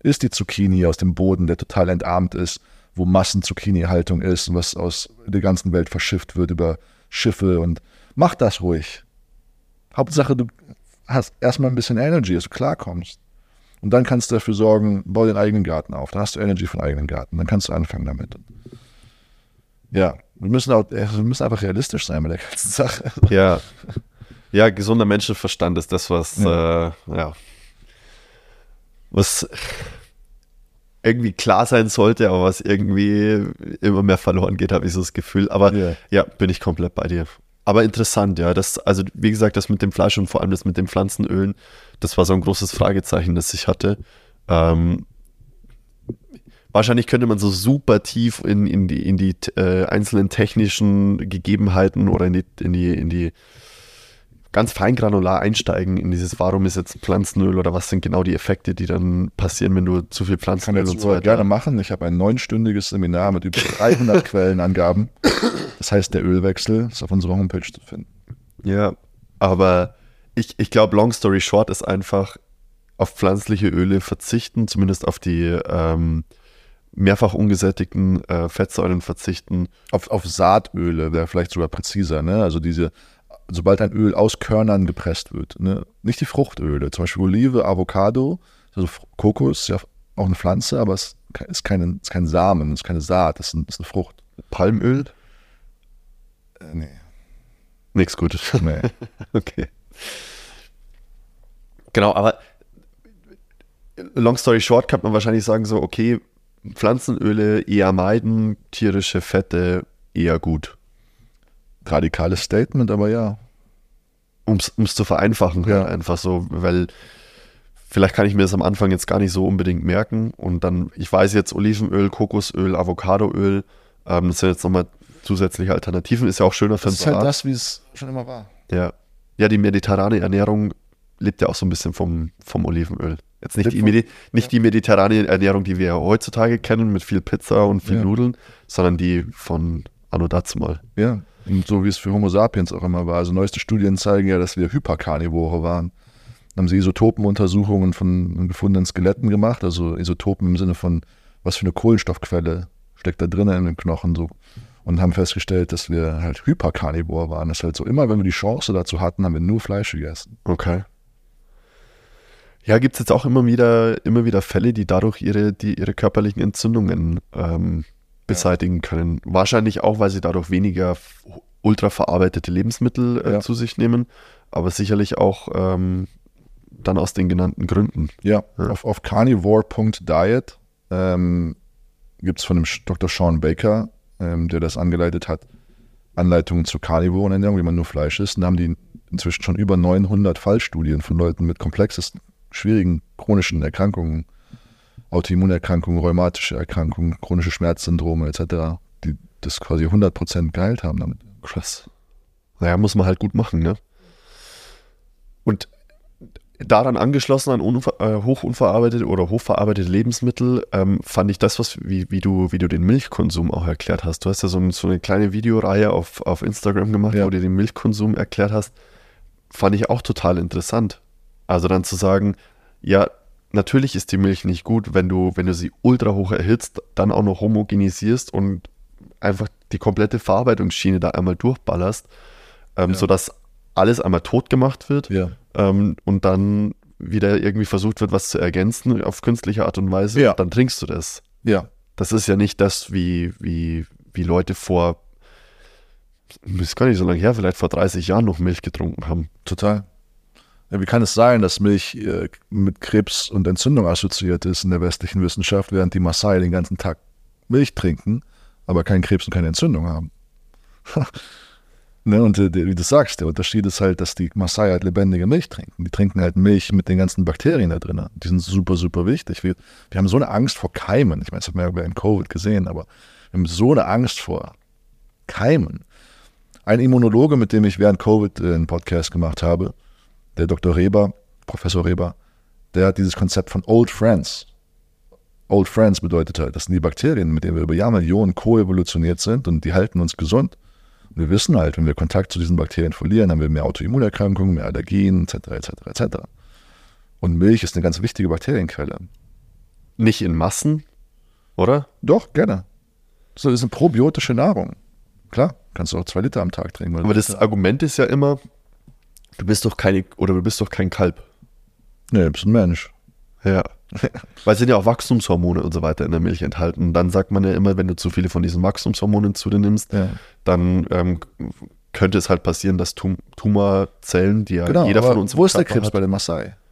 Isst die Zucchini aus dem Boden, der total entarmt ist, wo Massen-Zucchini-Haltung ist und was aus der ganzen Welt verschifft wird über Schiffe und mach das ruhig. Hauptsache, du hast erstmal ein bisschen Energy, dass du klarkommst. Und dann kannst du dafür sorgen, bau den eigenen Garten auf. Dann hast du Energy von eigenen Garten. Dann kannst du anfangen damit. Ja, wir müssen, auch, äh, wir müssen einfach realistisch sein mit der ganzen Sache. <laughs> Ja. Ja, gesunder Menschenverstand ist das, was, ja. Äh, ja, was irgendwie klar sein sollte, aber was irgendwie immer mehr verloren geht, habe ich so das Gefühl. Aber Ja. ja, bin ich komplett bei dir. Aber interessant, ja. Das, also, wie gesagt, das mit dem Fleisch und vor allem das mit den Pflanzenölen, das war so ein großes Fragezeichen, das ich hatte. Ähm, wahrscheinlich könnte man so super tief in, in die, in die äh, einzelnen technischen Gegebenheiten oder in die, in die, in die ganz feingranular einsteigen in dieses, warum ist jetzt Pflanzenöl oder was sind genau die Effekte, die dann passieren, wenn du zu viel Pflanzenöl und so so weiter. gerne machen. Ich habe ein neunstündiges Seminar mit über 300 <laughs> Quellenangaben. Das heißt, der Ölwechsel ist auf unserer Homepage zu finden. Ja, aber ich, ich glaube, long story short ist einfach auf pflanzliche Öle verzichten, zumindest auf die ähm, mehrfach ungesättigten äh, Fettsäuren verzichten. Auf, auf Saatöle wäre vielleicht sogar präziser. Ne? Also diese, sobald ein Öl aus Körnern gepresst wird. Ne? Nicht die Fruchtöle, zum Beispiel Olive, Avocado, also Kokos ja auch eine Pflanze, aber es ist, keine, ist kein Samen, es ist keine Saat, es ist, ein, es ist eine Frucht. Palmöl? Äh, nee. Nichts Gutes. <laughs> nee. Okay. Genau, aber long story short kann man wahrscheinlich sagen so, okay, Pflanzenöle eher meiden, tierische Fette eher gut. Radikales Statement, aber ja. Um es zu vereinfachen, Ja. halt einfach so, weil vielleicht kann ich mir das am Anfang jetzt gar nicht so unbedingt merken und dann, ich weiß jetzt Olivenöl, Kokosöl, Avocadoöl, ähm, das sind jetzt nochmal zusätzliche Alternativen, ist ja auch schöner für Das ist halt das, wie es schon immer war. Ja. Ja, die mediterrane Ernährung lebt ja auch so ein bisschen vom, vom Olivenöl. Jetzt nicht, die, Medi nicht die mediterrane Ernährung, die wir ja heutzutage kennen, mit viel Pizza und viel Ja. Nudeln, sondern die von Anno dazumal. Ja, und so wie es für Homo sapiens auch immer war. Also neueste Studien zeigen ja, dass wir Hyperkarnivore waren. Dann haben sie Isotopenuntersuchungen von gefundenen Skeletten gemacht, also Isotopen im Sinne von, was für eine Kohlenstoffquelle steckt da drinnen in den Knochen so. Und haben festgestellt, dass wir halt Hyperkarnivor waren. Das ist halt so, immer wenn wir die Chance dazu hatten, haben wir nur Fleisch gegessen. Okay. Ja, gibt es jetzt auch immer wieder, immer wieder Fälle, die dadurch ihre, die ihre körperlichen Entzündungen ähm, beseitigen können. Wahrscheinlich auch, weil sie dadurch weniger ultraverarbeitete Lebensmittel äh, Ja. zu sich nehmen, aber sicherlich auch ähm, dann aus den genannten Gründen. Ja, Ja. auf, auf carnivore.diet ähm, gibt es von dem Dr. Sean Baker, ähm, der das angeleitet hat, Anleitungen zur Carnivorenernährung, wie man nur Fleisch isst. Und da haben die inzwischen schon über 900 Fallstudien von Leuten mit komplexesten, schwierigen chronischen Erkrankungen, Autoimmunerkrankungen, rheumatische Erkrankungen, chronische Schmerzsyndrome etc., die das quasi 100% geheilt haben damit. Krass. Naja, muss man halt gut machen, ne? Und daran angeschlossen an äh, hochunverarbeitete oder hochverarbeitete Lebensmittel ähm, fand ich das, was wie, wie, du, wie du den Milchkonsum auch erklärt hast. Du hast ja so, ein, so eine kleine Videoreihe auf, auf Instagram gemacht, Ja. wo du den Milchkonsum erklärt hast. Fand ich auch total interessant. Also dann zu sagen, ja, natürlich ist die Milch nicht gut, wenn du, wenn du sie ultra hoch erhitzt, dann auch noch homogenisierst und einfach die komplette Verarbeitungsschiene da einmal durchballerst, ähm, Ja. sodass alles einmal tot gemacht wird Ja. Ähm, und dann wieder irgendwie versucht wird, was zu ergänzen auf künstliche Art und Weise, Ja. dann trinkst du das. Ja. Das ist ja nicht das, wie, wie, wie Leute vor das ist gar nicht so lange her, vielleicht vor 30 Jahren noch Milch getrunken haben. Total. Ja, wie kann es sein, dass Milch äh, mit Krebs und Entzündung assoziiert ist in der westlichen Wissenschaft, während die Maasai den ganzen Tag Milch trinken, aber keinen Krebs und keine Entzündung haben? <laughs> ne, und äh, wie du sagst, der Unterschied ist halt, dass die Maasai halt lebendige Milch trinken. Die trinken halt Milch mit den ganzen Bakterien da drin. Die sind super, super wichtig. Wir, wir haben so eine Angst vor Keimen. Ich meine, das haben wir ja bei Covid gesehen, aber wir haben so eine Angst vor Keimen. Ein Immunologe, mit dem ich während Covid einen Podcast gemacht habe, der Dr. Reber, Professor Reber, der hat dieses Konzept von Old Friends. Old Friends bedeutet halt, das sind die Bakterien, mit denen wir über Jahrmillionen koevolutioniert sind und die halten uns gesund. Wir wissen halt, wenn wir Kontakt zu diesen Bakterien verlieren, haben wir mehr Autoimmunerkrankungen, mehr Allergien, etc., etc., etc. Und Milch ist eine ganz wichtige Bakterienquelle. Nicht in Massen, oder? Doch, gerne. Das ist eine probiotische Nahrung. Klar, kannst du auch zwei Liter am Tag trinken. Aber das Argument ist ja immer, du bist doch keine, oder du bist doch kein Kalb. Nee, du bist ein Mensch. Ja. <laughs> Weil es sind ja auch Wachstumshormone und so weiter in der Milch enthalten. Und dann sagt man ja immer, wenn du zu viele von diesen Wachstumshormonen zu dir nimmst, Ja. dann ähm, könnte es halt passieren, dass Tum Tumorzellen, die ja Genau, jeder von uns wo ist der Krebs hat, bei den Maasai? <laughs>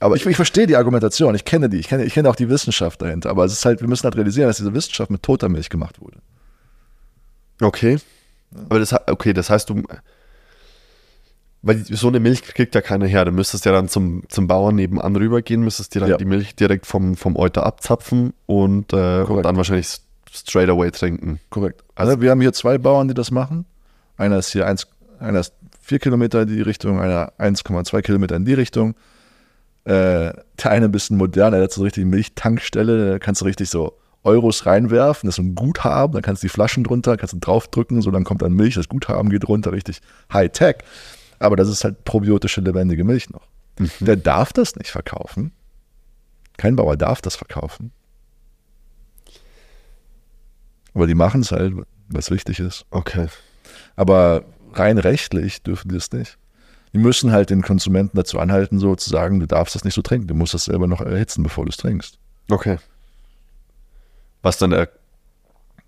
aber Ich, ich verstehe die Argumentation, ich kenne die, ich kenne, ich kenne auch die Wissenschaft dahinter, aber es ist halt, wir müssen halt realisieren, dass diese Wissenschaft mit toter Milch gemacht wurde. Okay. Aber das, okay, das heißt, du. Weil so eine Milch kriegt ja keiner her. Du müsstest ja dann zum, zum Bauern nebenan rübergehen, müsstest dir dann Ja. die Milch direkt vom, vom Euter abzapfen und, äh, und dann wahrscheinlich straight away trinken. Korrekt. Also wir haben hier zwei Bauern, die das machen. Einer ist hier eins, einer ist vier Kilometer in die Richtung, einer 1,2 Kilometer in die Richtung. Äh, der eine ein bisschen moderner, der hat so eine richtige Milchtankstelle, da kannst du richtig so Euros reinwerfen, das ist ein Guthaben, dann kannst du die Flaschen drunter, kannst du draufdrücken, so dann kommt dann Milch, das Guthaben geht runter, richtig High-Tech. Aber das ist halt probiotische, lebendige Milch noch. Der darf das nicht verkaufen. Kein Bauer darf das verkaufen. Aber die machen es halt, was wichtig ist. Okay. Aber rein rechtlich dürfen die es nicht. Die müssen halt den Konsumenten dazu anhalten, so zu sagen, du darfst das nicht so trinken. Du musst das selber noch erhitzen, bevor du es trinkst. Okay. Was dann der.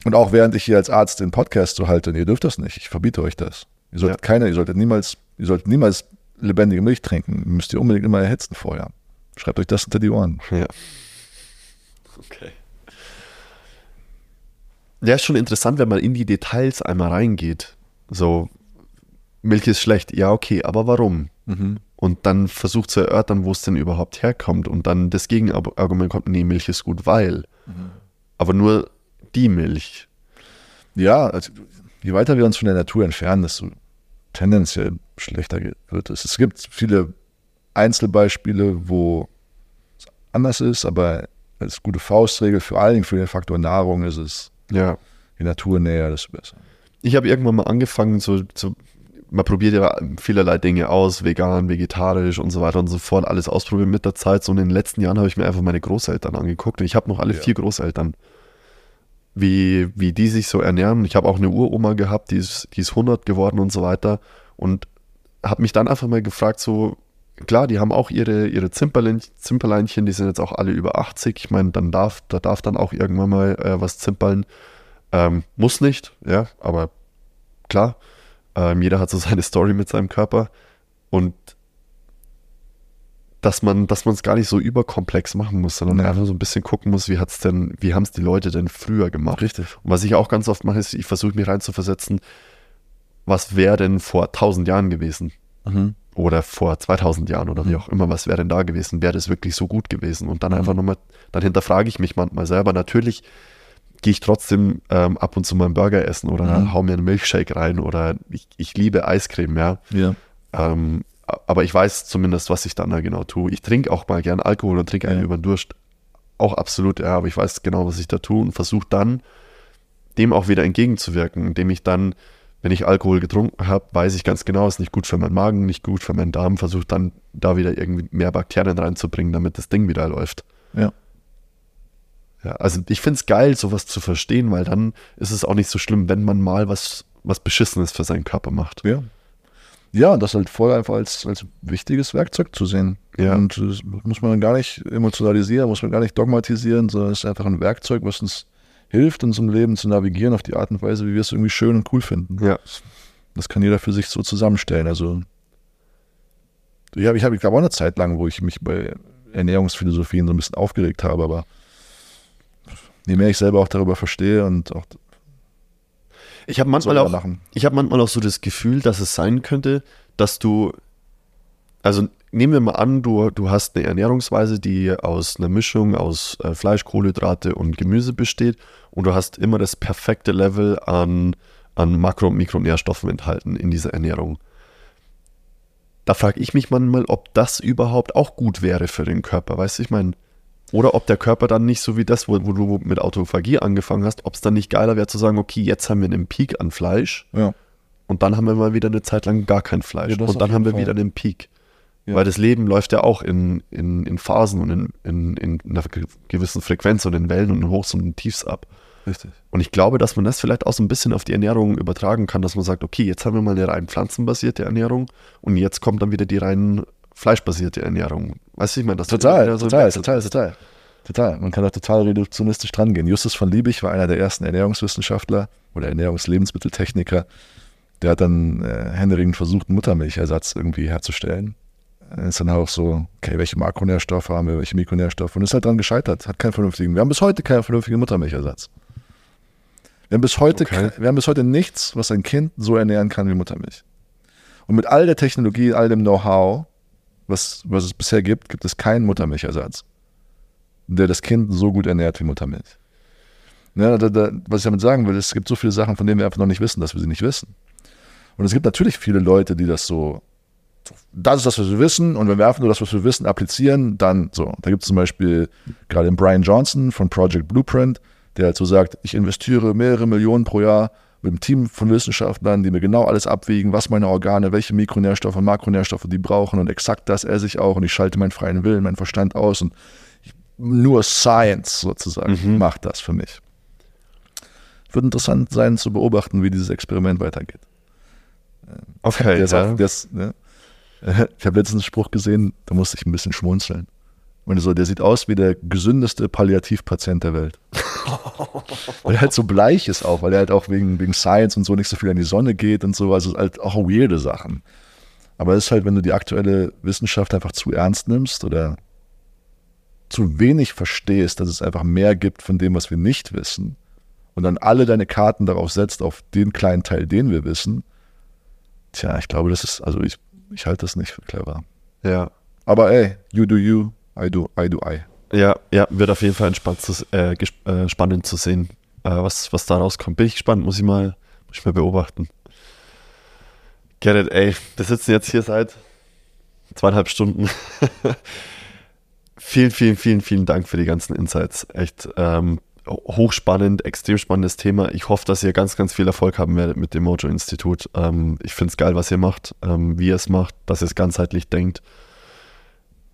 Und auch während ich hier als Arzt den Podcast so halte, ihr dürft das nicht, ich verbiete euch das. Ihr solltet Ja. keine, ihr solltet niemals, ihr solltet niemals lebendige Milch trinken. Müsst ihr unbedingt immer erhitzen vorher. Schreibt euch das hinter die Ohren. Ja. Okay. Ja, ist schon interessant, wenn man in die Details einmal reingeht. So, Milch ist schlecht. Ja, okay, aber warum? Und dann versucht zu erörtern, wo es denn überhaupt herkommt. Und dann das Gegenargument kommt, nee, Milch ist gut, weil. Aber nur die Milch. Ja, also, je weiter wir uns von der Natur entfernen, desto tendenziell schlechter wird es. Es gibt viele Einzelbeispiele, wo es anders ist, aber als gute Faustregel für allen Dingen für den Faktor Nahrung ist es, Ja. je naturnäher, desto besser. Ich habe irgendwann mal angefangen, so, so, man probiert ja vielerlei Dinge aus, vegan, vegetarisch und so weiter und so fort, alles ausprobieren mit der Zeit. So in den letzten Jahren habe ich mir einfach meine Großeltern angeguckt und ich habe noch alle Ja. vier Großeltern, wie, wie die sich so ernähren. Ich habe auch eine Uroma gehabt, die ist, die ist 100 geworden und so weiter und habe mich dann einfach mal gefragt, so, klar, die haben auch ihre, ihre Zimperlein, Zimperleinchen, die sind jetzt auch alle über 80. Ich meine, dann darf, da darf dann auch irgendwann mal äh, was zimpern. Ähm, muss nicht, ja, aber klar, ähm, jeder hat so <laughs> seine Story mit seinem Körper und dass man, dass man es gar nicht so überkomplex machen muss, sondern Ja. einfach so ein bisschen gucken muss, wie hat's denn, wie haben es die Leute denn früher gemacht? Richtig. Und was ich auch ganz oft mache, ist, ich versuche mich reinzuversetzen, was wäre denn vor 1000 Jahren gewesen? Oder vor 2000 Jahren oder wie auch immer, was wäre denn da gewesen? Wäre das wirklich so gut gewesen? Und dann einfach nochmal, dann hinterfrage ich mich manchmal selber. Natürlich gehe ich trotzdem ähm, ab und zu mal einen Burger essen oder Mhm. hau mir einen Milchshake rein oder ich, ich liebe Eiscreme, ja. Ja. Ähm, aber ich weiß zumindest, was ich dann da genau tue. Ich trinke auch mal gern Alkohol und trinke einen Ja. über den Durst. Auch absolut, ja, aber ich weiß genau, was ich da tue und versuche dann, dem auch wieder entgegenzuwirken, indem ich dann, wenn ich Alkohol getrunken habe, weiß ich ganz genau, ist nicht gut für meinen Magen, nicht gut für meinen Darm, versuche dann da wieder irgendwie mehr Bakterien reinzubringen, damit das Ding wieder läuft. Ja. Ja, also ich finde es geil, sowas zu verstehen, weil dann ist es auch nicht so schlimm, wenn man mal was, was Beschissenes für seinen Körper macht. Ja. Ja, und das halt voll einfach als, als wichtiges Werkzeug zu sehen. Ja. Und das muss man gar nicht emotionalisieren, muss man gar nicht dogmatisieren, sondern es ist einfach ein Werkzeug, was uns hilft, in unserem Leben zu navigieren auf die Art und Weise, wie wir es irgendwie schön und cool finden. Ja. Das kann jeder für sich so zusammenstellen. Also ich habe, ich, hab, ich glaube auch eine Zeit lang, wo ich mich bei Ernährungsphilosophien so ein bisschen aufgeregt habe, aber je mehr ich selber auch darüber verstehe und auch Ich habe manchmal auch, ich habe manchmal auch so das Gefühl, dass es sein könnte, dass du, also nehmen wir mal an, du, du hast eine Ernährungsweise, die aus einer Mischung aus äh, Fleisch, Kohlenhydrate und Gemüse besteht und du hast immer das perfekte Level an, an Makro- und Mikronährstoffen enthalten in dieser Ernährung. Da frage ich mich manchmal, ob das überhaupt auch gut wäre für den Körper, weißt du, ich meine, oder ob der Körper dann nicht so wie das, wo, wo du mit Autophagie angefangen hast, ob es dann nicht geiler wäre zu sagen, okay, jetzt haben wir einen Peak an Fleisch Ja. und dann haben wir mal wieder eine Zeit lang gar kein Fleisch. Ja, und dann haben wir jeden wieder Fall. einen Peak. Ja. Weil das Leben läuft ja auch in, in, in Phasen und in, in, in einer ge- gewissen Frequenz und in Wellen und in Hochs und in Tiefs ab. Richtig. Und ich glaube, dass man das vielleicht auch so ein bisschen auf die Ernährung übertragen kann, dass man sagt, okay, jetzt haben wir mal eine rein pflanzenbasierte Ernährung und jetzt kommt dann wieder die rein fleischbasierte Ernährung. Weißt du, ich meine, das Total, so total, total, total. Total. Man kann da total reduktionistisch dran gehen. Justus von Liebig war einer der ersten Ernährungswissenschaftler oder Ernährungslebensmitteltechniker. Der hat dann äh, händeringend versucht, einen Muttermilchersatz irgendwie herzustellen. Äh, Ist dann auch so, okay, welche Makronährstoffe haben wir, welche Mikronährstoffe? Und ist halt dran gescheitert. Hat keinen vernünftigen. Wir haben bis heute keinen vernünftigen Muttermilchersatz. Wir haben bis heute, Okay. wir haben bis heute nichts, was ein Kind so ernähren kann wie Muttermilch. Und mit all der Technologie, all dem Know-how, was, was es bisher gibt, gibt es keinen Muttermilchersatz der das Kind so gut ernährt wie Muttermilch. Ja, da, da, was ich damit sagen will, es gibt so viele Sachen, von denen wir einfach noch nicht wissen, dass wir sie nicht wissen. Und es gibt natürlich viele Leute, die das so, das ist das, was wir wissen, und wenn wir einfach nur das, was wir wissen, applizieren, dann so. Da gibt es zum Beispiel gerade den Brian Johnson von Project Blueprint, der halt so sagt, ich investiere mehrere Millionen pro Jahr mit einem Team von Wissenschaftlern, die mir genau alles abwiegen, was meine Organe, welche Mikronährstoffe und Makronährstoffe die brauchen und exakt das esse ich auch und ich schalte meinen freien Willen, meinen Verstand aus und nur Science sozusagen macht das für mich. Wird interessant sein zu beobachten, wie dieses Experiment weitergeht. Okay, Der ja. ist, ne? <laughs> Ich habe letztens einen Spruch gesehen, da musste ich ein bisschen schmunzeln. Und so, der sieht aus wie der gesündeste Palliativpatient der Welt. <laughs> weil er halt so bleich ist auch, weil er halt auch wegen, wegen Science und so nicht so viel an die Sonne geht und so, also halt auch weirde Sachen. Aber es ist halt, wenn du die aktuelle Wissenschaft einfach zu ernst nimmst oder zu wenig verstehst, dass es einfach mehr gibt von dem, was wir nicht wissen, und dann alle deine Karten darauf setzt, auf den kleinen Teil, den wir wissen, tja, ich glaube, das ist, also ich, ich halte das nicht für clever. ja. Aber ey, you do you, I do, I do I. Ja, ja, wird auf jeden Fall entspannt zu, äh, äh, spannend zu sehen, äh, was, was da rauskommt. Bin ich gespannt, muss ich mal, muss ich mal beobachten. Get it, ey. Wir sitzen jetzt hier seit zweieinhalb Stunden. <laughs> vielen, vielen, vielen, vielen Dank für die ganzen Insights. Echt ähm, hochspannend, extrem spannendes Thema. Ich hoffe, dass ihr ganz, ganz viel Erfolg haben werdet mit dem Mojo-Institut. Ähm, ich finde es geil, was ihr macht, ähm, wie ihr es macht, dass ihr es ganzheitlich denkt.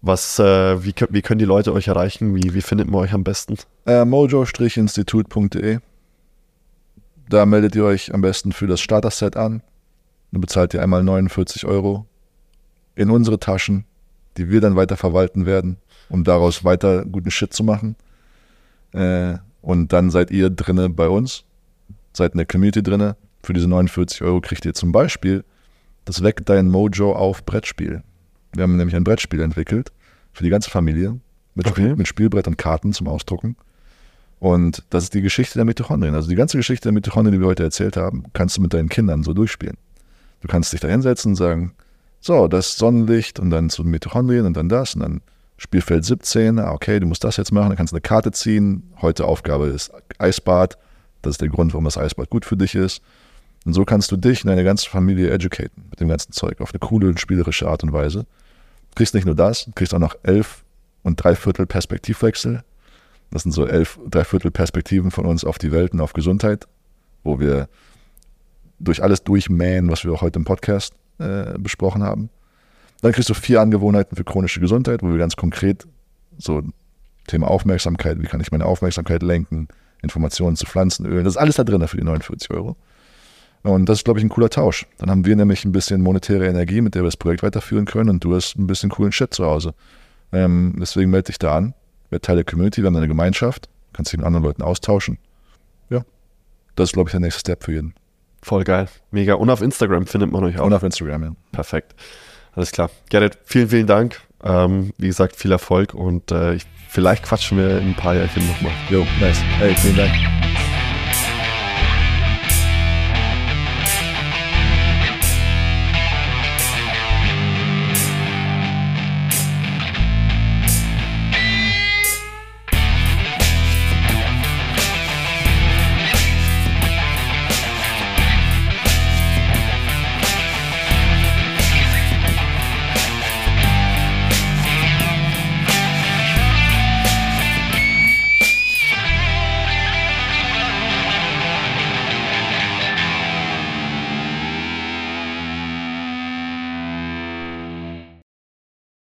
Was, äh, wie, wie können die Leute euch erreichen? Wie, wie findet man euch am besten? Äh, mojo-institut.de. Da meldet ihr euch am besten für das Starter-Set an. Dann bezahlt ihr einmal 49 Euro in unsere Taschen, die wir dann weiter verwalten werden, um daraus weiter guten Shit zu machen. Äh, und dann seid ihr drinne bei uns, seid in der Community drinne. Für diese 49 Euro kriegt ihr zum Beispiel das Weck dein Mojo auf Brettspiel. Wir haben nämlich ein Brettspiel entwickelt für die ganze Familie mit, Okay. Spiel, mit Spielbrett und Karten zum Ausdrucken. Und das ist die Geschichte der Mitochondrien. Also die ganze Geschichte der Mitochondrien, die wir heute erzählt haben, kannst du mit deinen Kindern so durchspielen. Du kannst dich da hinsetzen und sagen, so, das Sonnenlicht und dann zu Mitochondrien und dann das und dann Spielfeld 17, ah, okay, du musst das jetzt machen, dann kannst du eine Karte ziehen. Heute Aufgabe ist Eisbad. Das ist der Grund, warum das Eisbad gut für dich ist. Und so kannst du dich und deine ganze Familie educaten mit dem ganzen Zeug auf eine coole und spielerische Art und Weise. Du kriegst nicht nur das, du kriegst auch noch elf und dreiviertel Perspektivwechsel. Das sind so elf dreiviertel Perspektiven von uns auf die Welt und auf Gesundheit, wo wir durch alles durchmähen, was wir auch heute im Podcast äh, besprochen haben. Dann kriegst du vier Angewohnheiten für chronische Gesundheit, wo wir ganz konkret so Thema Aufmerksamkeit, wie kann ich meine Aufmerksamkeit lenken, Informationen zu Pflanzenölen, das ist alles da drin für die 49 Euro. Und das ist, glaube ich, ein cooler Tausch. Dann haben wir nämlich ein bisschen monetäre Energie, mit der wir das Projekt weiterführen können und du hast ein bisschen coolen Shit zu Hause. Ähm, deswegen melde dich da an, werd Teil der Community, wir haben eine Gemeinschaft, kannst dich mit anderen Leuten austauschen. Ja, das ist, glaube ich, der nächste Step für jeden. Voll geil. Mega. Und auf Instagram findet man euch auch. Und auf Instagram, ja. Perfekt. Alles klar. Gerrit, vielen, vielen Dank. Ähm, wie gesagt, viel Erfolg und äh, ich, vielleicht quatschen wir in ein paar Jahren nochmal. Jo, nice. Hey, vielen Dank.